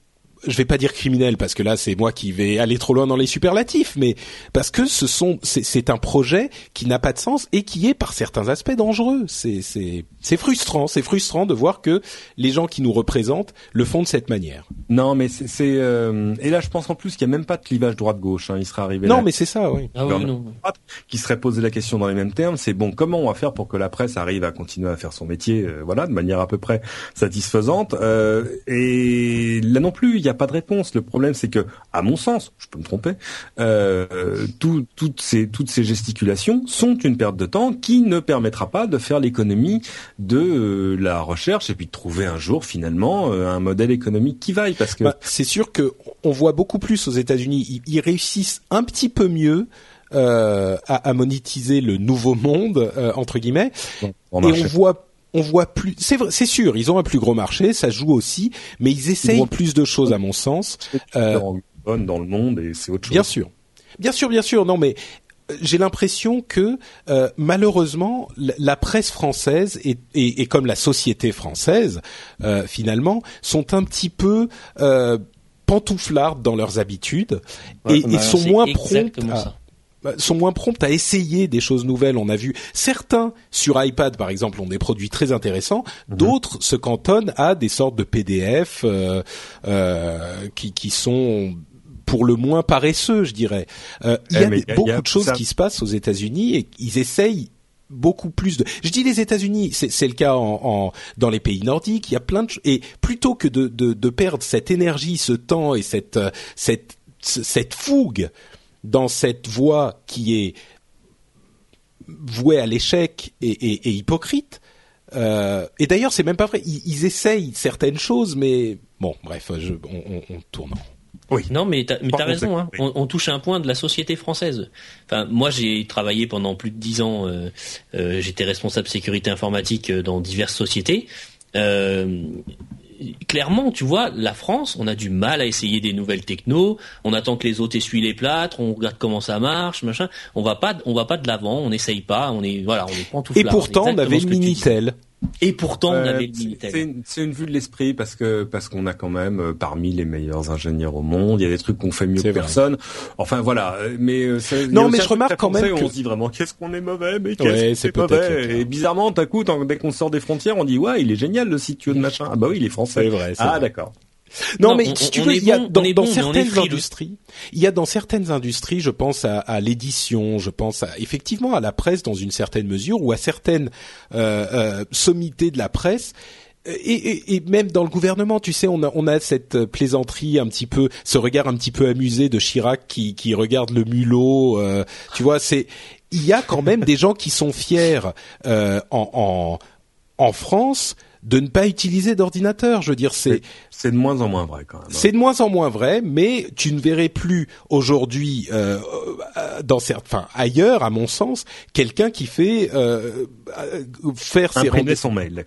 je vais pas dire criminel parce que là c'est moi qui vais aller trop loin dans les superlatifs, mais parce que ce sont c'est c'est un projet qui n'a pas de sens et qui est par certains aspects dangereux. C'est c'est c'est frustrant, c'est frustrant de voir que les gens qui nous représentent le font de cette manière. Non, mais c'est c'est, euh, et là je pense en plus qu'il y a même pas de clivage droite-gauche. Hein, il serait arrivé Non, là, mais c'est ça, oui. Ah oui, non. qui serait posé la question dans les mêmes termes. C'est bon, comment on va faire pour que la presse arrive à continuer à faire son métier, euh, voilà, de manière à peu près satisfaisante. Euh, et là non plus, il n'y a pas de réponse. Le problème, c'est que, à mon sens, je peux me tromper, euh, tout- toutes ces toutes ces gesticulations sont une perte de temps qui ne permettra pas de faire l'économie de euh, la recherche et puis de trouver un jour finalement euh, un modèle économique qui vaille parce que Bah, c'est sûr que on voit beaucoup plus aux États-Unis. Ils, ils réussissent un petit peu mieux euh, à, à monétiser le nouveau monde euh, entre guillemets. et on voit on voit plus c'est vrai c'est sûr ils ont un plus gros marché ça joue aussi mais ils essayent voient- plus de choses à mon sens euh, dans le monde et c'est autre chose. bien sûr bien sûr bien sûr non mais euh, j'ai l'impression que euh, malheureusement la, presse française et, et, et comme la société française euh, finalement sont un petit peu euh, pantouflardes dans leurs habitudes Ouais, et, et bah, sont moins promptes à, sont moins promptes à essayer des choses nouvelles. On a vu certains sur iPad, par exemple, ont des produits très intéressants. Mhm. D'autres se cantonnent à des sortes de PDF euh, euh, qui, qui sont pour le moins paresseux, je dirais. Euh, il y Eh, a mais des- il y a- beaucoup il y a de choses ça- qui se passent aux États-Unis et ils essayent beaucoup plus de. Je dis les États-Unis, c'est le cas en, en- dans les pays nordiques. Il y a plein de et plutôt que de, de, de perdre cette énergie, ce temps et cette euh, cette ce- cette fougue dans cette voie qui est vouée à l'échec et, et, et hypocrite. Euh, et d'ailleurs, c'est même pas vrai. Ils, ils essayent certaines choses, mais bon, bref, je, on, on, on tourne. Non, mais t'as, mais t'as raison. Hein. oui. On, on touche à un point de la société française. Enfin, moi, j'ai travaillé pendant plus de dix ans. euh, euh, j'étais responsable sécurité informatique dans diverses sociétés. Euh, clairement, tu vois, la France, on a du mal à essayer des nouvelles technos. On attend que les autres essuient les plâtres. On regarde comment ça marche, machin. On va pas, on va pas de l'avant. On n'essaye pas. On est, voilà, on est tout Et pourtant, on avait le Minitel. Et pourtant, on Euh, avait le c'est- Minitel. C'est une, vue de l'esprit parce que parce qu'on a quand même euh, parmi les meilleurs ingénieurs au monde. Il y a des trucs qu'on fait mieux que vrai. personne. Enfin voilà. euh, Mais euh, Non, mais je remarque quand même que- on se dit vraiment qu'est-ce qu'on est mauvais, mais Ouais, qu'est-ce c'est que c'est mauvais. Et bizarrement, d'un coup, dès qu'on sort des frontières, on dit ouais, il est génial le site de machin. Ah bah oui, il est français. C'est vrai, Ah d'accord. Non, Non, mais on- si tu veux, il y a bon, dans, bon, certaines industries, il y a dans certaines industries, je pense à, à l'édition, je pense à, effectivement à la presse dans une certaine mesure ou à certaines euh, euh, sommités de la presse. Et, et- et même dans le gouvernement, tu sais, on a, on a cette plaisanterie un petit peu, ce regard un petit peu amusé de Chirac qui, qui regarde le mulot. euh, tu vois, c'est il y a quand même des gens qui sont fiers en, en en France de ne pas utiliser d'ordinateur. Je veux dire, c'est C'est de moins en moins vrai quand même. c'est de moins en moins vrai, mais tu ne verrais plus aujourd'hui euh, euh, dans certains, enfin ailleurs, à mon sens, quelqu'un qui fait euh, euh, faire ses Imprimer son mail,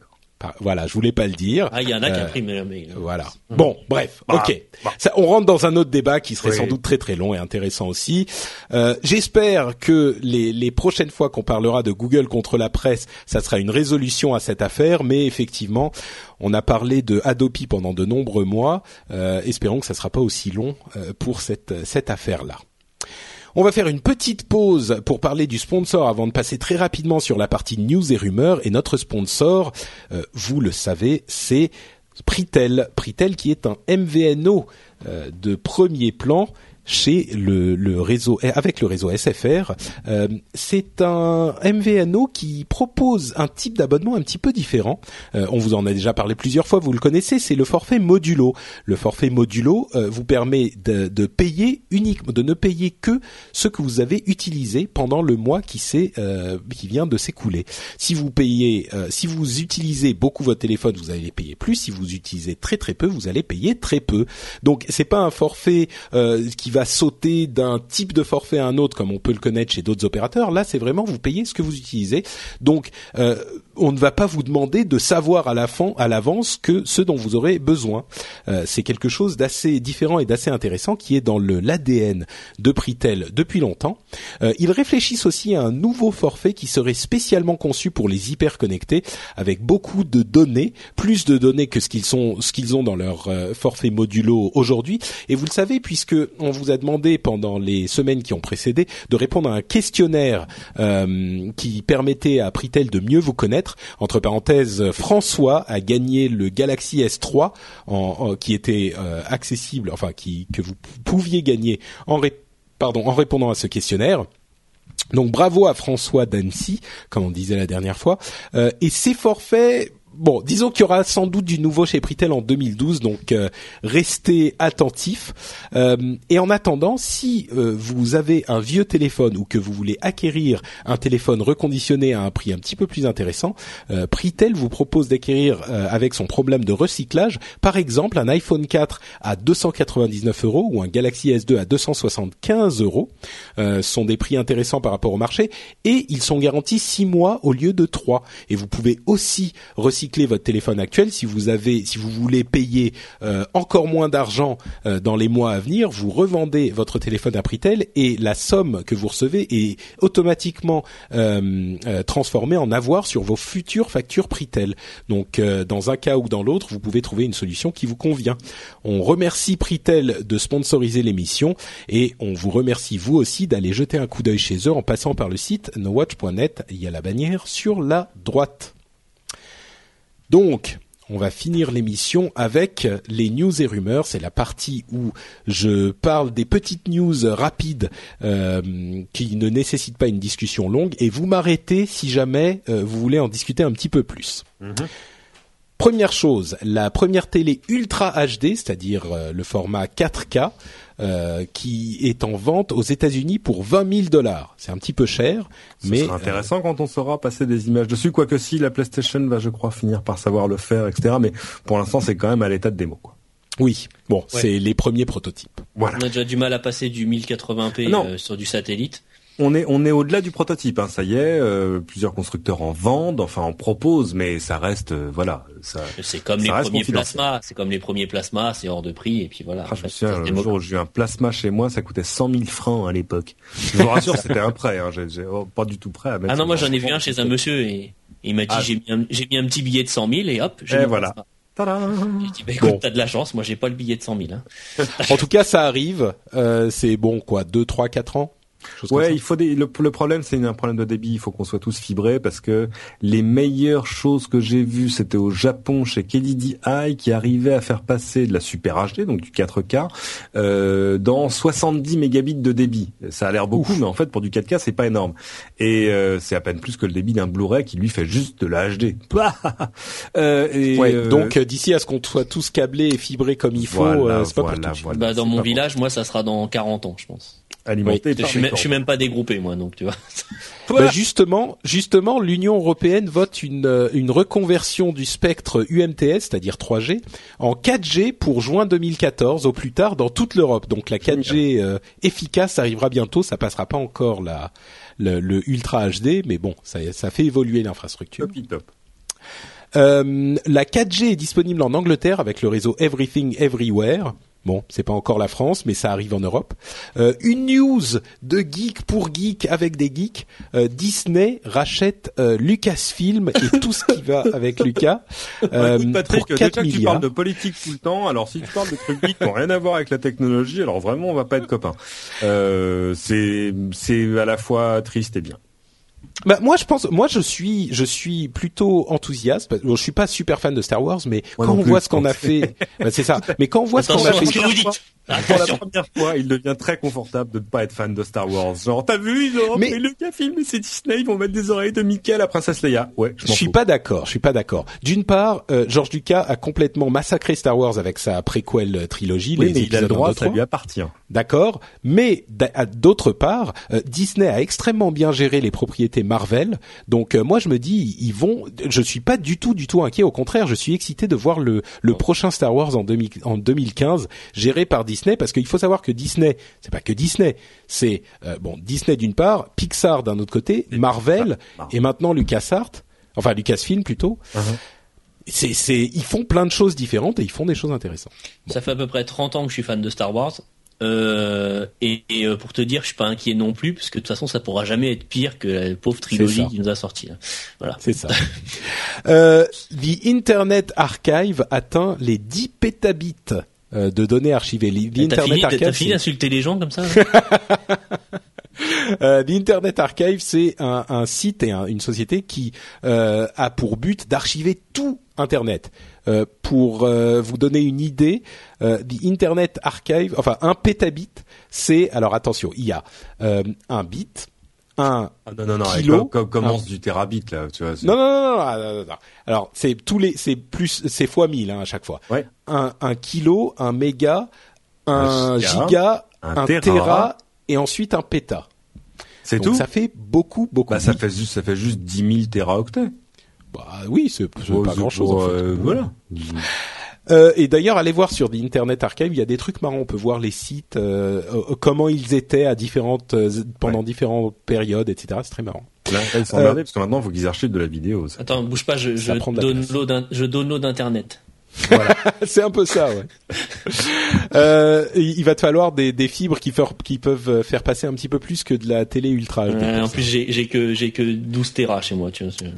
Voilà, je voulais pas le dire. Ah, il y en a qui Euh, impriment le mail. Voilà. Bon, bref, Bah, ok. bah. Ça, on rentre dans un autre débat qui serait Oui. sans doute très très long et intéressant aussi. Euh, J'espère que les, les prochaines fois qu'on parlera de Google contre la presse, ça sera une résolution à cette affaire. Mais effectivement, on a parlé de Adopi pendant de nombreux mois. Euh, espérons que ça sera pas aussi long euh, pour cette cette affaire-là. On va faire une petite pause pour parler du sponsor avant de passer très rapidement sur la partie news et rumeurs. Et notre sponsor, euh, vous le savez, c'est Pritel. Pritel qui est un MVNO euh, de premier plan chez le, le réseau avec le réseau SFR. Euh, c'est un MVNO qui propose un type d'abonnement un petit peu différent. Euh, on vous en a déjà parlé plusieurs fois, vous le connaissez, c'est le forfait modulo. Le forfait modulo euh, vous permet de, payer uniquement, de ne payer que ce que vous avez utilisé pendant le mois qui s'est qui vient de s'écouler. Si vous payez, si vous utilisez beaucoup votre téléphone, vous allez payer plus. Si vous utilisez très très peu, vous allez payer très peu. Donc c'est pas un forfait qui va sauter d'un type de forfait à un autre comme on peut le connaître chez d'autres opérateurs. Là, c'est vraiment vous payez ce que vous utilisez. Donc euh, on ne va pas vous demander de savoir à la fin, à l'avance que ce dont vous aurez besoin. Euh, c'est quelque chose d'assez différent et d'assez intéressant qui est dans l'ADN de Pritel depuis longtemps. Euh, ils réfléchissent aussi à un nouveau forfait qui serait spécialement conçu pour les hyper connectés, avec beaucoup de données, plus de données que ce qu'ils sont, ce qu'ils ont dans leur euh, forfait modulo aujourd'hui. Et vous le savez puisque on vous a demandé pendant les semaines qui ont précédé de répondre à un questionnaire euh, qui permettait à Pritel de mieux vous connaître. Entre parenthèses, François a gagné le Galaxy S3 en, en- qui était euh, accessible, enfin qui que vous pouviez gagner en répondant à ce questionnaire. Donc bravo à François d'Annecy, comme on disait la dernière fois. Euh, et ces forfaits, bon, disons qu'il y aura sans doute du nouveau chez Pritel en 2012, donc euh, restez attentifs. Euh, et en attendant, si euh, vous avez un vieux téléphone ou que vous voulez acquérir un téléphone reconditionné à un prix un petit peu plus intéressant, Pritel vous propose d'acquérir avec son problème de recyclage, par exemple, un iPhone 4 à 299 euros ou un Galaxy S2 à 275 euros. Ce sont des prix intéressants par rapport au marché et ils sont garantis 6 mois au lieu de 3. Et vous pouvez aussi recycler recycler votre téléphone actuel, si vous avez, si vous voulez payer euh, encore moins d'argent euh, dans les mois à venir, vous revendez votre téléphone à prix tel et la somme que vous recevez est automatiquement euh, transformée en avoir sur vos futures factures prix tel. Donc, dans un cas ou dans l'autre, vous pouvez trouver une solution qui vous convient. On remercie Pritel de sponsoriser l'émission et on vous remercie vous aussi d'aller jeter un coup d'œil chez eux en passant par le site nowatch.net. Il y a la bannière sur la droite. Donc, on va finir l'émission avec les news et rumeurs. C'est la partie où je parle des petites news rapides euh, qui ne nécessitent pas une discussion longue et vous m'arrêtez si jamais euh, vous voulez en discuter un petit peu plus. Première chose, la première télé Ultra HD, c'est-à-dire euh, le format 4K, euh, qui est en vente aux États-Unis pour 20 000 dollars. C'est un petit peu cher, Ce mais sera intéressant quand on saura passer des images dessus, quoique si la PlayStation va, je crois, finir par savoir le faire, etc. Mais pour l'instant, c'est quand même à l'état de démo. Quoi. oui, bon, c'est les premiers prototypes. Voilà. On a déjà du mal à passer du 1080p Non. euh, sur du satellite. On est on est au-delà du prototype, hein, ça y est. euh, plusieurs constructeurs en vendent, enfin en proposent, mais ça reste, euh, voilà, ça. C'est comme les premiers plasmas. C'est comme les premiers plasmas, c'est hors de prix et puis voilà. Ah, je me souviens, le démocratise. jour où j'ai eu un plasma chez moi, ça coûtait 100 000 francs à l'époque. Je vous rassure, c'était un prêt. Hein, j'ai, j'ai- oh, pas du tout prêt à mettre. Ah non, moi j'en ai vu un chez un monsieur et il m'a dit Ah. j'ai mis un, j'ai mis un petit billet de 100 000 et hop, j'ai Et un voilà. J'ai dit bah écoute, Bon. t'as de la chance, moi j'ai pas le billet de 100 000. Hein. En tout cas, ça arrive. Euh, c'est bon, quoi, 2, 3, 4 ans Ouais, il faut des, le, le problème c'est un problème de débit, il faut qu'on soit tous fibrés parce que les meilleures choses que j'ai vues c'était au Japon chez KDDI qui arrivait à faire passer de la Super HD, donc du 4K, euh, dans 70 mégabits de débit. Ça a l'air beaucoup, mais en fait pour du 4K c'est pas énorme. Et euh, c'est à peine plus que le débit d'un Blu-ray qui lui fait juste de la HD. euh, et, Ouais, euh, donc euh, d'ici à ce qu'on soit tous câblés et fibrés comme il faut, voilà, euh, c'est pas pour voilà, tout de suite. voilà, Bah dans mon village, moi ça sera dans 40 ans, je pense. Alimenté Je par suis, même, je suis même pas dégroupé moi, donc tu vois. Bah, justement, justement, l'Union européenne vote une, euh, une reconversion du spectre UMTS, c'est-à-dire 3G, en 4G pour juin 2014 au plus tard dans toute l'Europe. Donc la 4G euh, efficace arrivera bientôt. Ça passera pas encore la, le, le Ultra HD, mais bon, ça, ça fait évoluer l'infrastructure. Top, top. Euh, la 4G est disponible en Angleterre avec le réseau Everything Everywhere. Bon, c'est pas encore la France, mais ça arrive en Europe. Euh, une news de geek pour geek avec des geeks. Euh, Disney rachète euh, Lucasfilm et tout ce qui va avec Lucas euh, Écoute, Patrick, pour déjà 4 que tu parles de politique tout le temps, alors si tu parles de trucs geeks qui n'ont rien à voir avec la technologie, alors vraiment on va pas être copains. Euh, c'est c'est à la fois triste et bien. Bah, moi, je pense, moi, je suis, je suis plutôt enthousiaste. que Je suis pas super fan de Star Wars, mais Moi quand on plus, voit ce qu'on a fait, bah, c'est ça. Mais quand on voit ce qu'on a fait, ce que vous dites. Pour la première fois, il devient très confortable de ne pas être fan de Star Wars. Genre, t'as vu, ils ont Mais- le film, mais c'est Disney, ils vont mettre des oreilles de Mickey à la princesse Leia. Ouais, je suis pas d'accord. Je suis pas d'accord. D'une part, euh, George Lucas a complètement massacré Star Wars avec sa préquel trilogie, Oui, les mais il a le droit, 1, 2, ça 3. lui appartient. D'accord, mais d'autre part, euh, Disney a extrêmement bien géré les propriétés Marvel. Donc euh, moi je me dis ils vont je suis pas du tout du tout inquiet au contraire, je suis excité de voir le le prochain Star Wars en 2000 en 2015 géré par Disney parce qu'il faut savoir que Disney, c'est pas que Disney, c'est euh, bon Disney d'une part, Pixar d'un autre côté, Marvel et maintenant LucasArts, enfin Lucasfilm plutôt. C'est c'est ils font plein de choses différentes et ils font des choses intéressantes. Ça fait à peu près 30 ans que je suis fan de Star Wars. Euh, et, et, euh, pour te dire, je suis pas inquiet non plus, parce que de toute façon, ça pourra jamais être pire que la pauvre trilogie qui nous a sorti. là. Voilà. C'est ça. euh, the Internet Archive atteint les 10 pétabits euh, de données archivées. The T'as Internet fini, Archive, fini c'est- d'insulter les gens comme ça euh, The Internet Archive, c'est un, un site et un- une société qui euh, a pour but d'archiver tout Internet. Euh, pour euh, vous donner une idée, euh, The Internet Archive, enfin un pétabit, c'est alors attention, il y a euh, un bit, un Ah, non, non, non, Kilo. commence du terabit, là, tu vois. Non, non, non, non, non, non, non. Alors, c'est tous les, c'est plus, c'est fois 1000 hein, à chaque fois. Ouais. Un, un kilo, un méga, un, Un giga, giga, un un, téra. téra, et ensuite un péta. C'est tout? ça fait beaucoup, beaucoup. Bah, ça fait juste, ça fait juste 10 000 téraoctets. Bah oui, c'est Oh, pas c'est grand chose. pour, en fait. euh, voilà. Euh, et d'ailleurs, allez voir sur The Internet Archive, il y a des trucs marrants. On peut voir les sites, euh, euh, comment ils étaient à différentes, pendant Ouais. différentes périodes, etc. C'est très marrant. Là, là, ils sont emmerdés parce que maintenant, il faut qu'ils archivent de la vidéo. ça. Attends, bouge pas, je, je download, je download internet. c'est un peu ça, ouais. euh, il va te falloir des, des fibres qui, fer- qui peuvent faire passer un petit peu plus que de la télé ultra. Ouais, en plus, j'ai que j'ai que 12 Tera chez moi, tu vois. c'est-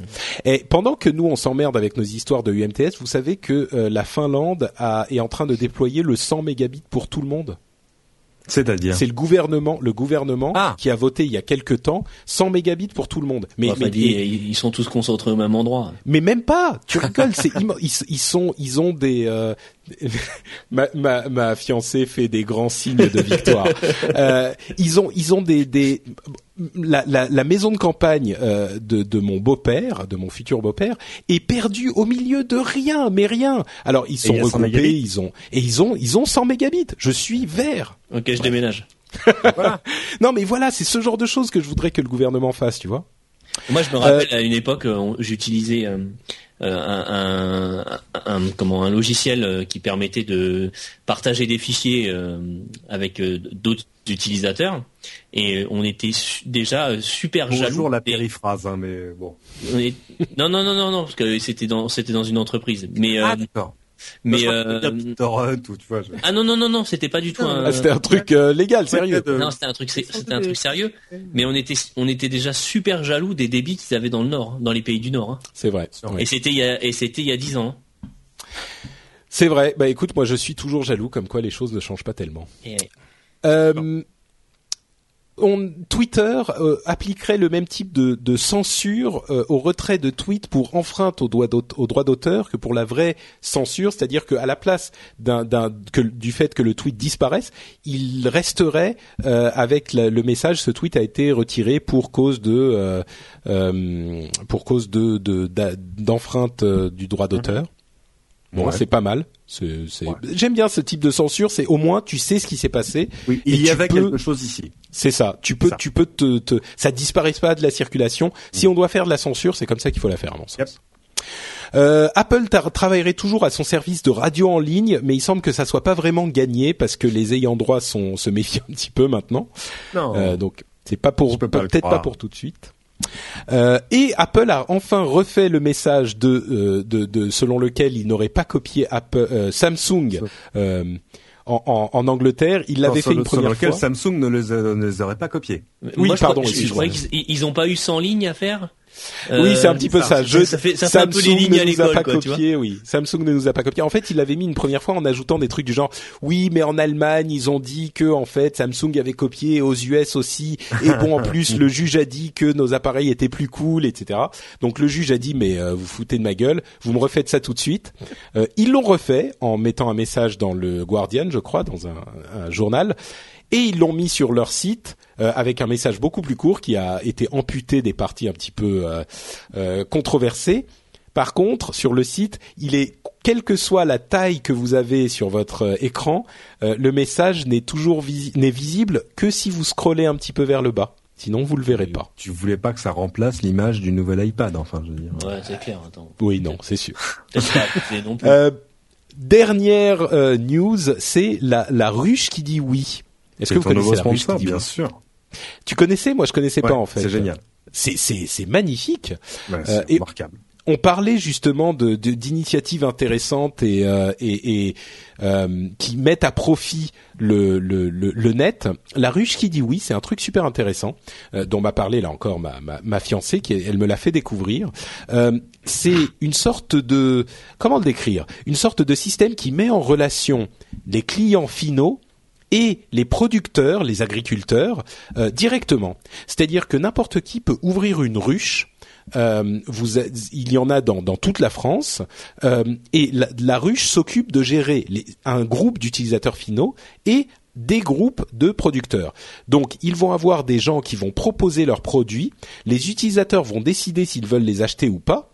Et pendant que nous on s'emmerde avec nos histoires de UMTS, vous savez que euh, la Finlande a, est en train de déployer le 100 mégabits pour tout le monde? C'est-à-dire. C'est le gouvernement, le gouvernement Ah. qui a voté il y a quelque temps 100 mégabits pour tout le monde. Mais, Enfin, mais, dit, ils ils sont tous concentrés au même endroit. mais même pas. Tu rigoles, c'est ils, ils sont, ils ont des. euh, ma, ma, ma fiancée fait des grands signes de victoire. Euh, ils ont, ils ont des, des la, la, la maison de campagne euh, de, de mon beau-père, de mon futur beau-père, est perdue au milieu de rien, mais rien. Alors ils sont il y a 100 regroupés, ils ont et ils ont, ils ont 100 mégabits. Je suis vert. Ok, je déménage. Non, mais voilà, c'est ce genre de choses que je voudrais que le gouvernement fasse, tu vois. Moi, je me rappelle à une époque, euh, j'utilisais euh, euh, un, un, un- comment un logiciel euh, qui permettait de partager des fichiers euh, avec euh, d'autres utilisateurs, et on était su- déjà euh, super Bonjour jaloux. la des- périphrase, hein, mais bon. on est- Non, non, non, non, non, parce que c'était dans c'était dans une entreprise. Mais euh, Ah, d'accord. mais euh, ou tu vois. je- ah non non non non, c'était pas du tout un. Ah, C'était un truc euh, légal, sérieux. de- Non, c'était un truc, c'était un truc sérieux. Mais on était, on était déjà super jaloux des débits qu'ils avaient dans le Nord, dans les pays du Nord. hein. C'est vrai. Et c'était il y a, et c'était il y a dix ans. hein. C'est vrai. Bah écoute, moi je suis toujours jaloux, comme quoi les choses ne changent pas tellement. Et- Euh, Twitter euh, appliquerait le même type de, censure euh, au retrait de tweets pour enfreinte au, droit d'aute- au droit d'auteur que pour la vraie censure, c'est-à-dire qu'à la place du fait que le tweet disparaisse, il resterait avec le message ce tweet a été retiré pour cause de pour cause de, d'enfreinte du droit d'auteur. Bon, Ouais. c'est pas mal. C'est, c'est... Ouais. J'aime bien ce type de censure. C'est au moins tu sais ce qui s'est passé. Oui, il y avait peux- quelque chose ici. C'est ça. Tu peux, Ça. tu peux te, te, ça disparaît pas de la circulation. Si on doit faire de la censure, c'est comme ça qu'il faut la faire, à mon sens. Yep. Euh, Apple travaillerait toujours à son service de radio en ligne, mais il semble que ça soit pas vraiment gagné parce que les ayants droit sont se méfient un petit peu maintenant. Non. Euh, donc c'est pas pour pas peut-être pas pour tout de suite. Euh, et Apple a enfin refait le message de, euh, de, de selon lequel il n'aurait pas copié Apple, euh, Samsung euh, en, en, en Angleterre. Il l'avait fait le- une sur première lequel fois. Samsung ne les, a- ne les aurait pas copiés. Oui, Moi, je pardon, crois- je, je excuse-moi. croyais qu'ils ils ont pas eu 100 lignes à faire? Oui, c'est un Euh, petit peu ça. Je, ça fait, ça fait un peu les Samsung lignes à l'école, tu vois. copié, oui. Samsung ne nous a pas copié. En fait, il l'avait mis une première fois en ajoutant des trucs du genre, oui, mais en Allemagne, ils ont dit que, en fait, Samsung avait copié aux US aussi. Et bon, en plus, le juge a dit que nos appareils étaient plus cool, etc. Donc, le juge a dit, mais euh, vous foutez de ma gueule, vous me refaites ça tout de suite. Euh, ils l'ont refait en mettant un message dans le Guardian, je crois, dans un, un journal. Et ils l'ont mis sur leur site euh, avec un message beaucoup plus court qui a été amputé des parties un petit peu euh, euh, controversées. Par contre, sur le site, il est quelle que soit la taille que vous avez sur votre euh, écran, euh, le message n'est toujours visi- n'est visible que si vous scrollez un petit peu vers le bas. Sinon, vous le verrez pas. Tu voulais pas que ça remplace l'image du nouvel iPad, enfin, je veux dire. Ouais, c'est clair. Attends. Oui, non, c'est sûr. Peut-être pas abusé non plus. Euh, dernière euh, news, c'est la, la ruche qui dit oui. Est-ce que vous ton nouveau connaissez la sponsor, bien sûr. Tu connaissais Moi, je connaissais pas en fait. C'est génial. C'est c'est c'est magnifique. Ouais, Euh, c'est et- remarquable. on parlait justement de d'initiatives intéressantes et euh, et, et, euh, qui mettent à profit le, le le le net. La ruche qui dit oui, c'est un truc super intéressant euh, dont m'a parlé là encore ma ma, ma fiancée qui elle me l'a fait découvrir. C'est une sorte de comment le décrire? Une sorte de système qui met en relation les clients finaux et les producteurs, les agriculteurs, euh, directement. C'est-à-dire que n'importe qui peut ouvrir une ruche. Euh, il y en a dans, toute la France, euh, et la, ruche s'occupe de gérer un groupe d'utilisateurs finaux et des groupes de producteurs. Donc, ils vont avoir des gens qui vont proposer leurs produits. Les utilisateurs vont décider s'ils veulent les acheter ou pas.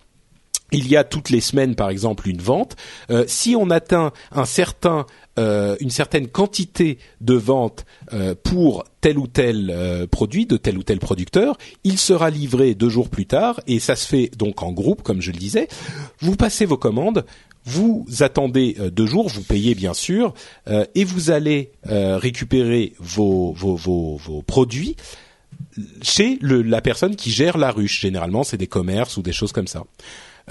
Il y a toutes les semaines, par exemple, une vente. Euh, si on atteint un certain, euh, une certaine quantité de ventes euh, pour tel ou tel euh, produit de tel ou tel producteur, il sera livré deux jours plus tard et ça se fait donc en groupe, comme je le disais. Vous passez vos commandes. Vous attendez deux jours, vous payez bien sûr, et vous allez récupérer vos, produits chez la personne qui gère la ruche. Généralement, c'est des commerces ou des choses comme ça.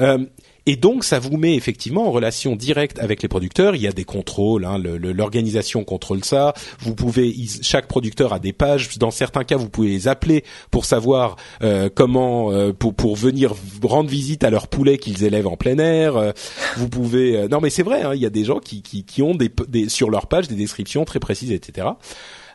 Euh, et donc, ça vous met effectivement en relation directe avec les producteurs. Il y a des contrôles, hein, l'organisation contrôle ça. Vous pouvez, chaque producteur a des pages. Dans certains cas, vous pouvez les appeler pour savoir euh, comment, euh, pour pour venir rendre visite à leurs poulets qu'ils élèvent en plein air. Euh, vous pouvez, non mais c'est vrai, hein, il y a des gens qui qui, qui ont des, des, sur leur page des descriptions très précises, etc.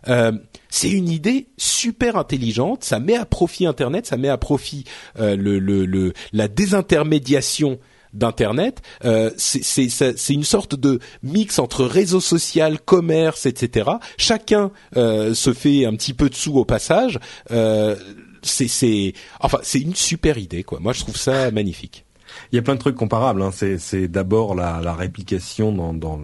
Euh, c'est une idée super intelligente. Ça met à profit Internet, ça met à profit euh, le, le, le, la désintermédiation d'internet. Euh, c'est une sorte de mix entre réseau social, commerce, etc. Chacun euh, se fait un petit peu de sous au passage. Euh, c'est enfin c'est une super idée quoi. Moi je trouve ça magnifique. Il y a plein de trucs comparables. Hein. C'est d'abord la, réplication dans,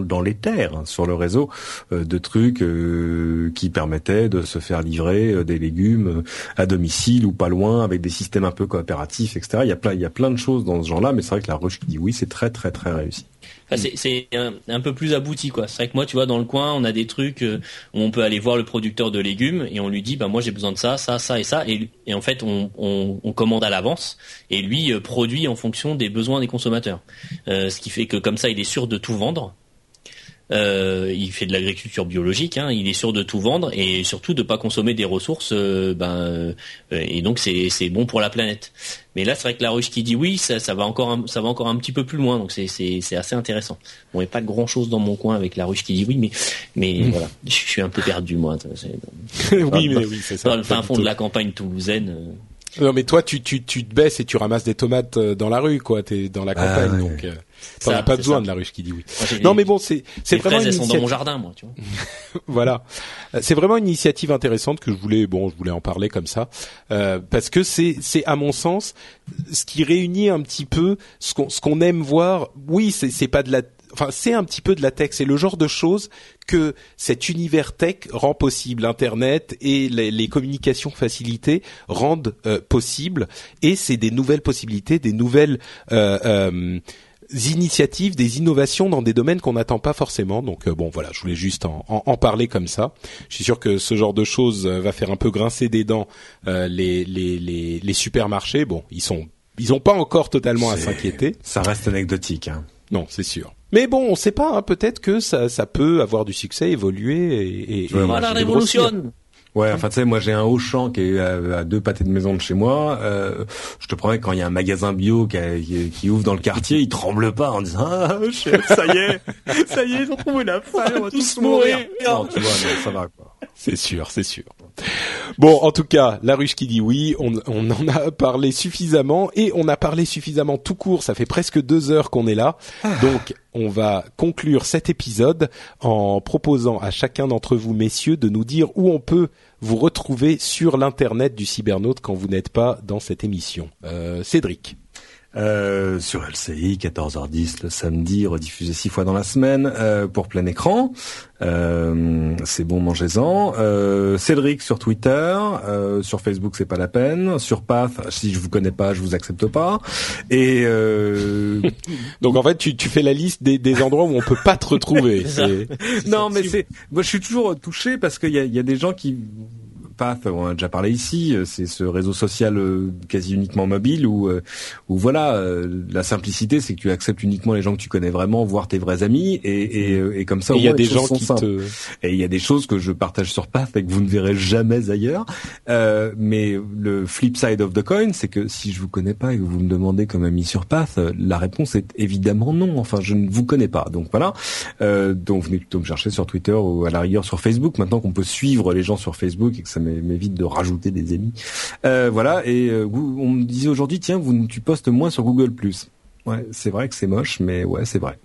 dans les terres, hein, sur le réseau, euh, de trucs euh, qui permettaient de se faire livrer euh, des légumes à domicile ou pas loin, avec des systèmes un peu coopératifs, etc. Il y a plein, il y a plein de choses dans ce genre-là, mais c'est vrai que la ruche qui dit oui, c'est très très très réussi c'est un, peu plus abouti quoi. C'est vrai que moi, tu vois, dans le coin, on a des trucs euh, où on peut aller voir le producteur de légumes et on lui dit, bah moi j'ai besoin de ça, ça, ça et ça, et, en fait on, on, commande à l'avance et lui euh, produit en fonction des besoins des consommateurs. Euh, ce qui fait que comme ça, il est sûr de tout vendre euh, il fait de l'agriculture biologique, hein, il est sûr de tout vendre et surtout de pas consommer des ressources. Euh, ben, euh, et donc c'est c'est bon pour la planète. Mais là, c'est vrai que la ruche qui dit oui, ça, ça va encore un, ça va encore un petit peu plus loin. Donc c'est c'est c'est assez intéressant. Bon, il n'y a pas grand chose dans mon coin avec la ruche qui dit oui, mais mais hmm. voilà, je suis un peu perdu moi. oui, mais oui, c'est ça. Dans le fin fond de la campagne toulousaine. Non, mais toi, tu, tu, tu te baisses et tu ramasses des tomates dans la rue, quoi. T'es dans la ah, campagne, donc. T'en as pas besoin de la ruche qui dit oui. non, mais bon, c'est c'est vraiment une initiative. sont dans mon jardin, moi. Tu vois. voilà, c'est vraiment une initiative intéressante que je voulais, bon, je voulais en parler comme ça, euh, parce que c'est c'est à mon sens ce qui réunit un petit peu ce qu'on ce qu'on aime voir. Oui, c'est c'est pas de la enfin c'est un petit peu de la tech, c'est le genre de choses que cet univers tech rend possible, Internet et les, les communications facilitées rendent euh, possible, et c'est des nouvelles possibilités, des nouvelles euh, euh initiatives, des innovations dans des domaines qu'on n'attend pas forcément. Donc euh, bon, voilà, je voulais juste en, en, parler comme ça. Je suis sûr que ce genre de choses euh, va faire un peu grincer des dents euh, les, les, les, les, supermarchés. Bon, ils sont ils ont pas encore totalement à s'inquiéter. Ça reste anecdotique. Hein. Non, c'est sûr. Mais bon, on sait pas. Hein, Peut-être que ça, ça peut avoir du succès, évoluer et, et, la révolution. Ouais, enfin tu sais, moi j'ai un Auchan qui est à, deux pâtés de maison de chez moi. Euh, je te promets quand il y a un magasin bio qui, qui, ouvre dans le quartier, il tremble pas en disant ah chef, ça y est, ça y est, ils ont trouvé la fin, on va tous mourir. Non, tu vois, ça va quoi. C'est sûr, c'est sûr. Bon, en tout cas, la ruche qui dit oui, on, on, en a parlé suffisamment et on a parlé suffisamment tout court. Ça fait presque deux heures qu'on est là, ah. donc on va conclure cet épisode en proposant à chacun d'entre vous, messieurs, de nous dire où on peut vous retrouver sur l'internet du cybernaute quand vous n'êtes pas dans cette émission. Euh, Cédric. Euh, sur LCI 14h10 le samedi, rediffusé six fois dans la semaine euh, pour plein écran. Euh, c'est bon, mangez-en. Euh, Cédric sur Twitter, euh, sur Facebook c'est pas la peine. Sur Path, si je vous connais pas, je vous accepte pas. Et donc en fait, tu, tu fais la liste des, des endroits où on peut pas te retrouver. non, mais c'est, moi je suis toujours touché parce qu'il y a, y a des gens qui Path, on a déjà parlé ici, euh, c'est ce réseau social euh, quasi uniquement mobile où, euh, où voilà, la simplicité, c'est que tu acceptes uniquement les gens que tu connais vraiment, voire tes vrais amis, et, et, et comme ça, il y a des gens qui te... et il y a des choses que je partage sur Path et que vous ne verrez jamais ailleurs. Euh, mais le flip side of the coin, c'est que si je vous connais pas et que vous me demandez comme ami sur Path, la réponse est évidemment non. Enfin, je ne vous connais pas. Donc voilà. Euh, donc venez plutôt me chercher sur Twitter ou à la rigueur sur Facebook. Maintenant qu'on peut suivre les gens sur Facebook et que ça m'évite de rajouter des amis. Euh, voilà, et euh, on me disait aujourd'hui, tiens, vous, tu postes moins sur Google+. Ouais, c'est vrai que c'est moche, mais ouais, c'est vrai.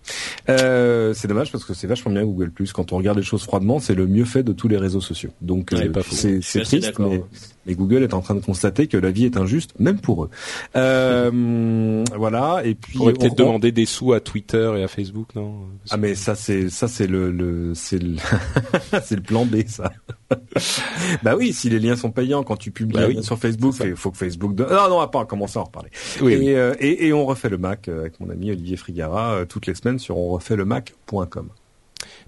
Euh, c'est dommage parce que c'est vachement bien Google Quand on regarde les choses froidement, c'est le mieux fait de tous les réseaux sociaux. Donc euh, c'est triste, mais, mais, Google est en train de constater que la vie est injuste, même pour eux. Euh, voilà. Et puis on pourrait peut-être demander des sous à Twitter et à Facebook, non? Ah mais ça c'est ça c'est le, le c'est le c'est le plan B ça. bah oui, si les liens sont payants quand tu publies bah sur Facebook, il faut que Facebook. Non non, on va pas commencer à en reparler. Oui, et, euh, et, et on refait le Mac avec mon ami Olivier Frigara euh, toutes les semaines sur onrefaitlemac.com.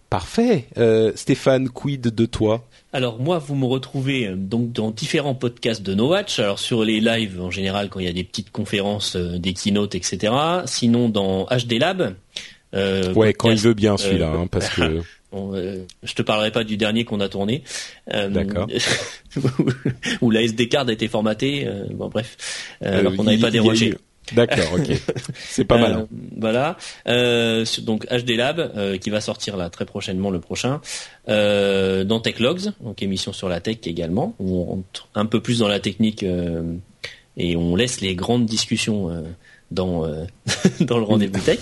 Parfait. Euh, Stéphane, quid de toi? Alors moi, vous me retrouvez euh, donc dans différents podcasts de No Watch. Alors sur les lives en général, quand il y a des petites conférences, euh, des keynotes, etc. Sinon dans HD Lab. Euh, ouais, quand il veut bien celui-là, hein, parce que. Bon, euh, je te parlerai pas du dernier qu'on a tourné. D'accord. où la SD card a été formatée. bon bref, alors qu'on n'avait pas dérogé. D'accord, ok. C'est pas mal. Hein. Euh, voilà. Euh, donc HD Lab euh, qui va sortir là très prochainement le prochain. Dans Tech Logs, donc émission sur la tech également, où on rentre un peu plus dans la technique et on laisse les grandes discussions dans dans le rendez-vous tech.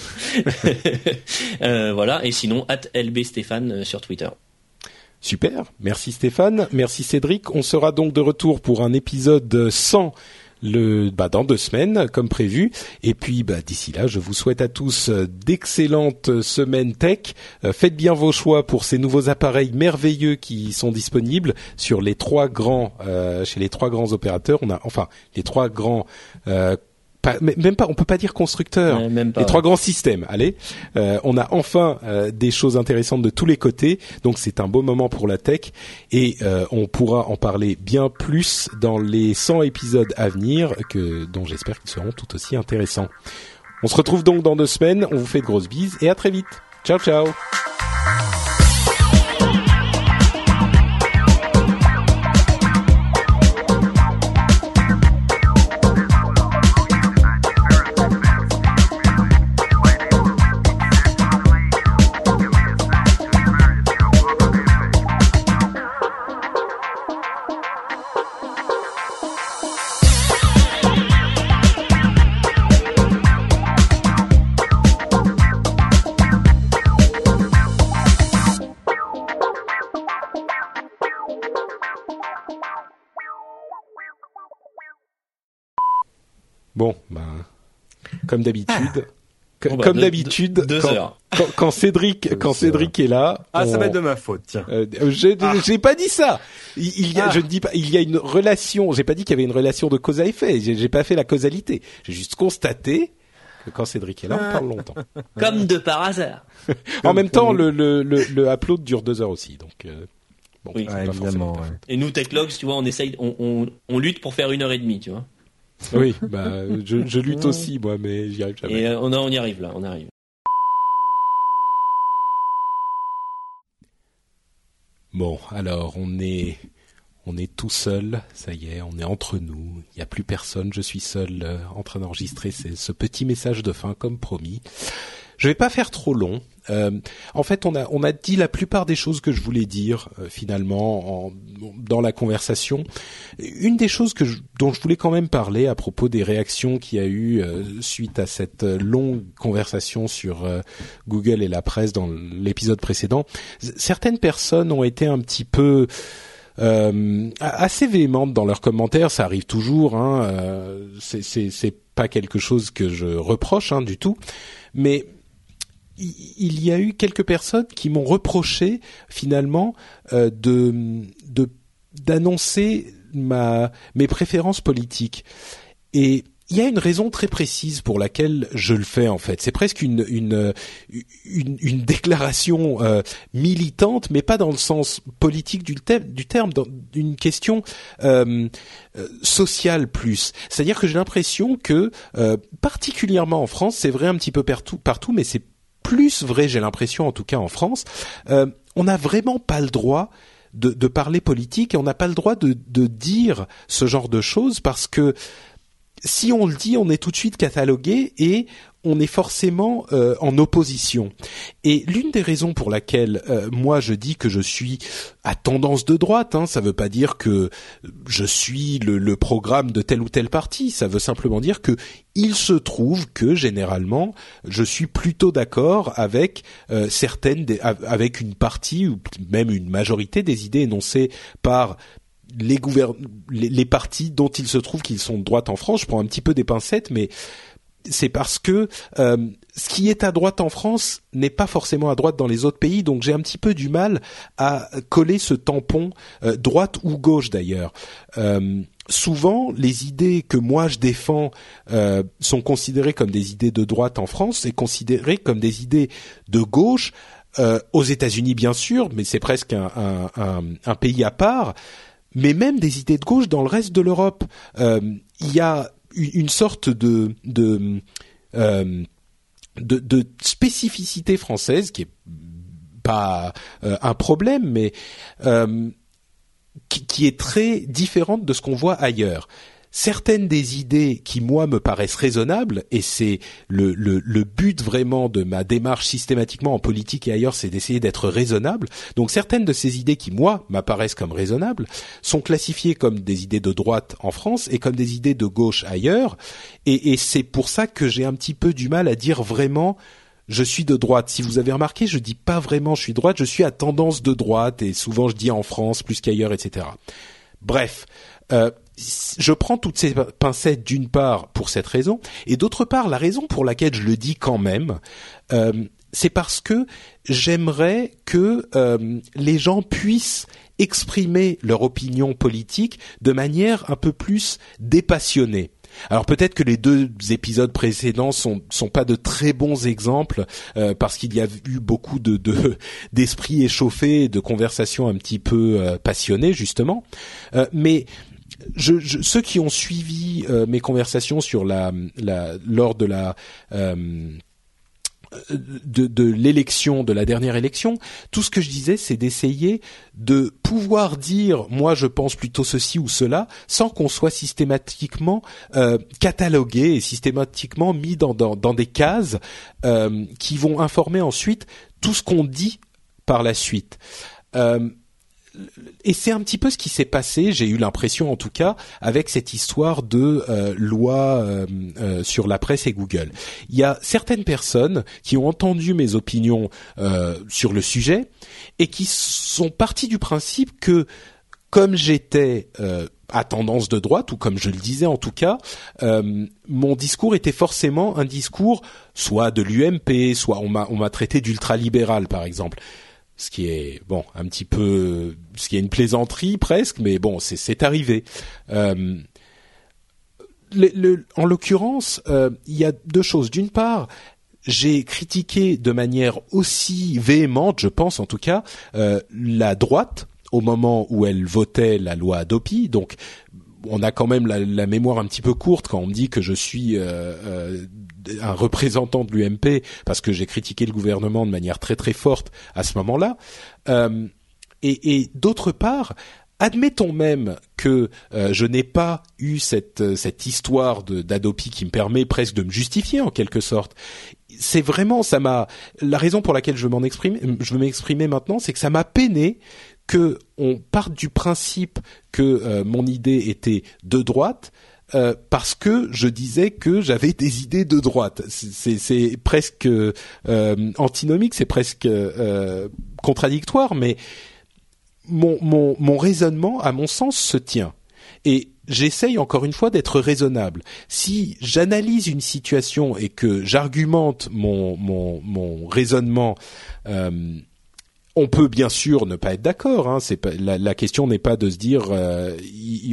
voilà. Et sinon at LB Stéphane sur Twitter. Super, merci Stéphane, merci Cédric. On sera donc de retour pour un épisode 100 le bah, dans deux semaines comme prévu. Et puis bah, d'ici là, je vous souhaite à tous euh, d'excellentes semaines tech. Euh, faites bien vos choix pour ces nouveaux appareils merveilleux qui sont disponibles sur les trois grands euh, chez les trois grands opérateurs. On a enfin les trois grands même pas, on peut pas dire constructeur. les trois grands systèmes. Allez, euh, on a enfin euh, des choses intéressantes de tous les côtés. Donc c'est un beau moment pour la tech et euh, on pourra en parler bien plus dans les 100 épisodes à venir, que dont j'espère qu'ils seront tout aussi intéressants. On se retrouve donc dans deux semaines. On vous fait de grosses bises et à très vite. Ciao ciao. Bon, ben, comme d'habitude. Bah, comme d'habitude, quand, quand, quand, Cédric, quand Cédric est là, ah, ça va être de ma faute. Tiens, euh, je ah. j'ai pas dit ça. Il, y a, ah. je ne dis pas, il y a une relation. J'ai pas dit qu'il y avait une relation de cause à effet. J'ai pas fait la causalité. J'ai juste constaté que quand Cédric est là, on parle longtemps. Comme de par hasard. en même temps, le, le, le, le, upload dure deux heures aussi, donc. Euh, bon, oui, évidemment. Et nous, TechLogs, tu vois, on essaye, on, on, on lutte pour faire une heure et demie, tu vois. Oui, bah, je, je lutte aussi, moi, mais j'y arrive jamais. Et euh, on, on y arrive là, on arrive. Bon, alors on est on est tout seul, ça y est, on est entre nous, il n'y a plus personne, je suis seul euh, en train d'enregistrer ce petit message de fin comme promis. Je vais pas faire trop long, euh, en fait, on a on a dit la plupart des choses que je voulais dire euh, finalement en, dans la conversation. Une des choses que dont je voulais quand même parler à propos des réactions qu'il y a eu euh, suite à cette longue conversation sur Google et la presse dans l'épisode précédent, certaines personnes ont été un petit peu assez véhémentes dans leurs commentaires. Ça arrive toujours. Hein, c'est pas quelque chose que je reproche hein, du tout, mais il y a eu quelques personnes qui m'ont reproché finalement euh, de d'annoncer ma mes préférences politiques et il y a une raison très précise pour laquelle je le fais en fait. C'est presque une une une, une déclaration euh, militante, mais pas dans le sens politique du, du terme, dans une question euh, sociale plus. C'est-à-dire que j'ai l'impression que, euh, particulièrement en France, c'est vrai un petit peu partout, partout, mais c'est plus vrai, j'ai l'impression, en tout cas en France. Euh, on n'a vraiment pas le droit de, parler politique et on n'a pas le droit de dire ce genre de choses parce que si on le dit, on est tout de suite catalogué et on est forcément euh, en opposition. Et l'une des raisons pour laquelle euh, moi je dis que je suis à tendance de droite, hein, ça veut pas dire que je suis le, le, programme de tel ou tel parti, ça veut simplement dire que il se trouve que généralement je suis plutôt d'accord avec euh, certaines, avec une partie ou même une majorité des idées énoncées par les, les, les partis dont il se trouve qu'ils sont de droite en France. Je prends un petit peu des pincettes, mais c'est parce que euh, ce qui est à droite en France n'est pas forcément à droite dans les autres pays, donc j'ai un petit peu du mal à coller ce tampon euh, droite ou gauche d'ailleurs. Euh, souvent, les idées que moi je défends sont considérées comme des idées de droite en France et considérées comme des idées de gauche euh, aux États-Unis bien sûr, mais c'est presque un, un, un, pays à part, mais même des idées de gauche dans le reste de l'Europe. Euh, il y a une sorte de de, euh, de, de spécificité française qui est pas euh, un problème, mais euh, qui, qui, est très différente de ce qu'on voit ailleurs certaines des idées qui moi me paraissent raisonnables et c'est le, le, le, but vraiment de ma démarche systématiquement en politique et ailleurs c'est d'essayer d'être raisonnable donc certaines de ces idées qui moi m'apparaissent comme raisonnables sont classifiées comme des idées de droite en France et comme des idées de gauche ailleurs et, et c'est pour ça que j'ai un petit peu du mal à dire vraiment je suis de droite. Si vous avez remarqué, je dis pas vraiment je suis droite, je suis à tendance de droite et souvent je dis en France plus qu'ailleurs, etc. Bref, euh, je prends toutes ces pincettes d'une part pour cette raison, et d'autre part la raison pour laquelle je le dis quand même, euh, c'est parce que j'aimerais que euh, les gens puissent exprimer leur opinion politique de manière un peu plus dépassionnée. Alors peut-être que les deux épisodes précédents sont sont pas de très bons exemples euh, parce qu'il y a eu beaucoup de d'esprit échauffé, de conversations un petit peu euh, passionnées justement. Euh, mais ceux qui ont suivi euh, mes conversations sur la, la lors de la euh, de, l'élection, de la dernière élection, tout ce que je disais, c'est d'essayer de pouvoir dire, moi, je pense plutôt ceci ou cela, sans qu'on soit systématiquement euh, catalogué et systématiquement mis dans, des cases qui vont informer ensuite tout ce qu'on dit par la suite. Et c'est un petit peu ce qui s'est passé, j'ai eu l'impression en tout cas, avec cette histoire de euh, loi euh, euh, sur la presse et Google. Il y a certaines personnes qui ont entendu mes opinions sur le sujet et qui sont parties du principe que comme j'étais à tendance de droite, ou comme je le disais en tout cas, mon discours était forcément un discours soit de l'UMP, soit on m'a traité d'ultralibéral par exemple ce qui est bon un petit peu ce qui est une plaisanterie presque mais bon c'est arrivé. Euh, en l'occurrence euh, il y a deux choses. D'une part j'ai critiqué de manière aussi véhémente je pense en tout cas euh, la droite au moment où elle votait la loi Adopi. Donc on a quand même la, mémoire un petit peu courte quand on me dit que je suis euh, euh, un représentant de l'UMP parce que j'ai critiqué le gouvernement de manière très très forte à ce moment-là. Euh, et, et d'autre part, admettons même que euh, je n'ai pas eu cette cette histoire d'Adopi qui me permet presque de me justifier en quelque sorte. C'est vraiment ça m'a la raison pour laquelle je m'en je veux m'exprimer maintenant, c'est que ça m'a peiné que on parte du principe que euh, mon idée était de droite euh, parce que je disais que j'avais des idées de droite. C'est presque euh, antinomique, c'est presque euh, contradictoire, mais mon, raisonnement, à mon sens, se tient. Et j'essaye encore une fois d'être raisonnable. Si j'analyse une situation et que j'argumente mon, raisonnement on peut bien sûr ne pas être d'accord. Hein, la, question n'est pas de se dire euh,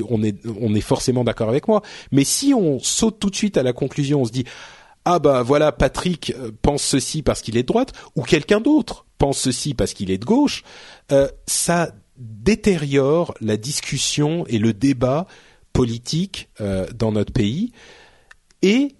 on est on est forcément d'accord avec moi. Mais si on saute tout de suite à la conclusion, on se dit ah bah voilà Patrick euh, pense ceci parce qu'il est de droite ou quelqu'un d'autre pense ceci parce qu'il est de gauche, euh, ça détériore la discussion et le débat politique euh, dans notre pays et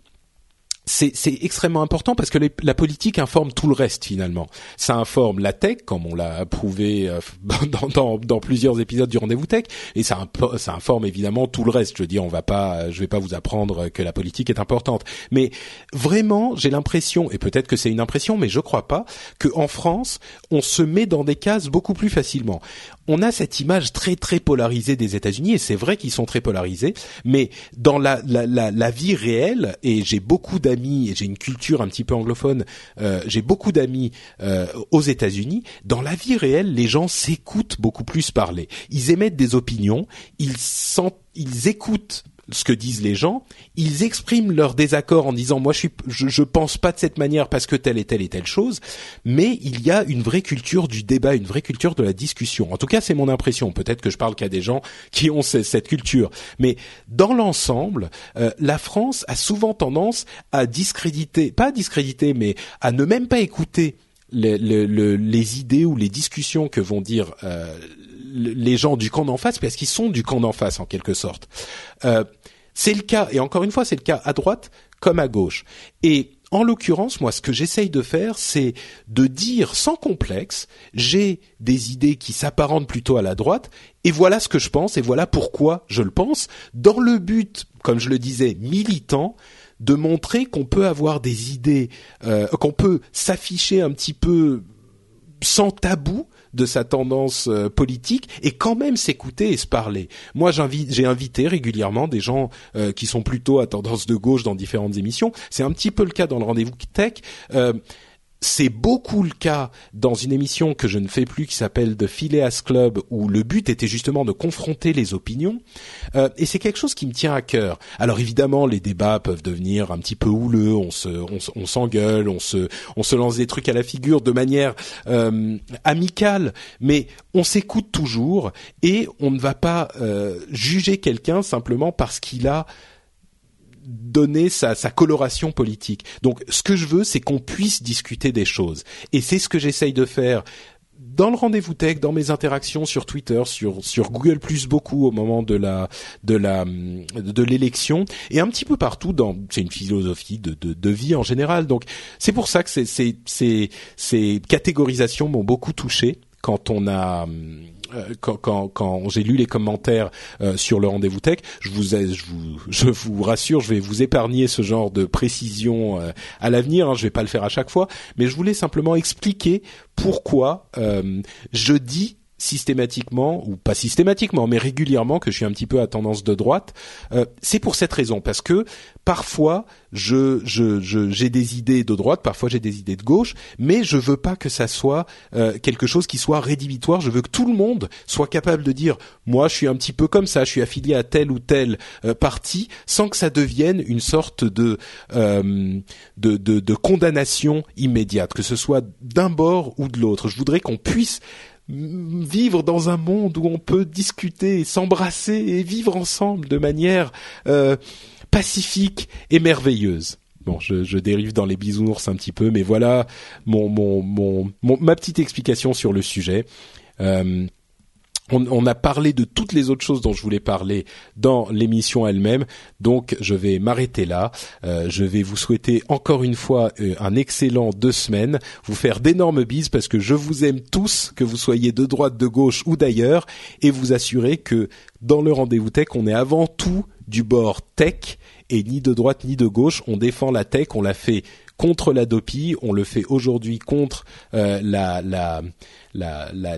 c'est extrêmement important parce que les, la politique informe tout le reste finalement. Ça informe la tech, comme on l'a prouvé euh, dans, dans, dans, plusieurs épisodes du rendez-vous tech, et ça, ça informe évidemment tout le reste. Je veux dire, on va pas, je vais pas vous apprendre que la politique est importante, mais vraiment, j'ai l'impression, et peut-être que c'est une impression, mais je crois pas, que en France, on se met dans des cases beaucoup plus facilement. On a cette image très très polarisée des États-Unis, et c'est vrai qu'ils sont très polarisés, mais dans la, la, la, vie réelle, et j'ai beaucoup d'amis et j'ai une culture un petit peu anglophone, euh, j'ai beaucoup d'amis euh, aux États-Unis. Dans la vie réelle, les gens s'écoutent beaucoup plus parler. Ils émettent des opinions, ils sentent, ils écoutent ce que disent les gens, ils expriment leur désaccord en disant moi je suis je, je, pense pas de cette manière parce que telle et telle et telle chose, mais il y a une vraie culture du débat, une vraie culture de la discussion. En tout cas, c'est mon impression. Peut-être que je parle qu'à des gens qui ont cette culture, mais dans l'ensemble, euh, la France a souvent tendance à discréditer, pas discréditer, mais à ne même pas écouter les, les, idées ou les discussions que vont dire euh, les gens du camp d'en face, parce qu'ils sont du camp d'en face en quelque sorte. Euh, c'est le cas, et encore une fois, c'est le cas à droite comme à gauche. Et en l'occurrence, moi, ce que j'essaye de faire, c'est de dire sans complexe, j'ai des idées qui s'apparentent plutôt à la droite, et voilà ce que je pense, et voilà pourquoi je le pense, dans le but, comme je le disais, militant, de montrer qu'on peut avoir des idées, euh, qu'on peut s'afficher un petit peu sans tabou de sa tendance euh, politique et quand même s'écouter et se parler. Moi, j'ai invité régulièrement des gens euh, qui sont plutôt à tendance de gauche dans différentes émissions. C'est un petit peu le cas dans le rendez-vous tech. C'est beaucoup le cas dans une émission que je ne fais plus qui s'appelle The Phileas Club où le but était justement de confronter les opinions euh, et c'est quelque chose qui me tient à cœur. Alors évidemment les débats peuvent devenir un petit peu houleux, on se on, s'engueule, on se on se lance des trucs à la figure de manière euh, amicale, mais on s'écoute toujours et on ne va pas euh, juger quelqu'un simplement parce qu'il a donner sa, sa, coloration politique. Donc ce que je veux, c'est qu'on puisse discuter des choses. Et c'est ce que j'essaye de faire dans le rendez-vous tech, dans mes interactions sur Twitter, sur sur Google Plus beaucoup au moment de la de la de l'élection et un petit peu partout dans c'est une philosophie de, de, de vie en général. Donc c'est pour ça que ces ces ces, ces catégorisations m'ont beaucoup touché quand on a euh, quand, quand, quand j'ai lu les commentaires euh, sur le rendez-vous tech, je vous, je vous, je vous rassure, je vais vous épargner ce genre de précision euh, à l'avenir. Hein, je vais pas le faire à chaque fois, mais je voulais simplement expliquer pourquoi je dis systématiquement ou pas systématiquement mais régulièrement que je suis un petit peu à tendance de droite euh, c'est pour cette raison parce que parfois je je j'ai des idées de droite parfois j'ai des idées de gauche mais je veux pas que ça soit euh, quelque chose qui soit rédhibitoire. Je veux que tout le monde soit capable de dire moi je suis un petit peu comme ça je suis affilié à tel ou tel euh, parti sans que ça devienne une sorte de, de de de condamnation immédiate que ce soit d'un bord ou de l'autre. Je voudrais qu'on puisse vivre dans un monde où on peut discuter, s'embrasser et vivre ensemble de manière euh, pacifique et merveilleuse. Bon, je, dérive dans les bisounours un petit peu, mais voilà mon, mon, mon, ma petite explication sur le sujet. Euh, on, a parlé de toutes les autres choses dont je voulais parler dans l'émission elle-même, donc je vais m'arrêter là. Euh, je vais vous souhaiter encore une fois euh, un excellent deux semaines, vous faire d'énormes bises parce que je vous aime tous, que vous soyez de droite, de gauche ou d'ailleurs, et vous assurer que dans le rendez-vous tech, on est avant tout du bord tech et ni de droite ni de gauche. On défend la tech, on l'a fait contre la DOPI, on le fait aujourd'hui contre euh, la, la, la, la,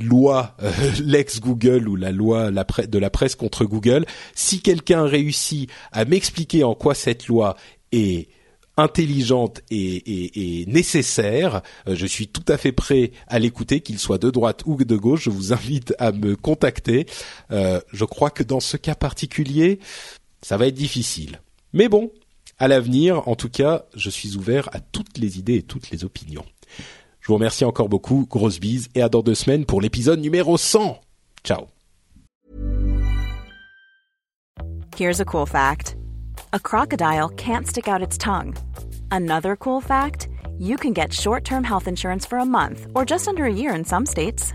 loi euh, l'ex Google ou la loi de la presse contre Google. Si quelqu'un réussit à m'expliquer en quoi cette loi est intelligente et, nécessaire. Euh, je suis tout à fait prêt à l'écouter, qu'il soit de droite ou de gauche. Je vous invite à me contacter. je crois que dans ce cas particulier, ça va être difficile. Mais bon, à l'avenir, en tout cas, je suis ouvert à toutes les idées et toutes les opinions. Je vous remercie encore beaucoup, grosse bise, et à dans deux semaines pour l'épisode numéro 100. Ciao. Here's a cool fact. A crocodile can't stick out its tongue. Another cool fact, you can get short-term health insurance for a month or just under a year in some states.